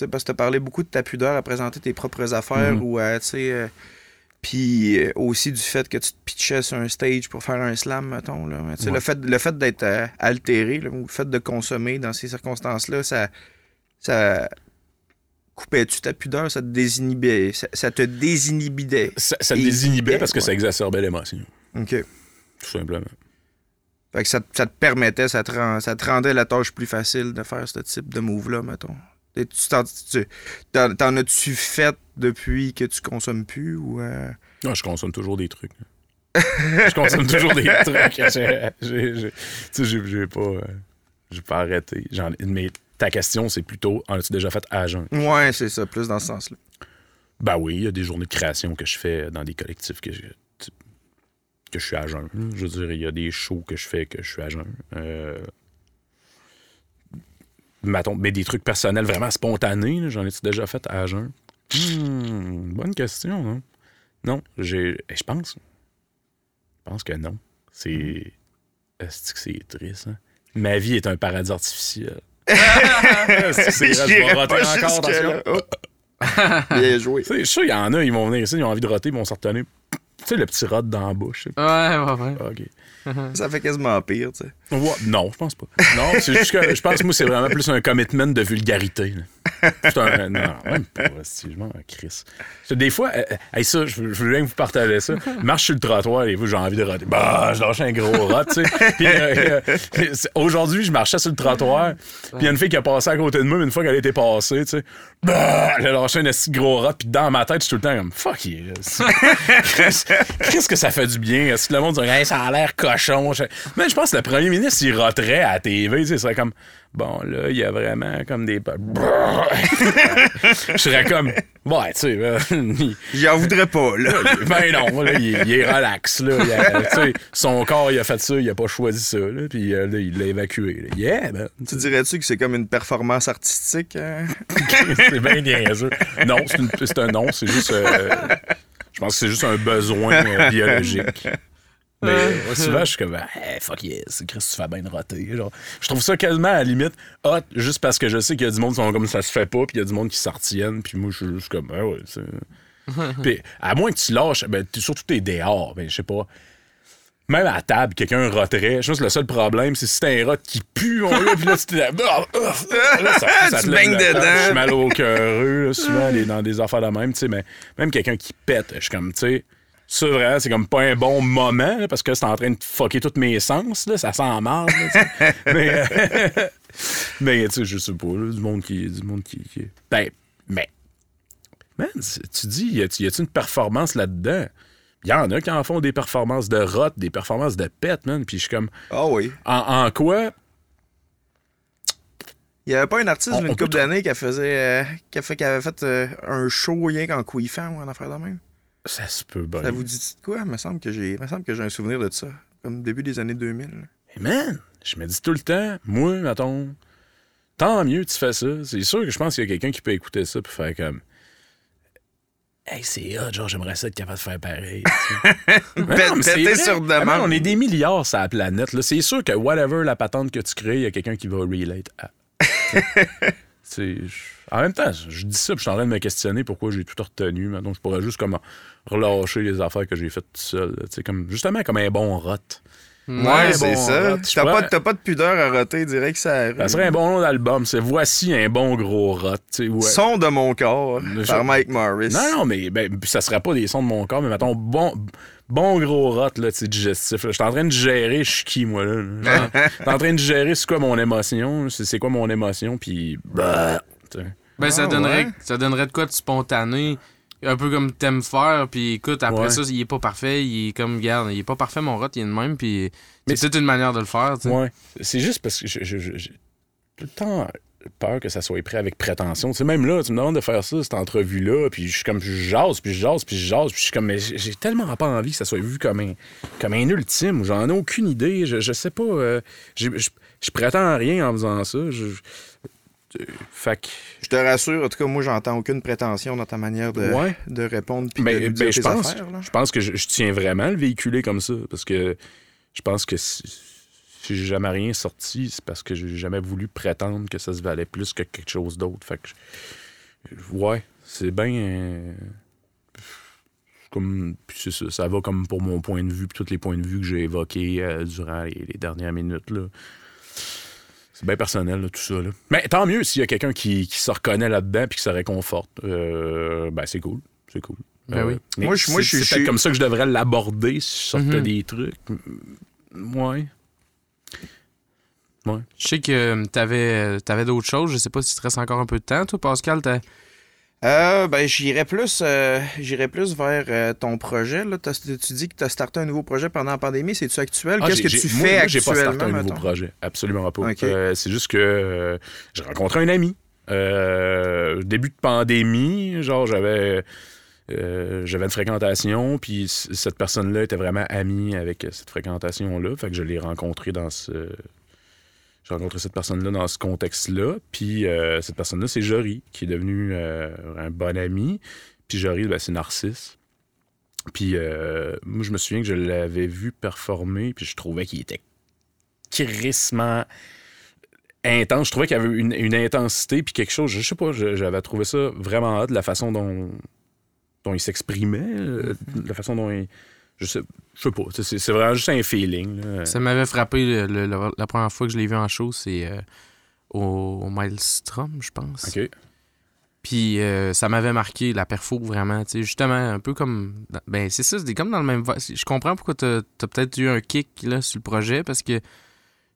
sais, parce que t'as parlé beaucoup de ta pudeur à présenter tes propres affaires Mhm. ou à, tu sais. euh, puis euh, aussi du fait que tu te pitchais sur un stage pour faire un slam, mettons. Là. Tu Ouais. Le fait, le fait d'être euh, altéré là, ou le fait de consommer dans ces circonstances-là, ça, ça coupait-tu ta pudeur? Ça te désinhibait? Ça, ça te désinhibidait? Ça, ça Et- désinhibait parce que ouais. ça exacerbait l'émotion, OK. tout simplement. Fait que ça, te- ça te permettait, te, rend- ça te rendait la tâche plus facile de faire ce type de move-là, mettons. Tu t'en, tu- t'en, t'en as-tu fait depuis que tu consommes plus ou. euh, Non, je consomme toujours des trucs. je consomme toujours des trucs. J'ai- j'ai- j'ai- Tu sais, j'ai j'ai pas, euh, j'ai pas arrêté. J'en ai- mais ta question, c'est plutôt en as-tu déjà fait à jeun? Ouais, c'est ça, plus dans ce sens-là. Ben oui, il y a des journées de création que je fais dans des collectifs que je, que je suis à jeun. Je veux dire, il y a des shows que je fais que je suis à jeun. Euh, mais des trucs personnels vraiment spontanés, j'en ai déjà fait à jeun? Hmm, bonne question, non? Non, j'ai. Je pense. Je pense que non. C'est. Est-ce que c'est triste, hein? Ma vie est un paradis artificiel. C'est encore, attention. Oh. Bien joué. Je suis sûr, il y en a, ils vont venir ici, ils ont envie de roter, ils vont se retenir. Tu sais, le petit rot dans la bouche. Ouais, ouais, ouais. OK. Ça fait quasiment pire, tu sais. Non, je pense pas. Non, c'est juste que je pense que moi, c'est vraiment plus un commitment de vulgarité. C'est un. Non, même pas. Si je m'en crisse. Des fois, euh, euh, ça, je je veux bien que vous partagez ça. Marche sur le trottoir et vous, j'ai envie de roter. Bah, je lâche un gros rot, tu sais. Euh, aujourd'hui, je marchais sur le trottoir. Puis il y a une fille qui a passé à côté de moi, mais une fois qu'elle était passée, tu sais, bah, elle a lâché un petit gros rot. Puis dans ma tête, je suis tout le temps comme fuck yeah. Qu'est-ce que ça fait du bien? Est-ce que le monde dirait, Hey, ça a l'air cochon? Je- Mais je pense que le premier ministre, il roterait à la TV, tu sais, il serait comme, bon, là, il y a vraiment comme des. je serais comme, ouais, tu sais, euh, il- J'en voudrais pas, là. ben non, là, il, il est relax, là. Il a- tu sais, son corps, il a fait ça, il a pas choisi ça, là, puis euh, là, il l'a évacué. là. Yeah, tu dirais-tu que c'est comme une performance artistique? hein? c'est bien niaiseux. Non, c'est, une- c'est un non, c'est juste. euh, je pense que c'est juste un besoin euh, biologique. Mais souvent, je suis comme, hey, fuck yes, Chris, tu fais bien de roter. Genre, je trouve ça quasiment à la limite hot, juste parce que je sais qu'il y a du monde qui sont comme ça se fait pas, puis il y a du monde qui s'en retiennent, puis moi, je suis juste comme, ah ouais, c'est. Puis, à moins que tu lâches, ben, surtout t'es dehors, ben, je sais pas. Même à table, quelqu'un roterait. Je pense que le seul problème, c'est si t'as un rot qui pue, on là, puis là, tu là, ah, ah, là, ça, ça Tu baignes la dedans. Je suis mal au cœur, souvent, dans des affaires de même, tu sais, mais même quelqu'un qui pète, je suis comme, tu sais, ça, vraiment, c'est comme pas un bon moment, là, parce que c'est en train de fucker tous mes sens, là, ça sent marre, là, mais, euh, mais, tu sais, je sais pas, du monde qui. Du monde qui, qui- Ben, mais. Man, tu dis, y a-tu une performance là-dedans? Il y en a qui en font des performances de rot, des performances de pète, man. Puis je suis comme, Ah oui. en, en quoi? Il y avait pas un artiste d'une couple d'années qui, faisait, euh, qui, a fait, qui avait fait euh, un show rien qu'en couillefant ou en affaire de même? Ça se peut, ben. Ça vous dit de quoi? Il me semble que j'ai un souvenir de ça. Comme début des années 2000. là. Mais man, je me dis tout le temps, moi, mettons, tant mieux, tu fais ça. C'est sûr que je pense qu'il y a quelqu'un qui peut écouter ça puis faire comme. Hey, c'est hot, genre, j'aimerais ça être capable de faire pareil. Péter sur Ah, man, demande. on est des milliards sur la planète. C'est sûr que whatever la patente que tu crées, il y a quelqu'un qui va relate à. En même temps, je dis ça, puis je suis en train de me questionner pourquoi j'ai tout retenu. Maintenant, je pourrais juste comme relâcher les affaires que j'ai faites tout seul. Comme, justement comme un bon rot. Ouais, c'est bon, ça. T'as pas, pas de pudeur à roter, direct que ça arrive. Ça serait un bon nom d'album. C'est Voici un bon gros rot. ouais. Son de mon corps, par Mike Morris. Non, non, mais ben, ça serait pas des sons de mon corps, mais mettons, bon, bon gros rot, là, tu digestif. Je suis en train de gérer, je suis qui, moi, là? là. Je suis en train de gérer c'est quoi mon émotion, c'est c'est quoi mon émotion, puis... bah. Ben, ça, Ah, donnerait, ouais. ça donnerait de quoi de spontané, un peu comme t'aimes faire, puis écoute, après Ouais. ça, il est pas parfait, il est comme, garde, il est pas parfait, mon rot, il est de même, puis Mais c'est toute une manière de le faire, tu sais. Ouais. C'est juste parce que je- je- je- j'ai tout le temps peur que ça soit pris avec prétention. Tu sais, même là, tu me demandes de faire ça, cette entrevue-là, puis je suis comme, je jase, puis je jase, puis je jase, puis je suis comme, mais j'ai tellement pas envie que ça soit vu comme un, comme un ultime. J'en ai aucune idée. Je, je sais pas. euh, je, je prétends rien en faisant ça. Je, je- fait que, Je te rassure, en tout cas, moi, j'entends aucune prétention dans ta manière de, Ouais. de répondre puis Ben, de ben, je pense, affaires. je pense que je, je tiens vraiment à le véhiculer comme ça parce que je pense que si, si j'ai jamais rien sorti, c'est parce que j'ai jamais voulu prétendre que ça se valait plus que quelque chose d'autre. Fait que je- ouais, c'est bien euh, comme puis ça, ça va comme pour mon point de vue puis tous les points de vue que j'ai évoqués euh, durant les, les dernières minutes là. C'est bien personnel, là, tout ça. Là. Mais tant mieux s'il y a quelqu'un qui, qui se reconnaît là-dedans puis qui se réconforte. Euh, ben, c'est cool. C'est cool. Ben Euh, oui. mais Moi, je- moi, c'est- je c'est peut-être comme ça que je devrais l'aborder si je sortais Mhm. des trucs. Mm, Ouais. Je sais que euh, t'avais, t'avais d'autres choses, je sais pas si tu te restes encore un peu de temps, toi, Pascal, t'as... Euh, ben, j'irais plus, euh, j'irais plus vers euh, ton projet. Là. T'as- tu dis que tu as starté un nouveau projet pendant la pandémie. C'est-tu actuel? Ah, Qu'est-ce que tu moi- fais moi, j'ai pas actuellement? starté un nouveau mettons? projet. Absolument pas. Euh, c'est juste que euh, j'ai rencontré un ami. Euh, début de pandémie, genre, j'avais. euh, j'avais une fréquentation, puis cette personne-là était vraiment amie avec euh, cette fréquentation-là. Fait que je l'ai rencontré dans ce. J'ai rencontré cette personne-là dans ce contexte-là. Puis euh, cette personne-là, c'est Jory, qui est devenu euh, un bon ami. Puis Jory, ben, c'est Narcisse. Puis euh, moi, je me souviens que je l'avais vu performer, puis je trouvais qu'il était crissement intense. Je trouvais qu'il y avait une, une intensité, puis quelque chose, je sais pas, j'avais trouvé ça vraiment hot, de la façon dont, dont il s'exprimait, Mm-hmm. la façon dont il... Je sais, je sais pas, c'est- vraiment juste un feeling. là. Ça m'avait frappé le- le- le- la première fois que je l'ai vu en show, c'est euh, au, au Maelstrom, je pense. OK. Puis euh, ça m'avait marqué la perfo vraiment, tu sais, justement, un peu comme. Ben, c'est ça, c'est comme dans le même. Je comprends pourquoi t'as as, peut-être eu un kick là, sur le projet parce que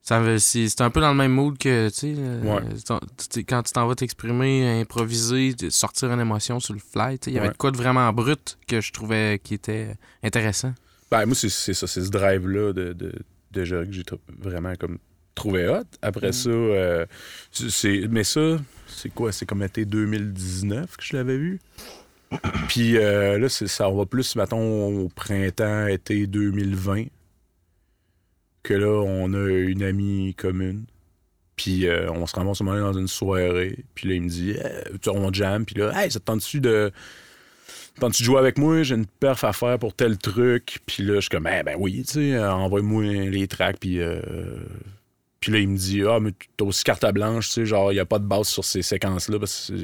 c'est un peu dans le même mood que, tu sais, euh, Ouais. quand tu t'en vas t'exprimer, improviser, sortir une émotion sur le fly, il y avait Ouais. de quoi de vraiment brut que je trouvais qui était intéressant. Ben, moi, c'est ça, c'est ce drive-là de, de, de que j'ai vraiment comme trouvé hot. Après ça, euh, c'est- mais ça, c'est quoi? C'est comme été 2019 que je l'avais vu. Puis euh, là, ça va plus, mettons, au printemps, été 2020, que là, on a une amie commune. Puis euh, on se ramasse moment dans une soirée. Puis là, il me dit, Eh, on jam. Puis là, hey, ça te tente-tu de. Tentes-tu de jouer avec moi? J'ai une perf à faire pour tel truc. Puis là, je suis comme, ben, ben oui, tu sais, euh, envoie-moi les tracks. Puis, euh, puis là, il me dit, ah, mais t'as aussi carte blanche, tu sais, genre, il n'y a pas de base sur ces séquences-là. Parce que,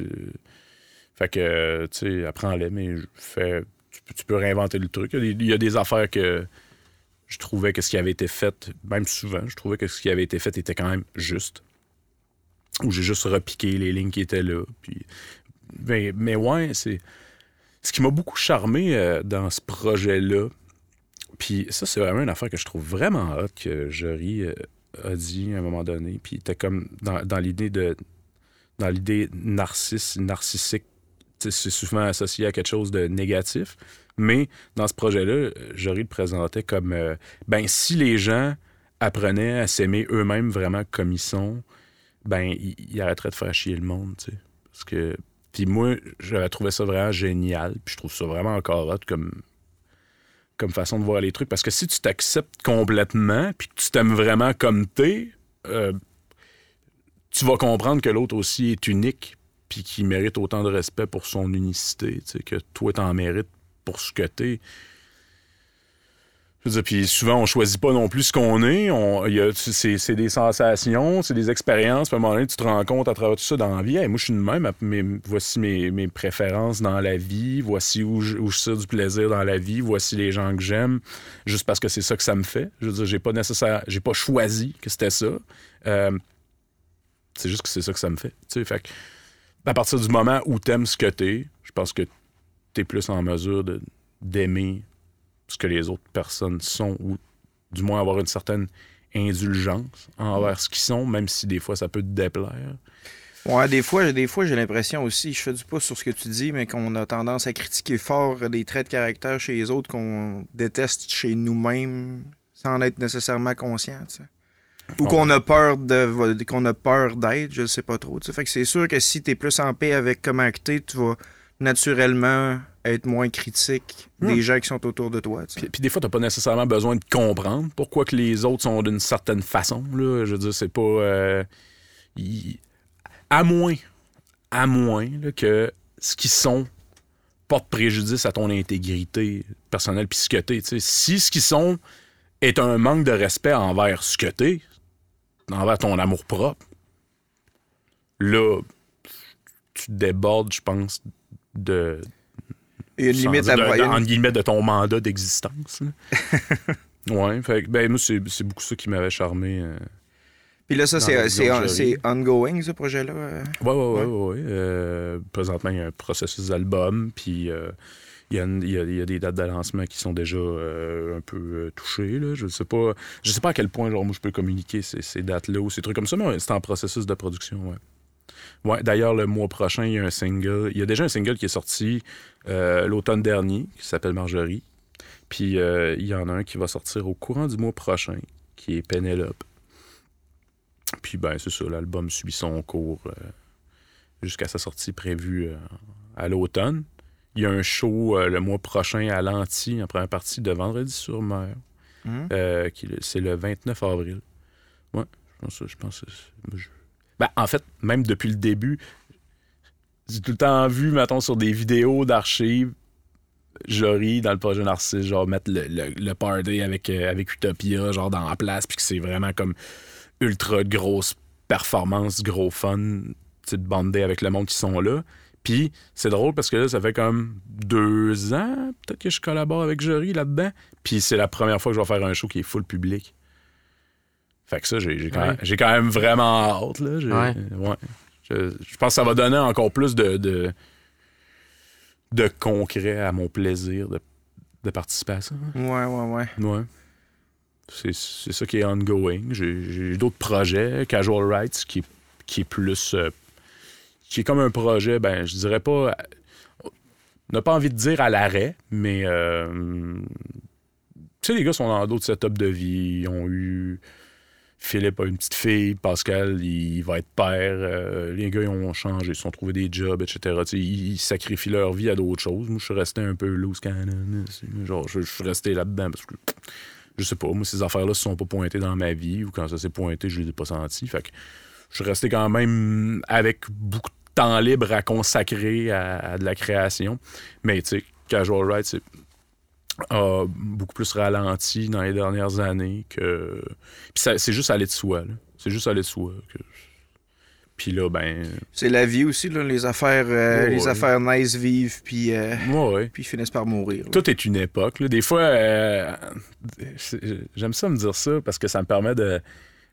fait que, tu sais, apprends-les, mais tu, peux- réinventer le truc. Il y, a des affaires que je trouvais que ce qui avait été fait, même souvent, je trouvais que ce qui avait été fait était quand même juste. Ou j'ai juste repiqué les lignes qui étaient là. Puis, mais, mais ouais, c'est. Ce qui m'a beaucoup charmé euh, dans ce projet-là, puis ça, c'est vraiment une affaire que je trouve vraiment hot que Jory euh, a dit à un moment donné. Puis était comme dans, dans l'idée de. Dans l'idée narcisse, narcissique, c'est souvent associé à quelque chose de négatif. Mais dans ce projet-là, euh, Jory le présentait comme euh, ben si les gens apprenaient à s'aimer eux-mêmes vraiment comme ils sont, ben ils, arrêteraient de faire chier le monde, tu sais. Puis moi, j'avais trouvé ça vraiment génial. Puis je trouve ça vraiment encore hot comme, comme façon de voir les trucs. Parce que si tu t'acceptes complètement, puis que tu t'aimes vraiment comme t'es, euh, tu vas comprendre que l'autre aussi est unique, puis qu'il mérite autant de respect pour son unicité, tu sais, que toi, t'en mérites pour ce que. Je veux dire, puis souvent, on choisit pas non plus ce qu'on est. On, c'est, des sensations, c'est des expériences. Puis à un moment donné, tu te rends compte à travers tout ça dans la vie. Moi, je suis de même. mais voici mes, mes préférences dans la vie. Voici où je, où je tire du plaisir dans la vie. Voici les gens que j'aime. Juste parce que c'est ça que ça me fait. Je veux dire, j'ai pas nécessaire, j'ai pas choisi que c'était ça. Euh, c'est juste que c'est ça que ça me fait. Tu sais, fait à partir du moment où t'aimes ce que t'es, je pense que t'es plus en mesure de, d'aimer ce que les autres personnes sont ou du moins avoir une certaine indulgence envers ce qu'ils sont, même si des fois ça peut te déplaire. Ouais, des fois, des fois j'ai l'impression aussi, je fais du pouce sur ce que tu dis, mais qu'on a tendance à critiquer fort des traits de caractère chez les autres qu'on déteste chez nous-mêmes sans en être nécessairement conscient. tu. Ou Ouais. qu'on a peur de qu'on a peur d'être, je sais pas trop. tu. Fait que c'est sûr que si tu es plus en paix avec comment que t'es, tu vas naturellement être moins critique Hmm. des gens qui sont autour de toi. Puis, puis des fois, t'as pas nécessairement besoin de comprendre pourquoi que les autres sont d'une certaine façon. Là. Je veux dire, c'est pas... euh, À moins, à moins là, que ce qu'ils sont porte préjudice à ton intégrité personnelle puis ce que t'es. Si ce qu'ils sont est un manque de respect envers ce que t'es, envers ton amour propre, là, tu débordes, je pense, de, une limite à de- de- moyenne. entre guillemets, de ton mandat d'existence. que, ben, moi, c'est beaucoup ça qui m'avait charmé. euh. Puis là, ça, c'est ongoing, ce projet-là. Ouais, ouais, ouais, ouais. ouais. Euh, présentement, il y a un processus d'album, puis euh, il y, a il y a- il y a des dates de lancement qui sont déjà euh, un peu euh, touchées. Là. Je sais pas je sais pas à quel point genre, moi, je peux communiquer ces, ces dates-là ou ces trucs comme ça, mais c'est en processus de production, ouais. Ouais, d'ailleurs, le mois prochain, il y a un single. Il y a déjà un single qui est sorti euh, l'automne dernier, qui s'appelle Marjorie. Puis euh, il y en a un qui va sortir au courant du mois prochain, qui est Pénélope. Puis ben, c'est ça, l'album suit son cours euh, jusqu'à sa sortie prévue à l'automne. Il y a un show le mois prochain à Lanty, en première partie de Vendredi sur mer. Qui- c'est le 29 avril. Ouais, je pense, je pense que c'est- moi, je- Ben, en fait, même depuis le début, j'ai tout le temps vu, mettons, sur des vidéos d'archives, Jory, dans le projet Narcisse, genre mettre le, le, le party avec, euh, avec Utopia, genre dans la place, puis que c'est vraiment comme ultra grosse performance, gros fun, tu bander avec le monde qui sont là. Puis c'est drôle parce que là, ça fait comme deux ans, peut-être que je collabore avec Jory là-dedans. Puis c'est la première fois que je vais faire un show qui est full public. Fait que ça, j'ai j'ai quand, Ouais. quand même vraiment hâte. Là. Ouais. ouais. Je, je pense que ça va donner encore plus de, de, de concret à mon plaisir de, de participer à ça. Ouais, ouais, ouais. Ouais. C'est c'est ça qui est ongoing. J'ai j'ai d'autres projets. Casual Rights, qui, qui est plus. euh, qui est comme un projet, ben, je dirais pas. On n'a pas envie de dire à l'arrêt, mais. euh, tu sais, les gars sont dans d'autres setups de vie. Ils ont eu. Philippe a une petite fille, Pascal, il va être père. euh, les gars, ils ont changé, ils se sont trouvés des jobs, etc. Ils, sacrifient leur vie à d'autres choses. Moi, je suis resté un peu loose cannon. Genre, je, je suis resté là-dedans parce que je sais pas, moi, ces affaires-là se sont pas pointées dans ma vie ou quand ça s'est pointé, je les ai pas senties. Fait que je suis resté quand même avec beaucoup de temps libre à consacrer à, à de la création. Mais tu sais, Casual Ride, c'est a beaucoup plus ralenti dans les dernières années que. Puis ça- c'est juste aller de soi, là. C'est juste aller de soi. que- Puis là, ben. C'est la vie aussi, là, les affaires, euh, Ouais, les ouais. affaires nice vivent, puis, euh, Ouais, puis finissent par mourir. là. Tout est une époque. là. Des fois, euh, j'aime ça me dire ça parce que ça me permet de,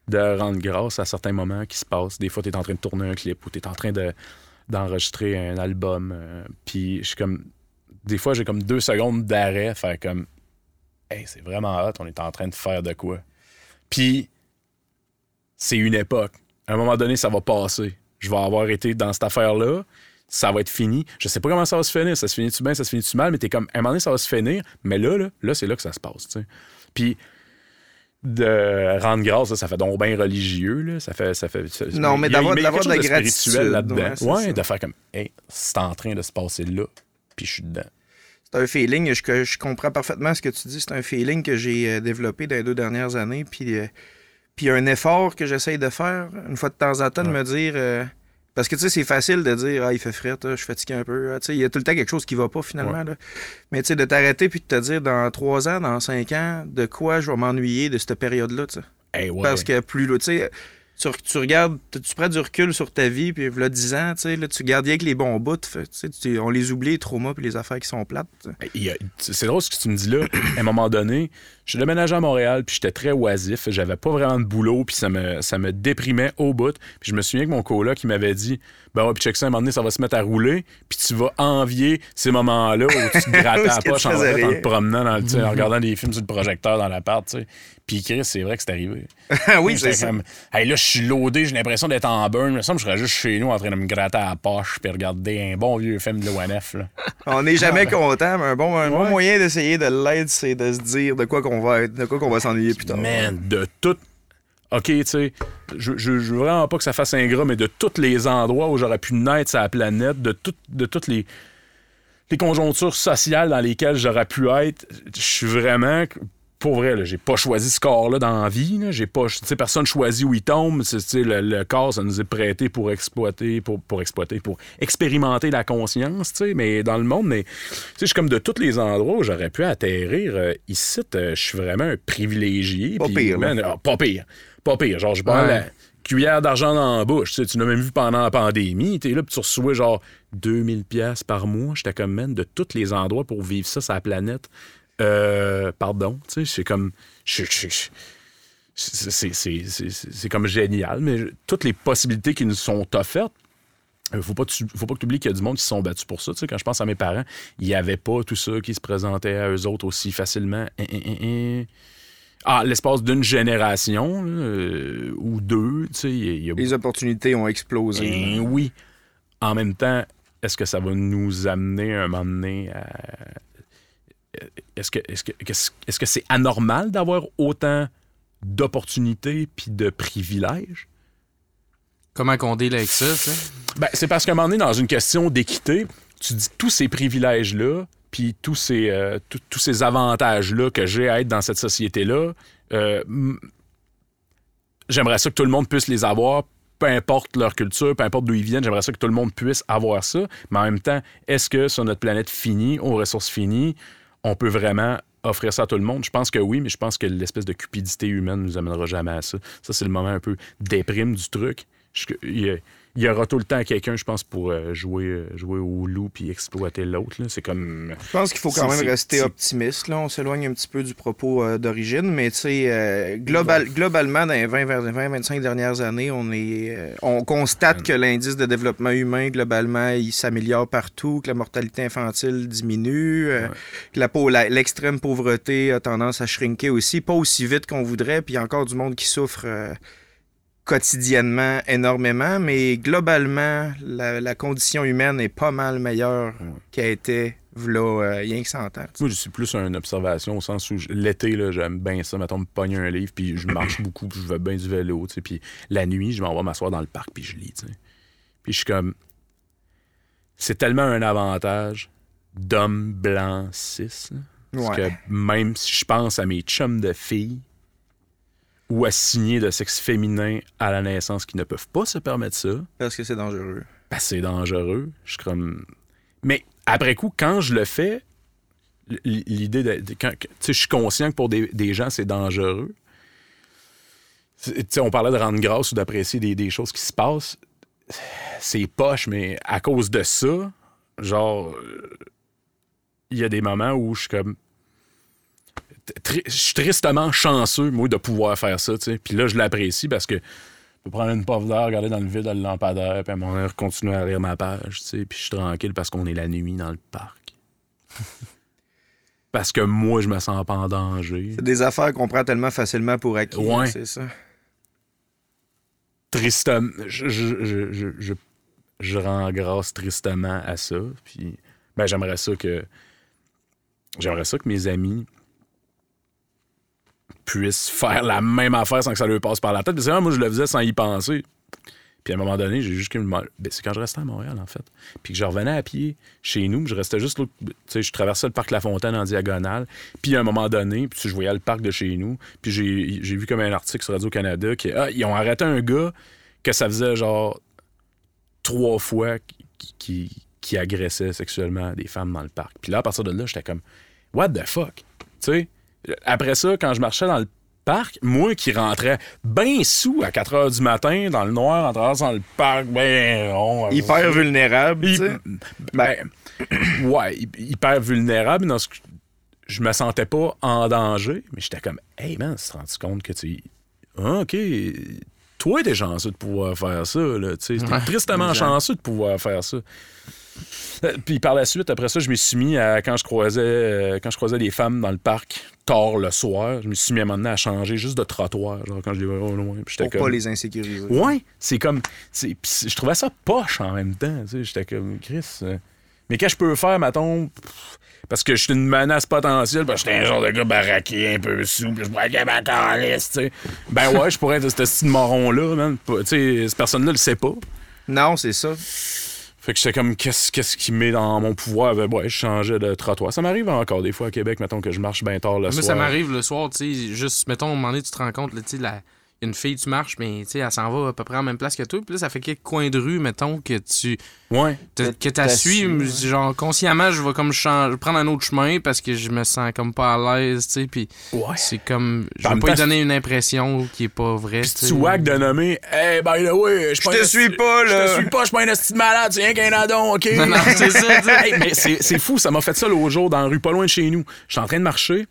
de rendre grâce à certains moments qui se passent. Des fois, tu es en train de tourner un clip ou tu es en train de, d'enregistrer un album. Puis je suis comme. Des fois, j'ai comme deux secondes d'arrêt, faire comme. Hey, c'est vraiment hot, on est en train de faire de quoi. Puis, c'est une époque. À un moment donné, ça va passer. Je vais avoir été dans cette affaire-là ça va être fini. Je sais pas comment ça va se finir. Ça se finit-tu bien, ça se finit-tu mal, mais t'es comme, à un moment donné, ça va se finir. Mais là, là, là c'est là que ça se passe, tu sais. Puis, de rendre grâce, là, ça fait donc bien religieux, là. Ça fait. Ça fait ça- Non, mais d'avoir- de la gratitude, là-dedans. ouais, ça. de faire comme, hey, c'est en train de se passer là, puis je suis dedans. C'est un feeling, je, comprends parfaitement ce que tu dis, c'est un feeling que j'ai euh, développé dans les deux dernières années, puis, euh, Puis un effort que j'essaye de faire, une fois de temps en temps, de me dire. euh, parce que tu sais, c'est facile de dire, ah, il fait frais, je suis fatigué un peu. Ah, Tu sais, il y a tout le temps quelque chose qui va pas finalement. là. Mais tu sais, de t'arrêter puis de te dire, dans trois ans, dans cinq ans, de quoi je vais m'ennuyer de cette période-là, tu sais. Eh ouais. Parce que plus là, tu sais, tu, tu regardes, tu, prends du recul sur ta vie, puis là, 10 ans, tu sais, là, tu gardes que les bons bouts. tu on les oublie, les traumas, puis les affaires qui sont plates. Ben, C'est drôle ce que tu me dis là. À un moment donné, je suis déménagé à Montréal, puis j'étais très oisif. J'avais pas vraiment de boulot, puis ça me, ça me déprimait au bout. Puis je me souviens que mon coloc, qui m'avait dit Ben ouais, puis check ça, un moment donné, ça va se mettre à rouler, puis tu vas envier ces moments-là où tu te grattais Où la poche en, te promenant, dans le, en regardant des films sur le projecteur dans l'appart, tu sais. Puis Chris, c'est vrai que c'est arrivé. Ah oui, c'est ça. comme, hey, là, je suis loadé, j'ai l'impression d'être en burn. Il me semble que je serais juste chez nous en train de me gratter à la poche puis regarder un bon vieux film de l'ONF. On n'est jamais content, mais un bon, un bon moyen d'essayer de l'être, c'est de se dire de quoi qu'on va être, de quoi qu'on va s'ennuyer plus tard. Man, de tout. OK, tu sais, je, je, veux vraiment pas que ça fasse ingrat, mais de tous les endroits où j'aurais pu naître sur la planète, de, tout- de toutes les, les conjonctures sociales dans lesquelles j'aurais pu être, je suis vraiment. Pour vrai, j'ai pas choisi ce corps-là dans la vie. J'ai pas. Tu personne choisit où il tombe. Tu le, le corps, ça nous est prêté pour exploiter, pour, pour exploiter, pour expérimenter la conscience, tu sais. Mais dans le monde, mais. Tu sais, je suis comme de tous les endroits où j'aurais pu atterrir. euh, ici, euh, je suis vraiment un privilégié. Pas pire, man, ah, pas pire. Pas pire. Genre, je prends Ouais. la cuillère d'argent dans la bouche. Tu tu l'as même vu pendant la pandémie. T'es là, puis tu reçois genre 2000 pièces par mois. J'étais comme, man, de tous les endroits pour vivre ça sur la planète. Euh, pardon. Tu sais, c'est comme... c'est- comme génial, mais toutes les possibilités qui nous sont offertes, euh, faut pas, tu- faut pas que tu oublies qu'il y a du monde qui se sont battus pour ça. Tu sais, quand je pense à mes parents, il n'y avait pas tout ça qui se présentait à eux autres aussi facilement. Hein, hein, hein. Ah, l'espace d'une génération là, euh, ou deux, tu sais, y a- Les opportunités ont explosé. ben oui. En même temps, est-ce que ça va nous amener un moment donné à. Est-ce que est-ce que est-ce est-ce que c'est anormal d'avoir autant d'opportunités puis de privilèges? Comment qu'on deal avec ça? Ben, c'est parce qu'à un moment donné, dans une question d'équité, tu dis tous ces privilèges-là, puis tous ces, euh, tous- tous ces avantages-là que j'ai à être dans cette société-là, euh, j'aimerais ça que tout le monde puisse les avoir, peu importe leur culture, peu importe d'où ils viennent, j'aimerais ça que tout le monde puisse avoir ça. Mais en même temps, est-ce que sur notre planète finie, aux ressources finies, on peut vraiment offrir ça à tout le monde? Je pense que oui, mais je pense que l'espèce de cupidité humaine nous amènera jamais à ça. Ça, c'est le moment un peu déprime du truc. Il y aura tout le temps quelqu'un, je pense, pour euh, jouer, euh, jouer au loup puis exploiter l'autre. C'est comme. Je pense qu'il faut quand même rester optimiste. Là. On s'éloigne un petit peu du propos euh, d'origine, mais tu sais, euh, global, globalement, dans les 20-25 dernières années, on, est, euh, on constate que l'indice de développement humain, globalement, il s'améliore partout, que la mortalité infantile diminue, euh, que la l'extrême pauvreté a tendance à shrinker aussi, pas aussi vite qu'on voudrait, puis il y a encore du monde qui souffre. Euh, quotidiennement énormément, mais globalement, la, la condition humaine est pas mal meilleure qu'elle était v'là euh, rien que 100 ans. Moi, je suis plus une observation au sens où je- l'été, là, j'aime bien ça. Mettons, me pogner un livre, puis je marche beaucoup, puis je vais bien du vélo, tu sais. Puis la nuit, je m'en vais m'asseoir dans le parc, puis je lis, tu sais. Puis je suis comme. C'est tellement un avantage d'homme blanc cis. là. Parce Ouais. que même si je pense à mes chums de filles ou assignés de sexe féminin à la naissance qui ne peuvent pas se permettre ça, Parce que c'est dangereux. ben, c'est dangereux. Je suis comme. Mais après coup, quand je le fais, l'idée de. de- quand- que- tu sais, je suis conscient que pour des, des gens, c'est dangereux. C'est- Tu sais, on parlait de rendre grâce ou d'apprécier des, des choses qui se passent. C'est poche, mais à cause de ça, genre, il y a des moments où je suis comme. Tri- Je suis tristement chanceux, moi, de pouvoir faire ça, tu sais. Puis là, je l'apprécie parce que je peux prendre une puff d'air, regarder dans le vide, dans le lampadaire, puis à mon heure, continuer à lire ma page, tu sais. Puis je suis tranquille parce qu'on est la nuit dans le parc. parce que moi, je me sens pas en danger. C'est des affaires qu'on prend tellement facilement pour acquis. Ouais. C'est ça. Tristement, je, je, je, je rends grâce tristement à ça. Puis, ben, j'aimerais ça que. J'aimerais ça que mes amis puissent faire la même affaire sans que ça leur passe par la tête. Parce que moi, je le faisais sans y penser. Puis à un moment donné, j'ai juste ben, c'est quand je restais à Montréal, en fait. Puis que je revenais à pied chez nous, je restais juste. Tu sais, je traversais le parc La Fontaine en diagonale. Puis à un moment donné, puis je voyais le parc de chez nous. Puis j'ai, vu comme un article sur Radio-Canada qui. Ah, ils ont arrêté un gars que ça faisait genre trois fois qui, qui, agressait sexuellement des femmes dans le parc. Puis là, à partir de là, j'étais comme, what the fuck? Tu sais, après ça, quand je marchais dans le parc, moi qui rentrais bien sous à 4 h du matin dans le noir en traversant le parc, ben on, hyper vulnérable, tu sais. Ben, ouais, hyper vulnérable dans ce que je me sentais pas en danger, mais j'étais comme hey man, tu te rends compte que tu ah, OK, toi t'es chanceux de pouvoir faire ça là, tu sais, tristement chanceux de pouvoir faire ça. Euh, puis par la suite, après ça, je me suis mis à quand je croisais euh, quand je croisais des femmes dans le parc tard le soir, je me suis mis à un moment donné à changer juste de trottoir, genre quand je les voyais au loin. Pour pas les insécuriser. Ouais, c'est comme. je trouvais ça poche en même temps. J'étais comme, Chris. Euh, mais qu'est-ce que je peux faire, mettons, parce que je suis une menace potentielle, parce que j'étais un genre de gars baraqué, un peu sous, puis je pourrais être ma tu sais. Ben ouais, je pourrais être ce style marron-là, man. Tu sais, cette personne-là le sait pas. Non, c'est ça. Fait que j'étais comme, qu'est-ce, qu'est-ce qui met dans mon pouvoir? Ben, ouais, je changeais de trottoir. Ça m'arrive encore des fois à Québec, mettons que je marche bien tard le soir. Moi, ça m'arrive le soir, tu sais, juste, mettons, à un moment donné, tu te rends compte, tu sais, la une fille, tu marches, mais tu sais, elle s'en va à peu près en même place que toi. Puis là, ça fait quelques coins de rue, mettons, que tu. Ouais. que tu suis. Genre, consciemment, je vais comme changer, prendre un autre chemin parce que je me sens comme pas à l'aise, tu sais. Puis ouais. c'est comme. Je vais pas lui donner une impression qui est pas vraie. Puis tu wack de nommer, hey, by the way, je te suis pas, là. Je te suis pas, je suis pas un esti malade, tu viens qu'un adon, OK? Non, non, c'est ça. mais c'est fou, ça m'a fait ça l'autre jour dans la rue, pas loin de chez nous. Je suis en train de marcher.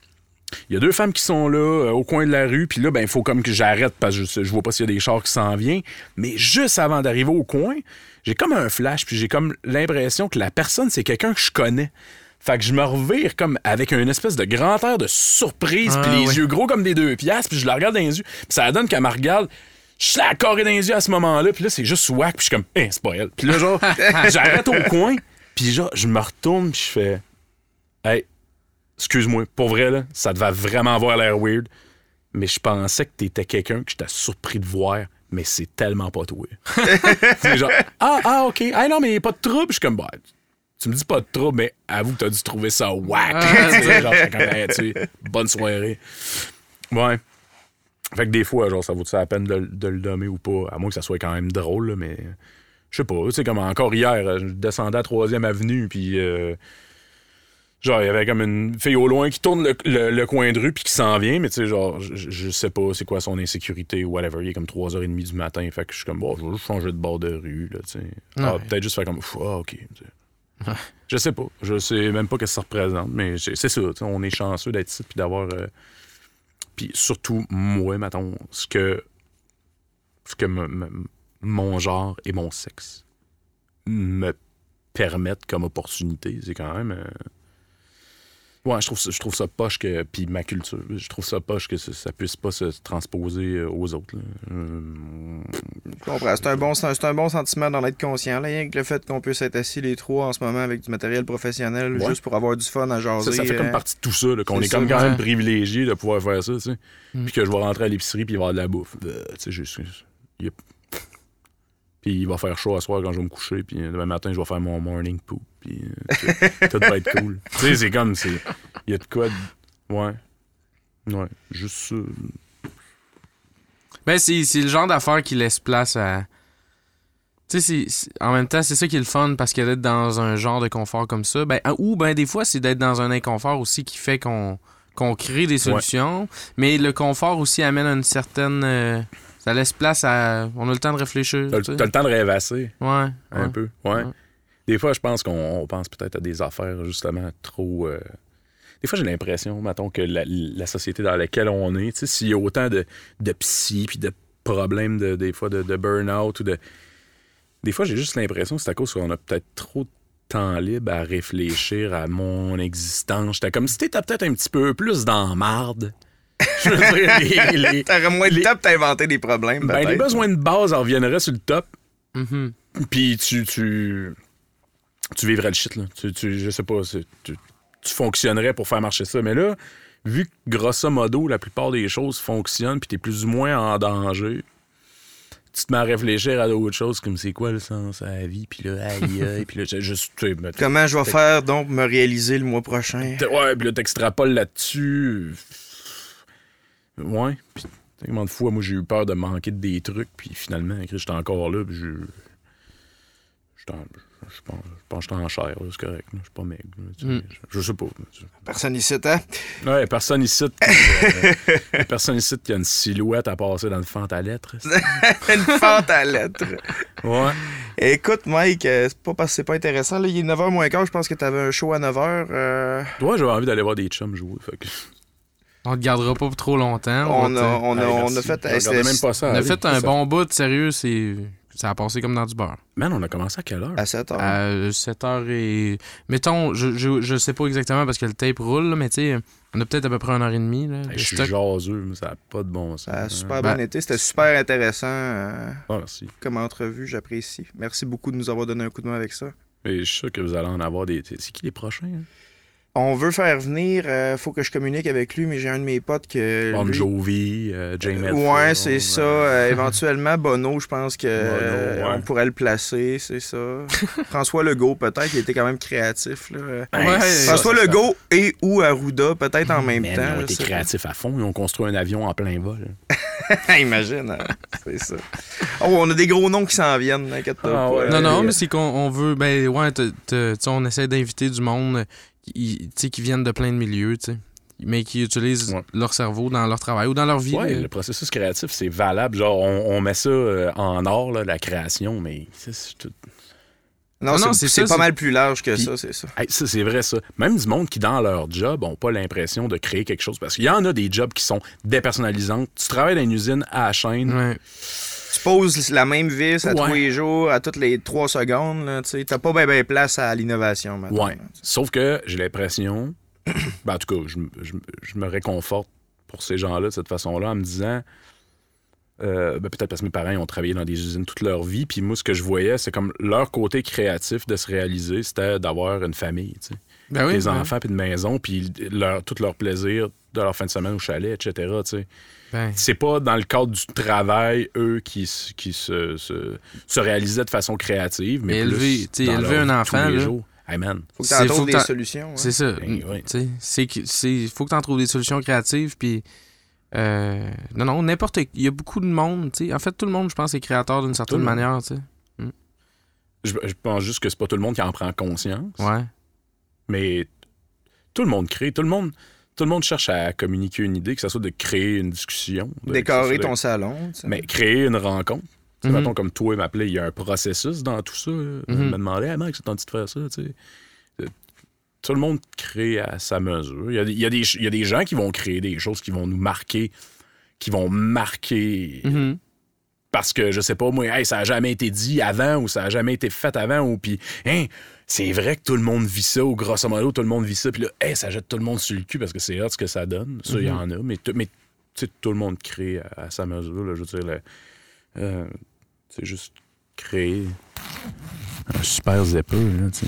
Il y a deux femmes qui sont là, euh, au coin de la rue, puis là, ben, il faut comme que j'arrête parce que je, je, vois pas s'il y a des chars qui s'en viennent. Mais juste avant d'arriver au coin, j'ai comme un flash, puis j'ai comme l'impression que la personne, c'est quelqu'un que je connais. Fait que je me revire comme avec une espèce de grand air de surprise, puis ah, les yeux gros comme des deux piastres, puis je la regarde dans les yeux, puis ça donne qu'elle me regarde. Je suis la corée dans les yeux à ce moment-là, puis là, c'est juste whack, puis je suis comme, hein, c'est pas elle. Puis là, genre, j'arrête au coin, puis genre, je me retourne, puis je fais, hey, excuse-moi, pour vrai, là, ça devait vraiment avoir l'air weird, mais je pensais que t'étais quelqu'un que j'étais surpris de voir, mais c'est tellement pas toi. c'est genre, ah, ah, ok, ah non, mais pas de trouble. Je suis comme, bah, tu me dis pas de trouble, mais avoue que t'as dû trouver ça whack. genre, comme, bonne soirée. Ouais. Fait que des fois, genre, ça vaut ça la peine de, le nommer ou pas, à moins que ça soit quand même drôle, mais je sais pas. Tu sais, comme encore hier, je descendais à 3e Avenue, puis euh, Genre, il y avait comme une fille au loin qui tourne le, coin de rue puis qui s'en vient, mais tu sais, genre, je, sais pas c'est quoi son insécurité ou whatever. Il est comme 3h30 du matin, fait que je suis comme, bon, je vais juste changer de bord de rue, là, tu sais. Ah, peut-être juste faire comme, ah, ok. je sais pas. Je sais même pas ce que ça représente, mais c'est ça. On est chanceux d'être ici puis d'avoir. Euh, puis surtout, moi, mettons, ce que. Ce que mon genre et mon sexe me permettent comme opportunité, c'est quand même. Euh, Ouais, je trouve ça, je trouve ça poche que. Puis ma culture, je trouve ça poche que ça, puisse pas se transposer euh, aux autres. Euh, je comprends. C'est un, bon, c'est un bon sentiment d'en être conscient. Là, rien que le fait qu'on puisse être assis les trois en ce moment avec du matériel professionnel juste pour avoir du fun à jaser. Ça, fait comme euh, partie de tout ça, qu'on est, comme quand même privilégié de pouvoir faire ça, tu sais. Mm. Puis que je vais rentrer à l'épicerie puis il va y avoir de la bouffe. tu sais, juste. Puis il va faire chaud à soir quand je vais me coucher. Puis demain matin, je vais faire mon morning poop. Puis euh, tout va être cool. tu sais, c'est comme. Il y a de quoi. Ouais. Ouais. Juste ça. Ben, c'est le genre d'affaire qui laisse place à. Tu sais, en même temps, c'est ça qui est le fun parce que d'être dans un genre de confort comme ça, ben, ou ben des fois, c'est d'être dans un inconfort aussi qui fait qu'on qu'on crée des solutions. Mais le confort aussi amène une certaine. Euh, ça laisse place à. On a le temps de réfléchir. T'as le temps de rêvasser. Ouais. Un peu. Ouais. Des fois, je pense qu'on pense peut-être à des affaires justement trop. Euh, des fois, j'ai l'impression, mettons, que la, société dans laquelle on est, s'il y a autant de, de psy puis de problèmes de, des fois de, de burn-out ou de. Des fois, j'ai juste l'impression que c'est à cause qu'on a peut-être trop de temps libre à réfléchir à mon existence. J'étais comme si t'étais peut-être un petit peu plus dans marde je veux dire, T'aurais moins de temps pour t'inventer des problèmes. Ben, les besoins de base en reviendraient sur le top. Mm-hmm. Puis tu, tu, tu vivrais le shit, là. Tu, tu je sais pas, tu, tu fonctionnerais pour faire marcher ça. Mais là, vu que grosso modo, la plupart des choses fonctionnent, puis t'es plus ou moins en danger, tu te mets à réfléchir à d'autres choses, comme c'est quoi le sens à la vie, puis là, aïe, aïe, puis là, j'ai juste, tu sais, mettons- Comment je vais faire donc pour me réaliser le mois prochain? T'es- Ouais, puis là, t'extrapoles là-dessus. Ouais. Puis, tellement de fois, moi, j'ai eu peur de manquer de des trucs, puis finalement, j'étais encore là, puis je. Je pense, je pense que j'étais en chair, c'est correct. Je suis pas maigre. Mm. je, je sais pas. Personne ici, hein? Ouais, personne ici. qui, euh, personne ici qui a une silhouette à passer dans le fente à lettres. Une fente à lettres. Ouais. Écoute, Mike, euh, c'est pas parce que c'est pas intéressant. Là, il est 9h moins quart. Je pense que t'avais un show à 9h. euh, Toi, j'avais envie d'aller voir des chums jouer. Fait que... On te gardera pas pour trop longtemps. on, a, te- on, a, Hey, on a merci. fait. Je hey, regardais c'était- même pas ça. On a aller. fait un Ça- bon bout, sérieux, c'est. Ça a passé comme dans du beurre. Man, on a commencé à quelle heure? À 7h. À 7h et. Mettons, je, je, je sais pas exactement parce que le tape roule, là, mais tu sais, on a peut-être à peu près une heure et demie. Là, Hey, de je suis jaseux, mais ça n'a pas de bon sens. Ça a super Ben- bien été. C'était super intéressant euh, Ah, merci. comme entrevue. J'apprécie. Merci beaucoup de nous avoir donné un coup de main avec ça. Et je suis sûr que vous allez en avoir des. C'est qui les prochains? Hein? On veut faire venir. euh, faut que je communique avec lui, mais j'ai un de mes potes que. Bon lui- Jovi, euh, James Hetfield, Ouais, c'est ça. euh, Euh, éventuellement, Bono, je pense que euh, Bono, ouais. on pourrait le placer, c'est ça. François Legault, peut-être, il était quand même créatif. Là. ben, Ouais, François ça, ça- Legault et ou Arruda, peut-être en même Man, temps. ils ont été créatifs à fond. Ils ont construit un avion en plein vol. Imagine, hein, c'est ça. Oh, on a des gros noms qui s'en viennent, n'inquiète-toi Ah pas. ouais. Non, non, Euh, mais c'est qu'on on veut. Ben, ouais, tu sais, on essaie d'inviter du monde qui, tu sais, qui viennent de plein de milieux, tu sais, mais qui utilisent Ouais. leur cerveau dans leur travail ou dans leur vie. Ouais, là. le processus créatif, c'est valable. Genre, on, on met ça euh, en or, là, la création, mais c'est- tout- Non, non, c'est pas mal plus large que Puis- ça, c'est ça. Hey, ça, c'est vrai, ça. Même du monde qui, dans leur job, ont pas l'impression de créer quelque chose. Parce qu'il y en a des jobs qui sont dépersonnalisants. Tu travailles dans une usine à la chaîne. Ouais. Tu poses la même vis à Ouais. tous les jours, à toutes les trois secondes, là, tu. T'as pas bien ben place à l'innovation, maintenant. Ouais. Sauf que j'ai l'impression, ben, en tout cas, je, me- je me- je me réconforte pour ces gens-là de cette façon-là en me disant, euh, ben, peut-être parce que mes parents ils ont travaillé dans des usines toute leur vie, puis moi, ce que je voyais, c'est comme leur côté créatif de se réaliser, c'était d'avoir une famille, tu sais. Ben oui. des ben- enfants, puis une maison, puis leur, tout leur plaisir de leur fin de semaine au chalet, etc., tu sais. ben, c'est pas dans le cadre du travail, eux, qui, qui se, se, se réalisaient de façon créative, mais plus élever- tu sais, dans élever leur un tous enfant, les là. jours. Hey, man. Faut que faut trouves des solutions. hein. c'est ça. Ben. Tu c'est faut que tu en trouves des solutions créatives puis euh, non non, n'importe il y a beaucoup de monde, tu sais. En fait, tout le monde, je pense est créateur d'une certaine Tout manière, tu sais. Je, je pense juste que c'est pas tout le monde qui en prend conscience, Ouais. mais tout le monde crée, tout le monde, tout le monde cherche à communiquer une idée, que ce soit de créer une discussion. de- Décorer ton de- salon. tu sais. Mais créer une rencontre. Tu sais, Mhm. mettons, comme toi, m'appelait, il y a un processus dans tout ça. Il Mhm. me demandait, ah, Max, c'est tenté de faire ça, tu sais. Euh, Tout le monde crée à sa mesure. Il y, a, des- il y a des, il y a des gens qui vont créer des choses qui vont nous marquer, qui vont marquer Mhm. parce que, je sais pas, moi, hey, ça a jamais été dit avant ou ça a jamais été fait avant ou puis, hein, c'est vrai que tout le monde vit ça ou grosso modo, tout le monde vit ça, puis là, hey, ça jette tout le monde sur le cul parce que c'est hot ce que ça donne. Ça, il y en a, mais, tout- mais tout le monde crée à, à sa mesure, là, je veux dire, euh, c'est juste créer un super sais.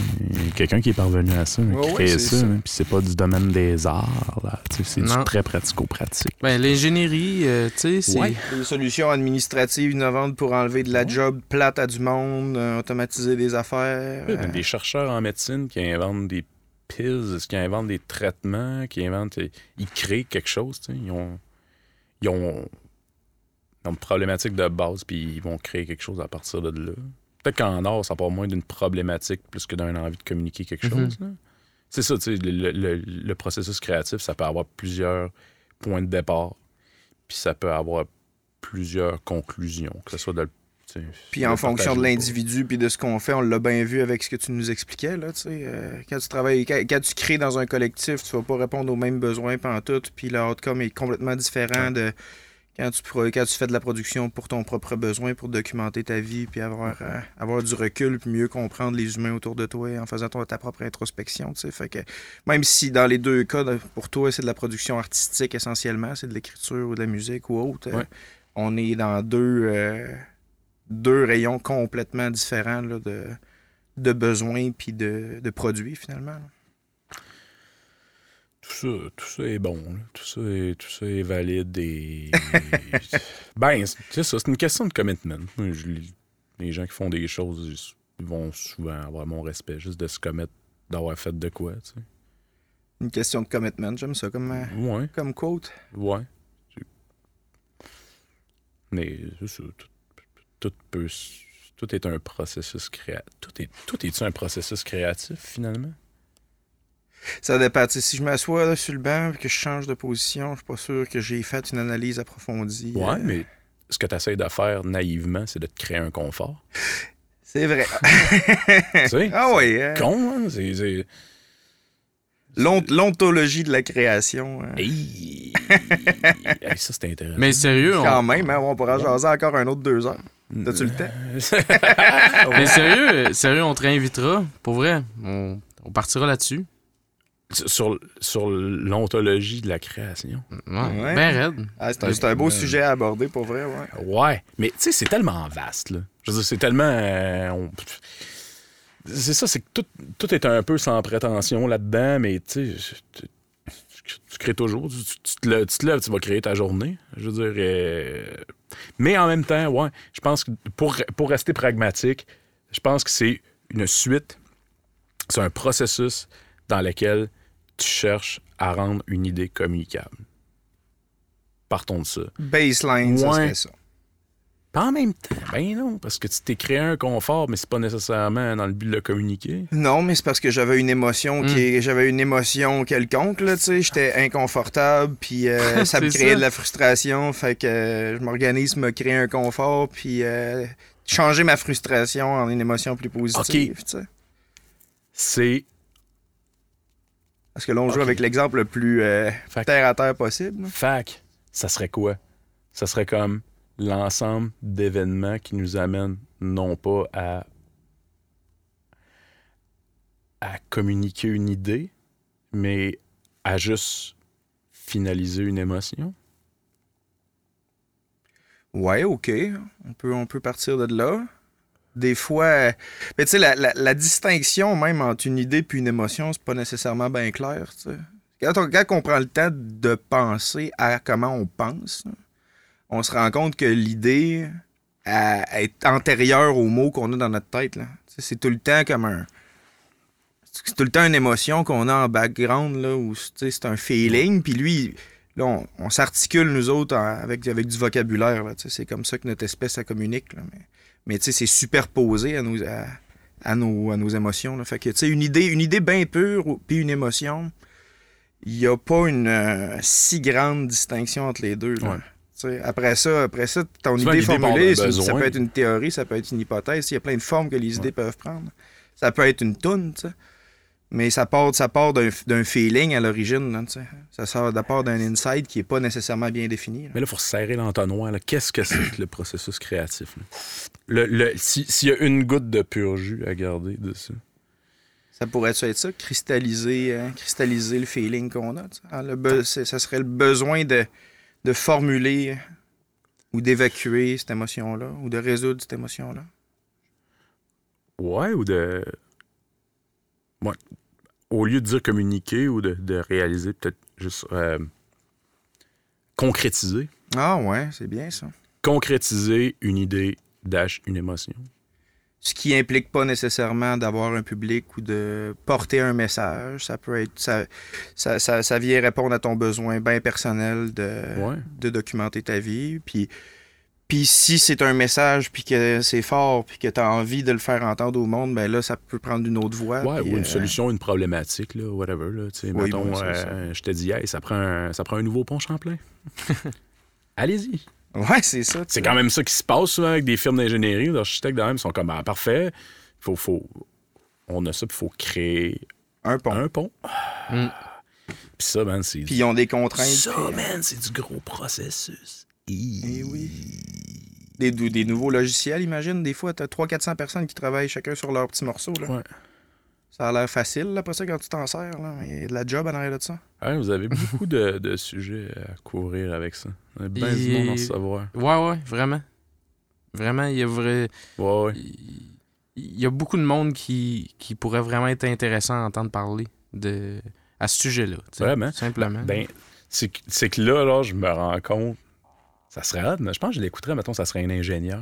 Quelqu'un qui est parvenu à ça, Ouais, ouais, créer c'est ça, ça. hein, puis c'est pas du domaine des arts, c'est Non. du très pratico-pratique. Ben l'ingénierie, euh, tu sais, c'est Ouais. Des solutions administratives innovantes pour enlever de la job plate à du monde, euh, automatiser des affaires. A euh, Des chercheurs en médecine qui inventent des pills, qui inventent des traitements, qui inventent. Ils créent quelque chose. Ils ont. Ils ont. Une problématique de base, puis ils vont créer quelque chose à partir de là. Peut-être qu'en art, ça part moins d'une problématique plus que d'une envie de communiquer quelque Mhm. chose. C'est ça, tu sais, le, le- le processus créatif, ça peut avoir plusieurs points de départ, puis ça peut avoir plusieurs conclusions, que ce soit de le- Puis en fonction de l'individu puis de ce qu'on fait, on l'a bien vu avec ce que tu nous expliquais. Là, tu sais, euh, quand tu travailles, quand, quand tu crées dans un collectif, tu vas pas répondre aux mêmes besoins tout, puis le outcome est complètement différent de quand tu, pro- quand tu fais de la production pour ton propre besoin, pour documenter ta vie, puis avoir, euh, avoir du recul, puis mieux comprendre les humains autour de toi en faisant ton- ta propre introspection. tu sais. Fait que, même si dans les deux cas, pour toi, c'est de la production artistique essentiellement, c'est de l'écriture ou de la musique ou autre, euh, on est dans deux, euh, deux rayons complètement différents là, de, de besoins puis de, de produits finalement. là. Tout ça, tout ça est bon. là. Tout, ça est, tout ça est valide et. ben, c'est ça, c'est une question de commitment. Je les gens qui font des choses ils vont souvent avoir mon respect, juste de se commettre, d'avoir fait de quoi, tu sais. Une question de commitment, j'aime ça comme, euh, Ouais, comme quote. ouais. Mais c'est ça, tout, tout peut. Tout est un processus créatif. Tout est, tout est un processus créatif, finalement? Ça dépend. Si je m'assois là, sur le banc et que je change de position, je suis pas sûr que j'ai fait une analyse approfondie. Ouais, Euh, mais ce que tu essaies de faire naïvement, c'est de te créer un confort. C'est vrai. tu sais? ah oui. euh, con, hein? C'est. L'ontologie de la création. euh, Hey! Hey, ça, c'est intéressant. Mais sérieux, on, Quand même, hein, on pourra jaser encore un autre deux heures. T'as-tu le temps? mais sérieux, sérieux, on te réinvitera. Pour vrai, on, on partira là-dessus. Sur, sur l'ontologie de la création. Ouais, Ouais. Ben. Ah, c'est un, beau sujet à aborder, pour vrai, ouais. Ouais, mais tu sais, c'est tellement vaste, là. Je veux dire, c'est tellement. euh, on- C'est ça, c'est que tout, tout est un peu sans prétention là-dedans, mais tu sais, tu, crées toujours. Tu, tu- tu te lèves, tu te lèves, tu vas créer ta journée. Je veux dire. euh, Mais en même temps, ouais, je pense que pour, pour rester pragmatique, je pense que c'est une suite, c'est un processus dans lequel tu cherches à rendre une idée communicable. Partons de ça. Baseline, ça serait ça. Pas en même temps, ben non, parce que tu t'es créé un confort, mais c'est pas nécessairement dans le but de le communiquer. Non, mais c'est parce que j'avais une émotion Hmm. qui est- j'avais une émotion quelconque là, tu sais, j'étais inconfortable puis euh, ça me créait ça. de la frustration, fait que euh, je m'organise me créer un confort puis euh, changer ma frustration en une émotion plus positive, tu sais. C'est. Parce que là on joue avec l'exemple le plus euh, terre à terre possible. Fac, ça serait quoi? Ça serait comme l'ensemble d'événements qui nous amènent non pas à. à communiquer une idée, mais à juste finaliser une émotion? Ouais, ok. On peut, on peut partir de là. Des fois, euh, tu sais, la, distinction même entre une idée puis une émotion, c'est pas nécessairement bien clair. Quand on, quand on prend le temps de penser à comment on pense, on se rend compte que l'idée est antérieure aux mots qu'on a dans notre tête. C'est tout le temps comme un. C'est tout le temps une émotion qu'on a en background, là, c'est un feeling, puis lui, Là, on, s'articule, nous autres, avec, avec du vocabulaire. C'est comme ça que notre espèce, ça communique. Mais tu sais, c'est superposé à nos, à, à nos, à nos émotions. Là. Fait que, tu sais, une idée, une idée bien pure, puis une émotion, il n'y a pas une euh, si grande distinction entre les deux. là. Ouais. Après ça, après ça, ton idée formulée, ça peut être une théorie, ça peut être une hypothèse. Il y a plein de formes que les idées peuvent prendre. Ça peut être une toune, tu sais. Mais ça part, ça part d'un feeling à l'origine. Ça sort de part d'un insight qui n'est pas nécessairement bien défini. là. Mais là, il faut serrer l'entonnoir. Qu'est-ce que c'est que le processus créatif? Le, le- si- S'il y a une goutte de pur jus à garder dessus. Ça pourrait être ça, cristalliser, euh, cristalliser le feeling qu'on a. Ah, le ça serait le besoin de, de formuler euh, ou d'évacuer cette émotion-là, ou de résoudre cette émotion-là. Ouais, ou de. Ouais. Au lieu de dire communiquer ou de, de réaliser, peut-être juste euh, concrétiser. Ah ouais, c'est bien ça. Concrétiser une idée dash une émotion. Ce qui implique pas nécessairement d'avoir un public ou de porter un message. Ça peut être. Ça, ça, ça, ça vient répondre à ton besoin bien personnel de, Ouais. de documenter ta vie. Puis, puis si c'est un message, puis que c'est fort, puis que tu as envie de le faire entendre au monde, ben là, ça peut prendre une autre voie. Ouais, ou une euh, solution, une problématique, là, whatever. Là, tu sais, Oui, mettons, bon, c'est euh, je te dis, hey, ça prend un, ça prend un nouveau pont Champlain. Allez-y. Ouais, c'est ça. C'est quand même ça qui se passe souvent avec des firmes d'ingénierie. Les architectes, quand même, sont comme, ah, parfait. Faut, faut, on a ça, puis il faut créer un pont. un pont. Mm. Puis ça, man, c'est. Puis ils ont des contraintes. Ça, puis, euh, man, c'est du gros processus. Eh oui. Des, nouveaux logiciels, imagine. Des fois, tu as 300-400 personnes qui travaillent chacun sur leur petit morceau. Là. Ouais. Ça a l'air facile, là, pas ça, quand tu t'en sers. Là. Il y a de la job en arrière de ça. Ouais, vous avez beaucoup de, de sujets à couvrir avec ça. On a bien du Et- monde à en savoir. Ouais, ouais, vraiment. Vraiment, il y a vrai. Ouais, ouais. Il y a beaucoup de monde qui, qui pourrait vraiment être intéressant à entendre parler de, à ce sujet-là. Vraiment? Simplement. Ben, c'est que- c'est que là, là, je me rends compte. Ça serait hot, mais je pense que je l'écouterais, mettons, ça serait un ingénieur.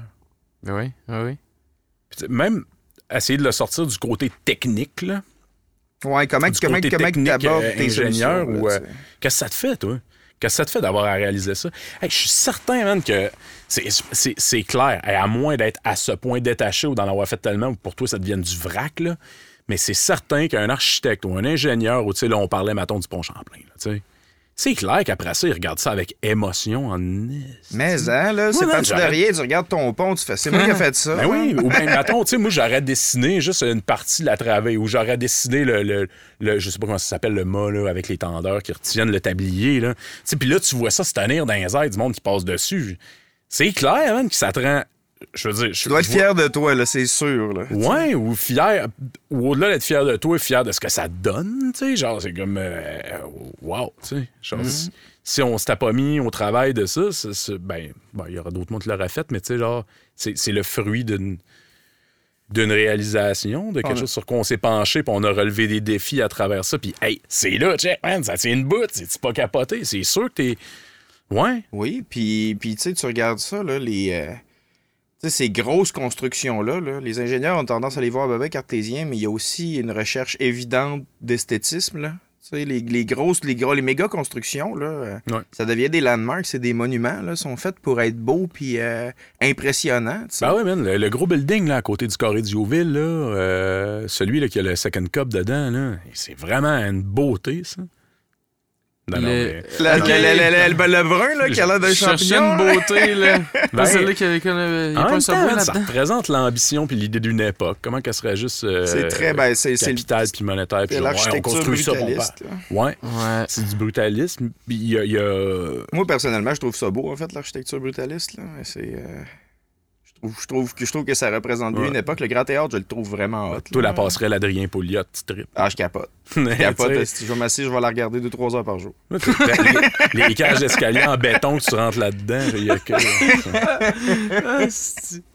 Ben oui, oui, oui. Puis, tu sais, même essayer de le sortir du côté technique, là. Ouais, comment, Du comment, côté comment technique, euh, tes ingénieur solutions, ou, euh. Qu'est-ce que ça te fait, toi? Qu'est-ce que ça te fait d'avoir à réaliser ça? Hey, je suis certain, man, que c'est- c'est c'est clair. Hey, à moins d'être à ce point détaché ou d'en avoir fait tellement ou pour toi, ça devienne du vrac, là. Mais c'est certain qu'un architecte ou un ingénieur, ou tu sais, là, on parlait, mettons, du pont Champlain, là, tu sais. C'est clair qu'après ça, il regarde ça avec émotion en. Mais, hein, là, c'est Ouais, pas man, tu j'arrête- derrière, tu regardes ton pont, tu fais, c'est moi qui ai fait ça. Ben oui, ou bien, mettons, tu sais, moi, j'aurais dessiné juste une partie de la travée, ou j'aurais dessiné le, le, le- je sais pas comment ça s'appelle, le mât, là, avec les tendeurs qui retiennent le tablier, là. Tu sais, puis là, tu vois ça se tenir dans les airs, du monde qui passe dessus. C'est clair, man, que ça te rend, je veux dire... Tu dois être fier de toi, là, c'est sûr. Là. Ouais, ou fier, ou au-delà d'être fier de toi, fier de ce que ça donne, tu sais, genre, c'est comme, euh, wow, tu sais, genre, Mm-hmm. si, si on s'était pas mis au travail de ça, ben, bon, il y aura d'autres mondes qui l'auraient fait, mais tu sais, genre, c'est c'est le fruit d'une d'une réalisation, de quelque chose sur quoi on s'est penché, puis on a relevé des défis à travers ça, puis hey, c'est là, check, man, ça tient une bout, c'est pas capoté, c'est sûr que t'es... Ouais, Oui, puis, puis tu sais, tu regardes ça, là, les. euh, ces grosses constructions-là, là, les ingénieurs ont tendance à les voir bébé cartésien, mais il y a aussi une recherche évidente d'esthétisme, là. Les, les grosses, les, gros, les méga constructions, là, euh, Ouais. ça devient des landmarks, c'est des monuments, là, sont faits pour être beaux puis euh, impressionnants. Ben ouais, man, le, le gros building là, à côté du carré là, euh, celui là, qui a le second cup dedans, là, c'est vraiment une beauté, ça. Non, non, Le- mais- La- Ok. la- la- le, le brun, là, qui a l'air d'un champignon. une beauté, là. Ben, celle-là qui a, qui a- il y a en pas un même temps, ça représente l'ambition puis l'idée d'une époque. Comment qu'elle serait juste euh, C'est très, ben, c'est c'est le- capitale puis monétaire. Puis c'est genre, ouais, on l'architecture construit ça, bon, brutaliste. là. Ouais, Ouais. c'est du brutalisme. Puis il y a... y a- Moi, personnellement, je trouve ça beau, en fait, l'architecture brutaliste. Là. C'est, euh, je, trouve, je, trouve que, je trouve que ça représente bien Ouais. une époque. Le Grand Théâtre, je le trouve vraiment hot. Toi, la passerelle Adrien Pouliot, tu tripes. Ah, je capote. Je capote. esti. je vais m'asseoir, je vais la regarder 2-3 heures par jour. les, les cages d'escalier en béton que tu rentres là-dedans, il y a que...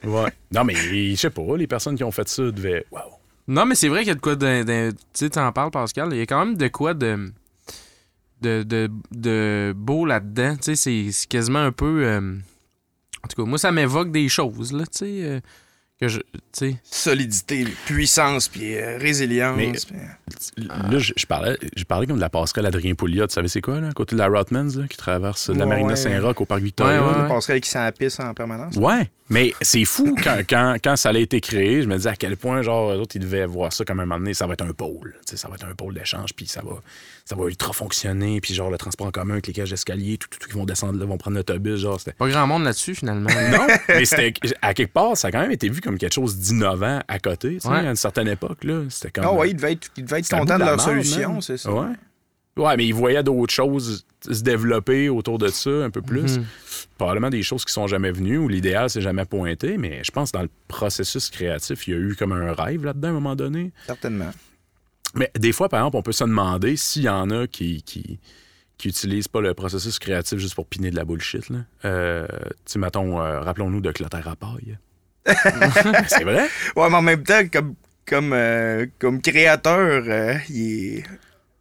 Ouais. Non, mais je sais pas, les personnes qui ont fait ça devaient... Wow. Non, mais c'est vrai qu'il y a de quoi de. tu sais, tu en parles, Pascal. Il y a quand même de quoi de. de, de, de beau là-dedans. Tu sais, c'est- c'est quasiment un peu. euh, en tout cas, moi, ça m'évoque des choses, là, tu sais. euh, que je. Tu sais. Solidité, puissance, puis euh, résilience. Mais- puis- Là, je, je parlais, je parlais comme de la passerelle Adrien Pouliot. Tu savais c'est quoi, là, à côté de la Rotmans, là, qui traverse de la Ouais, Marina ouais. Saint-Roch au Parc Victoria? Ouais? Une passerelle qui s'empisse en permanence. Ouais, mais c'est fou quand, quand, quand ça a été créé. Je me disais à quel point, genre, eux autres, ils devaient voir ça comme un moment donné, ça va être un pôle. Tu sais, ça va être un pôle d'échange, puis ça va, ça va ultra fonctionner. Puis, genre, le transport en commun avec les cages d'escalier, tout, tout, tout, qui vont descendre là, vont prendre l'autobus. Genre, c'était. Pas grand monde là-dessus, finalement. Non, mais c'était. À quelque part, ça a quand même été vu comme quelque chose d'innovant à côté, tu sais, Ouais. à une certaine époque, là. C'était comme. Ah ouais, ils devaient être, ils devaient être contents de, la leur solution, c'est ça. Ouais. Ouais, mais ils voyaient d'autres choses se développer autour de ça un peu plus. Mhm. Probablement des choses qui sont jamais venues ou l'idéal c'est jamais pointé, mais je pense que dans le processus créatif, il y a eu comme un rêve là-dedans à un moment donné. Certainement. Mais des fois, par exemple, on peut se demander s'il y en a qui, qui, qui utilisent pas le processus créatif juste pour piner de la bullshit. Là. Euh, tu sais, mettons, euh, rappelons-nous de Clotaire à paille. c'est vrai? Ouais, mais en même temps, comme, comme, euh, comme créateur, euh, il est.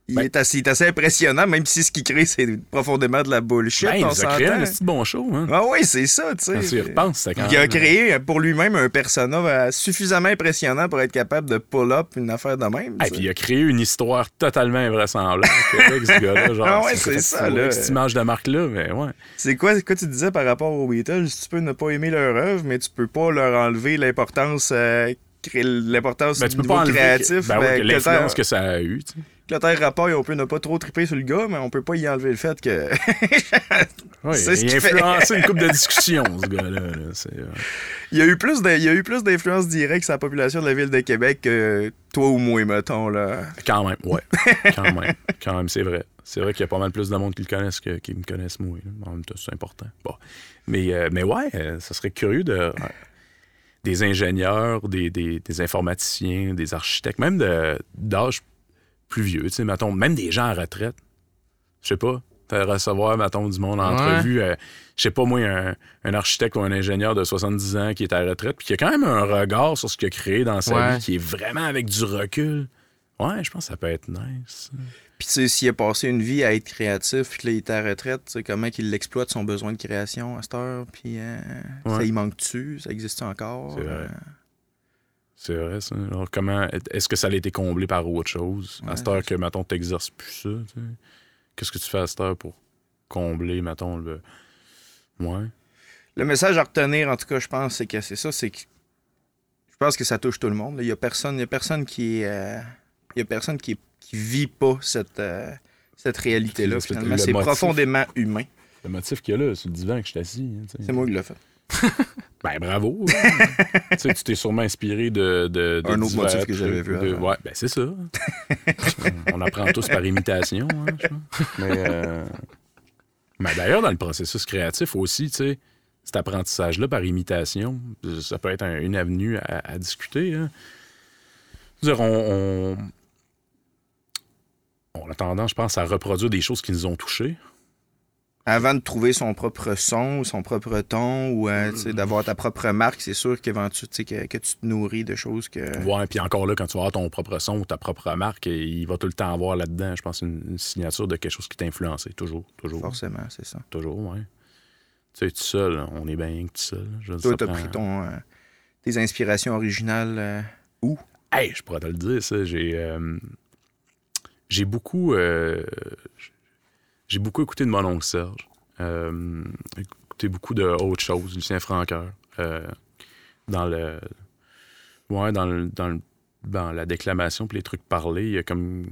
Il, Ben- est assez, il est assez impressionnant, même si ce qu'il crée, c'est profondément de la bullshit. Ben, il on a créé un petit bon show. Hein? Ah oui, c'est ça, tu Quand tu y sais. repenses, c'était quand Il a même- créé pour lui-même un persona euh, suffisamment impressionnant pour être capable de pull-up une affaire de même. Ah, tu puis il a créé une histoire totalement invraisemblable avec ce gars-là. Genre, Ah ouais, c'est ça, là. Cette image de marque-là, mais ouais. C'est quoi, quoi tu disais par rapport aux Beatles? Tu peux ne pas aimer leur œuvre, mais tu peux pas leur enlever l'importance euh, l'importance Ben, du tu peux niveau pas enlever créatif. que- ben ouais, que l'influence que ça a eu. tu sais. Clotaire Rapport, on peut ne pas trop triper sur le gars, mais on peut pas y enlever le fait que. C'est ce il a influencé une couple de discussions, ce gars-là. euh, il y a eu plus de- il y a eu plus d'influence directe sur la population de la ville de Québec que toi ou moi, mettons, là. Quand même, ouais. Quand même. Quand même, c'est vrai. C'est vrai qu'il y a pas mal plus de monde qui le connaissent que qui me connaissent moi. En même temps, c'est important. Bon. Mais, euh, mais ouais, euh, ça serait curieux de. euh, des ingénieurs, des, des- des informaticiens, des architectes, même de- d'âge plus vieux, tu sais, mettons, même des gens en retraite. Je sais pas. Faire recevoir, mettons, du monde en Ouais. entrevue. euh, je sais pas, moi, un, un architecte ou un ingénieur de 70 ans qui est à la retraite, puis qui a quand même un regard sur ce qu'il a créé dans sa Ouais. vie, qui est vraiment avec du recul. Ouais, je pense que ça peut être nice. Puis, tu sais, s'il a passé une vie à être créatif, puis là, il est à la retraite, tu sais, comment qu'il exploite son besoin de création à cette heure, puis euh, ça y manque-tu, ça existe encore? C'est vrai. Euh, C'est vrai, ça. Alors, comment. Est-ce que ça a été comblé par autre chose? à Ouais, cette heure que, mettons, t'exerces plus ça, tu sais. Qu'est-ce que tu fais à cette heure pour combler, mettons, le. Ouais. Le message à retenir, en tout cas, je pense, c'est que c'est ça, c'est que je pense que ça touche tout le monde. là. Il y a personne, il y a personne qui euh, il y a personne qui, qui vit pas cette, euh, cette réalité-là. Finalement, c'est profondément humain. Le motif qu'il y a là, sur le divan que je suis assis. hein. C'est moi qui l'ai fait. Ben bravo. tu t'es sûrement inspiré de. de, de Un autre motif que j'avais vu de-. Ouais, ben c'est ça. On apprend tous par imitation. hein. Mais, euh, mais d'ailleurs, dans le processus créatif aussi, tu sais, cet apprentissage-là par imitation, ça peut être un- une avenue à, à discuter. hein. Dire, on, on- on a tendance, je pense, à reproduire des choses qui nous ont touchés. Avant de trouver son propre son, ou son propre ton, ou euh, Mm. d'avoir ta propre marque, c'est sûr qu'éventuellement, que, que tu te nourris de choses que. Ouais, puis encore là, quand tu vas avoir ton propre son ou ta propre marque, il va tout le temps avoir là-dedans, je pense, une, une signature de quelque chose qui t'a influencé. Toujours, toujours. Forcément, c'est ça. Toujours, ouais. Tu sais, tout seul, on est bien que tout seul. Je Toi, t'as prend- pris ton, euh, tes inspirations originales euh, où? Hey, je pourrais te le dire, ça. J'ai. euh, J'ai beaucoup. J'ai beaucoup écouté de mon oncle Serge. Euh, écouté beaucoup de autres choses, Lucien Franqueur. euh, dans le. Ouais, dans, le, dans, le- dans la déclamation puis les trucs parlés, il y a comme.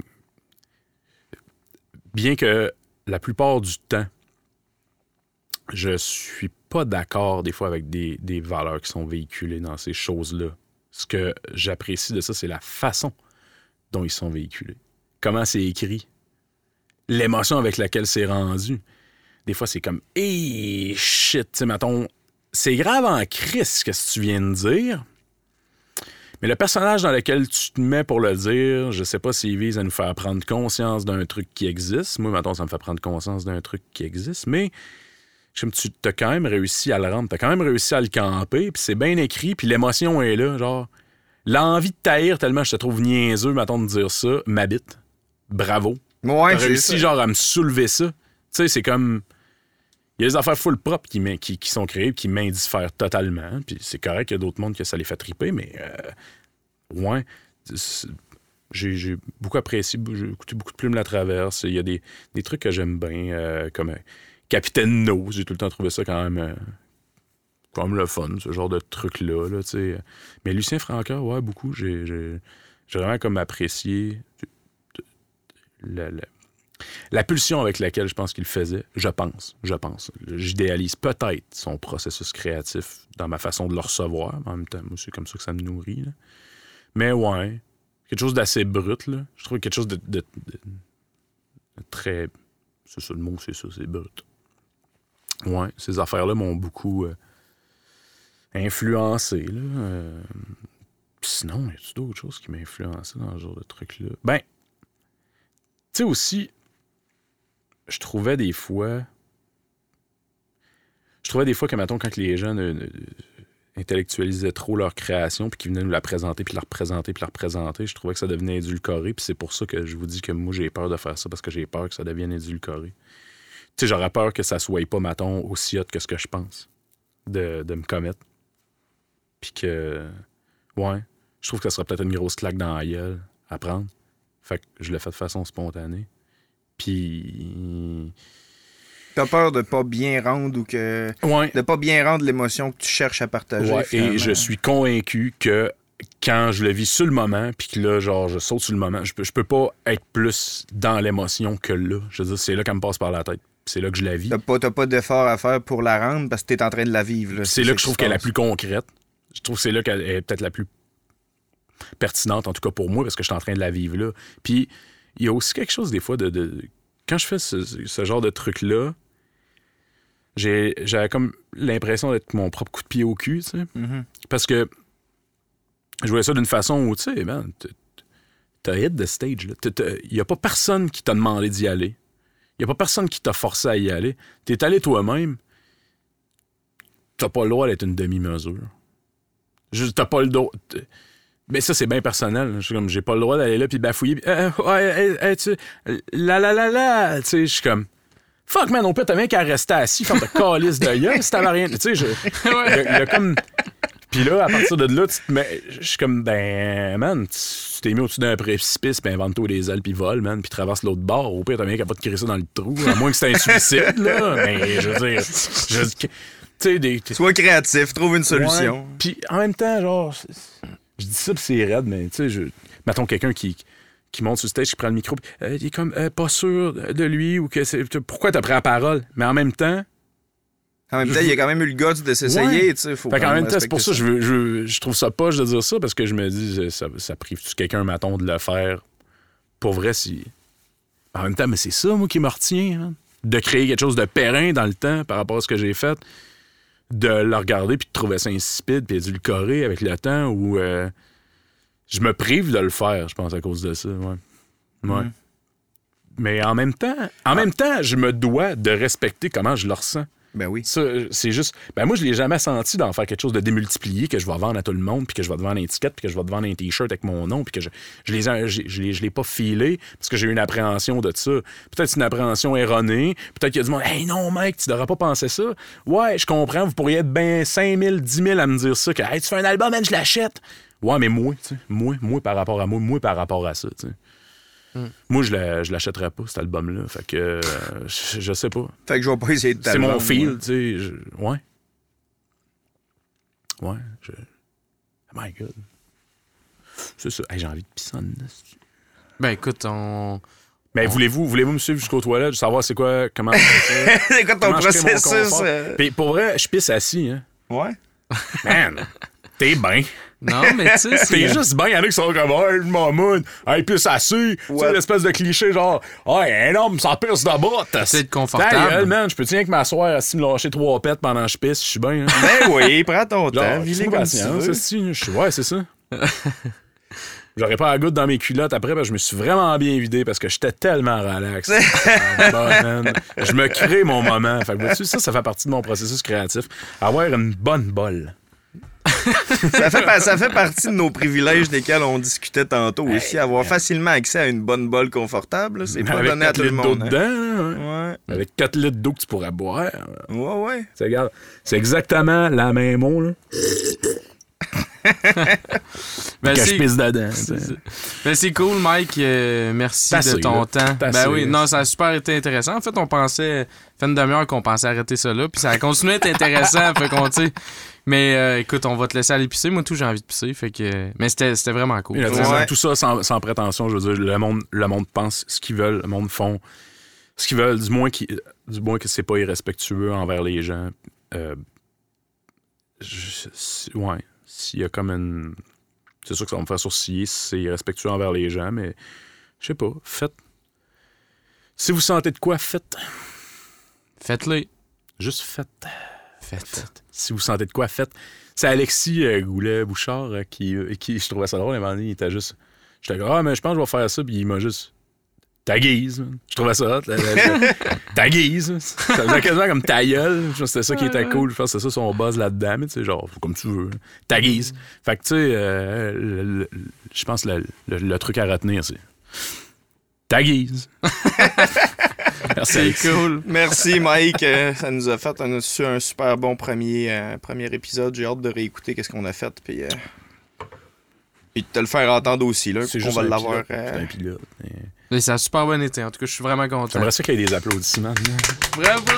Bien que la plupart du temps, je suis pas d'accord des fois avec des, des valeurs qui sont véhiculées dans ces choses-là. Ce que j'apprécie de ça, c'est la façon dont ils sont véhiculés. Comment c'est écrit. L'émotion avec laquelle c'est rendu. Des fois, c'est comme, hey, shit, tu sais, c'est grave en crise ce que tu viens de dire. Mais le personnage dans lequel tu te mets pour le dire, je sais pas s'il vise à nous faire prendre conscience d'un truc qui existe. Moi, mettons, ça me fait prendre conscience d'un truc qui existe. Mais comme tu as quand même réussi à le rendre, t'as quand même réussi à le camper, puis c'est bien écrit, puis l'émotion est là, genre l'envie de taïr tellement je te trouve niaiseux, mettons de dire ça, m'habite. Bravo. Ouais, T'as réussi ça. genre à me soulever ça. Tu sais, c'est comme il y a des affaires full propres qui, qui, qui sont créées, qui m'indiffèrent totalement, puis c'est correct qu'il y a d'autres mondes que ça les fait triper, mais euh, ouais, j'ai j'ai beaucoup apprécié, j'ai écouté beaucoup de Plume la Traverse. Il y a des, des trucs que j'aime bien, euh, comme euh, Capitaine No. J'ai tout le temps trouvé ça quand même, euh, quand même le fun, ce genre de truc-là. Là, tu sais. Mais Lucien Francoeur, ouais, beaucoup. J'ai j'ai- j'ai vraiment comme apprécié la, pulsion avec laquelle je pense qu'il faisait. Je pense, je pense. J'idéalise peut-être son processus créatif dans ma façon de le recevoir. mais En même temps, c'est comme ça que ça me nourrit. Mais ouais, quelque chose d'assez brut, là. Je trouve quelque chose de, très. C'est ça le mot, c'est ça, c'est brut. Ouais, ces affaires-là m'ont beaucoup euh, influencé, là. Euh, sinon, y a-tu d'autres choses qui m'ont influencé dans ce genre de truc-là? Ben, sais aussi, je trouvais des fois. Je trouvais des fois que, mettons, quand les gens intellectualisaient trop leur création, puis qu'ils venaient nous la présenter, puis la représenter, puis la représenter, je trouvais que ça devenait édulcoré, puis c'est pour ça que je vous dis que moi, j'ai peur de faire ça, parce que j'ai peur que ça devienne édulcoré. Tu sais, j'aurais peur que ça soit pas, mettons, aussi hot que ce que je pense de, de me commettre. Puis que, ouais, je trouve que ça serait peut-être une grosse claque dans la gueule à prendre. Fait que je l'ai fait de façon spontanée. Puis, T'as peur de pas bien rendre ou que. ouais, de pas bien rendre l'émotion que tu cherches à partager. Ouais, et je suis convaincu que quand je le vis sur le moment, puis que là, genre, je saute sur le moment, je peux, je peux pas être plus dans l'émotion que là. Je veux dire, c'est là qu'elle me passe par la tête. C'est là que je la vis. T'as pas, pas d'effort à faire pour la rendre parce que t'es en train de la vivre. C'est là que je trouve qu'elle est la plus concrète. Je trouve que c'est là qu'elle est peut-être la plus pertinente, en tout cas pour moi, parce que je suis en train de la vivre là. Puis il y a aussi quelque chose des fois de. de- Quand je fais ce, ce genre de truc-là, j'ai j'avais comme l'impression d'être mon propre coup de pied au cul, tu sais. Mhm. Parce que je voyais ça d'une façon où, tu sais, t- t'as hit the stage. Il n'y a pas personne qui t'a demandé d'y aller. Il n'y a pas personne qui t'a forcé à y aller. T'es allé toi-même. T'as pas le droit d'être une demi-mesure. Juste, T'as pas le droit. Mais ça, c'est bien personnel. Je suis comme, j'ai pas le droit d'aller là puis bafouiller. Puis, euh, ouais, hey, tu la la la la. Tu sais, je suis comme, fuck man, on peut t'as bien qu'à rester assis, faire de calice de gueule si t'avais rien. Tu sais, je- il y, a- il y a comme. Puis là, à partir de là, tu te mets. Je suis comme, ben, man, tu t'es mis au-dessus d'un précipice, puis invente-toi des ailes, puis vole, man, puis traverse l'autre bord. Au pire, t'as bien qu'à pas te crier ça dans le trou. À moins que c'était un suicide, là. Mais je veux dire. je- Tu sais, des. Sois créatif, trouve une solution. Puis en même temps, genre, c'est- c'est- je dis ça, c'est raide, mais tu sais, je... mettons quelqu'un qui, qui monte sur le stage, qui prend le micro, euh, il est comme euh, pas sûr de lui ou que c'est. Pourquoi t'as pris la parole? Mais en même temps, En même temps, il y a quand même eu le guts de s'essayer, Ouais. tu sais. Faut fait quand qu'en même temps, c'est pour ça que je, veux, je, je trouve ça poche de dire ça parce que je me dis, ça, ça prive-tu quelqu'un, mettons, de le faire pour vrai si. En même temps, mais c'est ça, moi, qui me retient. De créer quelque chose de périn dans le temps par rapport à ce que j'ai fait. De le regarder puis de trouver ça insipide puis édulcoré avec le temps ou. euh, je me prive de le faire, je pense, à cause de ça, ouais. Ouais. Mhm. Mais en même temps, en même temps, je me dois de respecter comment je le ressens. Ben oui. Ça, c'est juste. Ben moi, je l'ai jamais senti d'en faire quelque chose de démultiplié que je vais vendre à tout le monde, puis que je vais te vendre une étiquette, puis que je vais te vendre un t-shirt avec mon nom, puis que je, ai- je, je je l'ai pas filé parce que j'ai eu une appréhension de ça. Peut-être une appréhension erronée. Peut-être qu'il y a du monde, hey non, mec, tu devrais pas penser ça. Ouais, je comprends, vous pourriez être ben 5 000, 10 000 à me dire ça, que hey, tu fais un album, man, je l'achète. Ouais, mais moi, tu sais, moi, moi par rapport à moi, moi par rapport à ça, tu sais. Moi, je la- je l'achèterais pas, cet album-là. Fait que, euh, je, je sais pas. Fait que je vais pas essayer de C'est mon feel, tu sais. je- Ouais. Ouais, je. Oh my god. C'est ça. Hey, j'ai envie de pisser en dedans. Ben écoute, on. Mais voulez-vous voulez me suivre jusqu'aux toilettes, savoir c'est quoi, comment. c'est quoi ton processus? euh? Puis pour vrai, je pisse assis, hein. Ouais. Man, t'es bien. Non, mais tu sais, T'es c'est. juste bien, y'en a qui sont comme, hey, moune, hey, pisse assis. Tu sais, l'espèce de cliché genre, hey, un homme, ça pisse de botte. C'est Ta confortable. man, je peux tiens que m'asseoir assis, me lâcher trois pètes pendant que je pisse, je suis bien, hein. Ben oui, prends ton temps. Patience, je suis- Ouais, c'est ça. J'aurais pas la goutte dans mes culottes après parce que je me suis vraiment bien vidé parce que j'étais tellement relax. Ah, man. Je me crée mon moment. Fait que, ça, ça fait partie de mon processus créatif. Avoir une bonne bolle. Ça fait, ça fait partie de nos privilèges desquels on discutait tantôt aussi. Avoir facilement accès à une bonne bolle confortable, c'est pas donné à 4 tout le litres d'eau monde. hein. dedans. hein. Ouais, Avec 4 litres d'eau que tu pourrais boire. ouais, ouais. C'est exactement la même eau là, Ben, que je c'est- pisse dedans. tu c'est- sais. Ben, c'est cool, Mike. euh, merci T'as de assez, ton là. temps. T'as Ben assez, oui, là. non, ça a super été intéressant. En fait, on pensait, fait une demi-heure qu'on pensait arrêter ça là, puis ça a continué à être intéressant. fait qu'on. Mais euh, écoute, on va te laisser aller pisser. Moi, tout, j'ai envie de pisser. Fait que, mais c'était c'était vraiment cool. Là, Ouais. Tout ça sans, sans prétention, je veux dire, le monde, le monde pense ce qu'ils veulent, le monde font ce qu'ils veulent, du moins, qui, du moins que c'est pas irrespectueux envers les gens. Euh, je- si- ouais, s'il y a comme une. C'est sûr que ça va me faire sourciller si c'est irrespectueux envers les gens, mais je sais pas, faites. Si vous sentez de quoi, faites. Faites-le. Juste faites. Faites. Faites. Si vous sentez de quoi, faites. C'est Alexis euh, Goulet-Bouchard euh, qui, euh, qui, je trouvais ça drôle, à un moment donné, il était juste. J'étais comme, ah, mais je pense que je vais faire ça, puis il m'a juste. Ta guise. Je trouvais ça hot. Ta guise. Ça faisait quasiment comme ta gueule. C'était ça qui était cool. Je pense que c'est ça son buzz là-dedans, mais tu sais, genre, comme tu veux. Ta guise. Fait que, tu sais, euh, je pense que le, le- le truc à retenir, c'est. Ta guise. Merci, C'est cool. Merci, Mike. Euh, ça nous a fait un, un super bon premier, euh, premier épisode. J'ai hâte de réécouter qu'est-ce qu'on a fait. Puis, euh, et de te le faire entendre aussi. Là, C'est qu'on va un l'avoir. pilote. euh, C'est un pilote. mais- Mais ça a super bien été. En tout cas, je suis vraiment content. J'aimerais ça qu'il y ait des applaudissements. Bravo!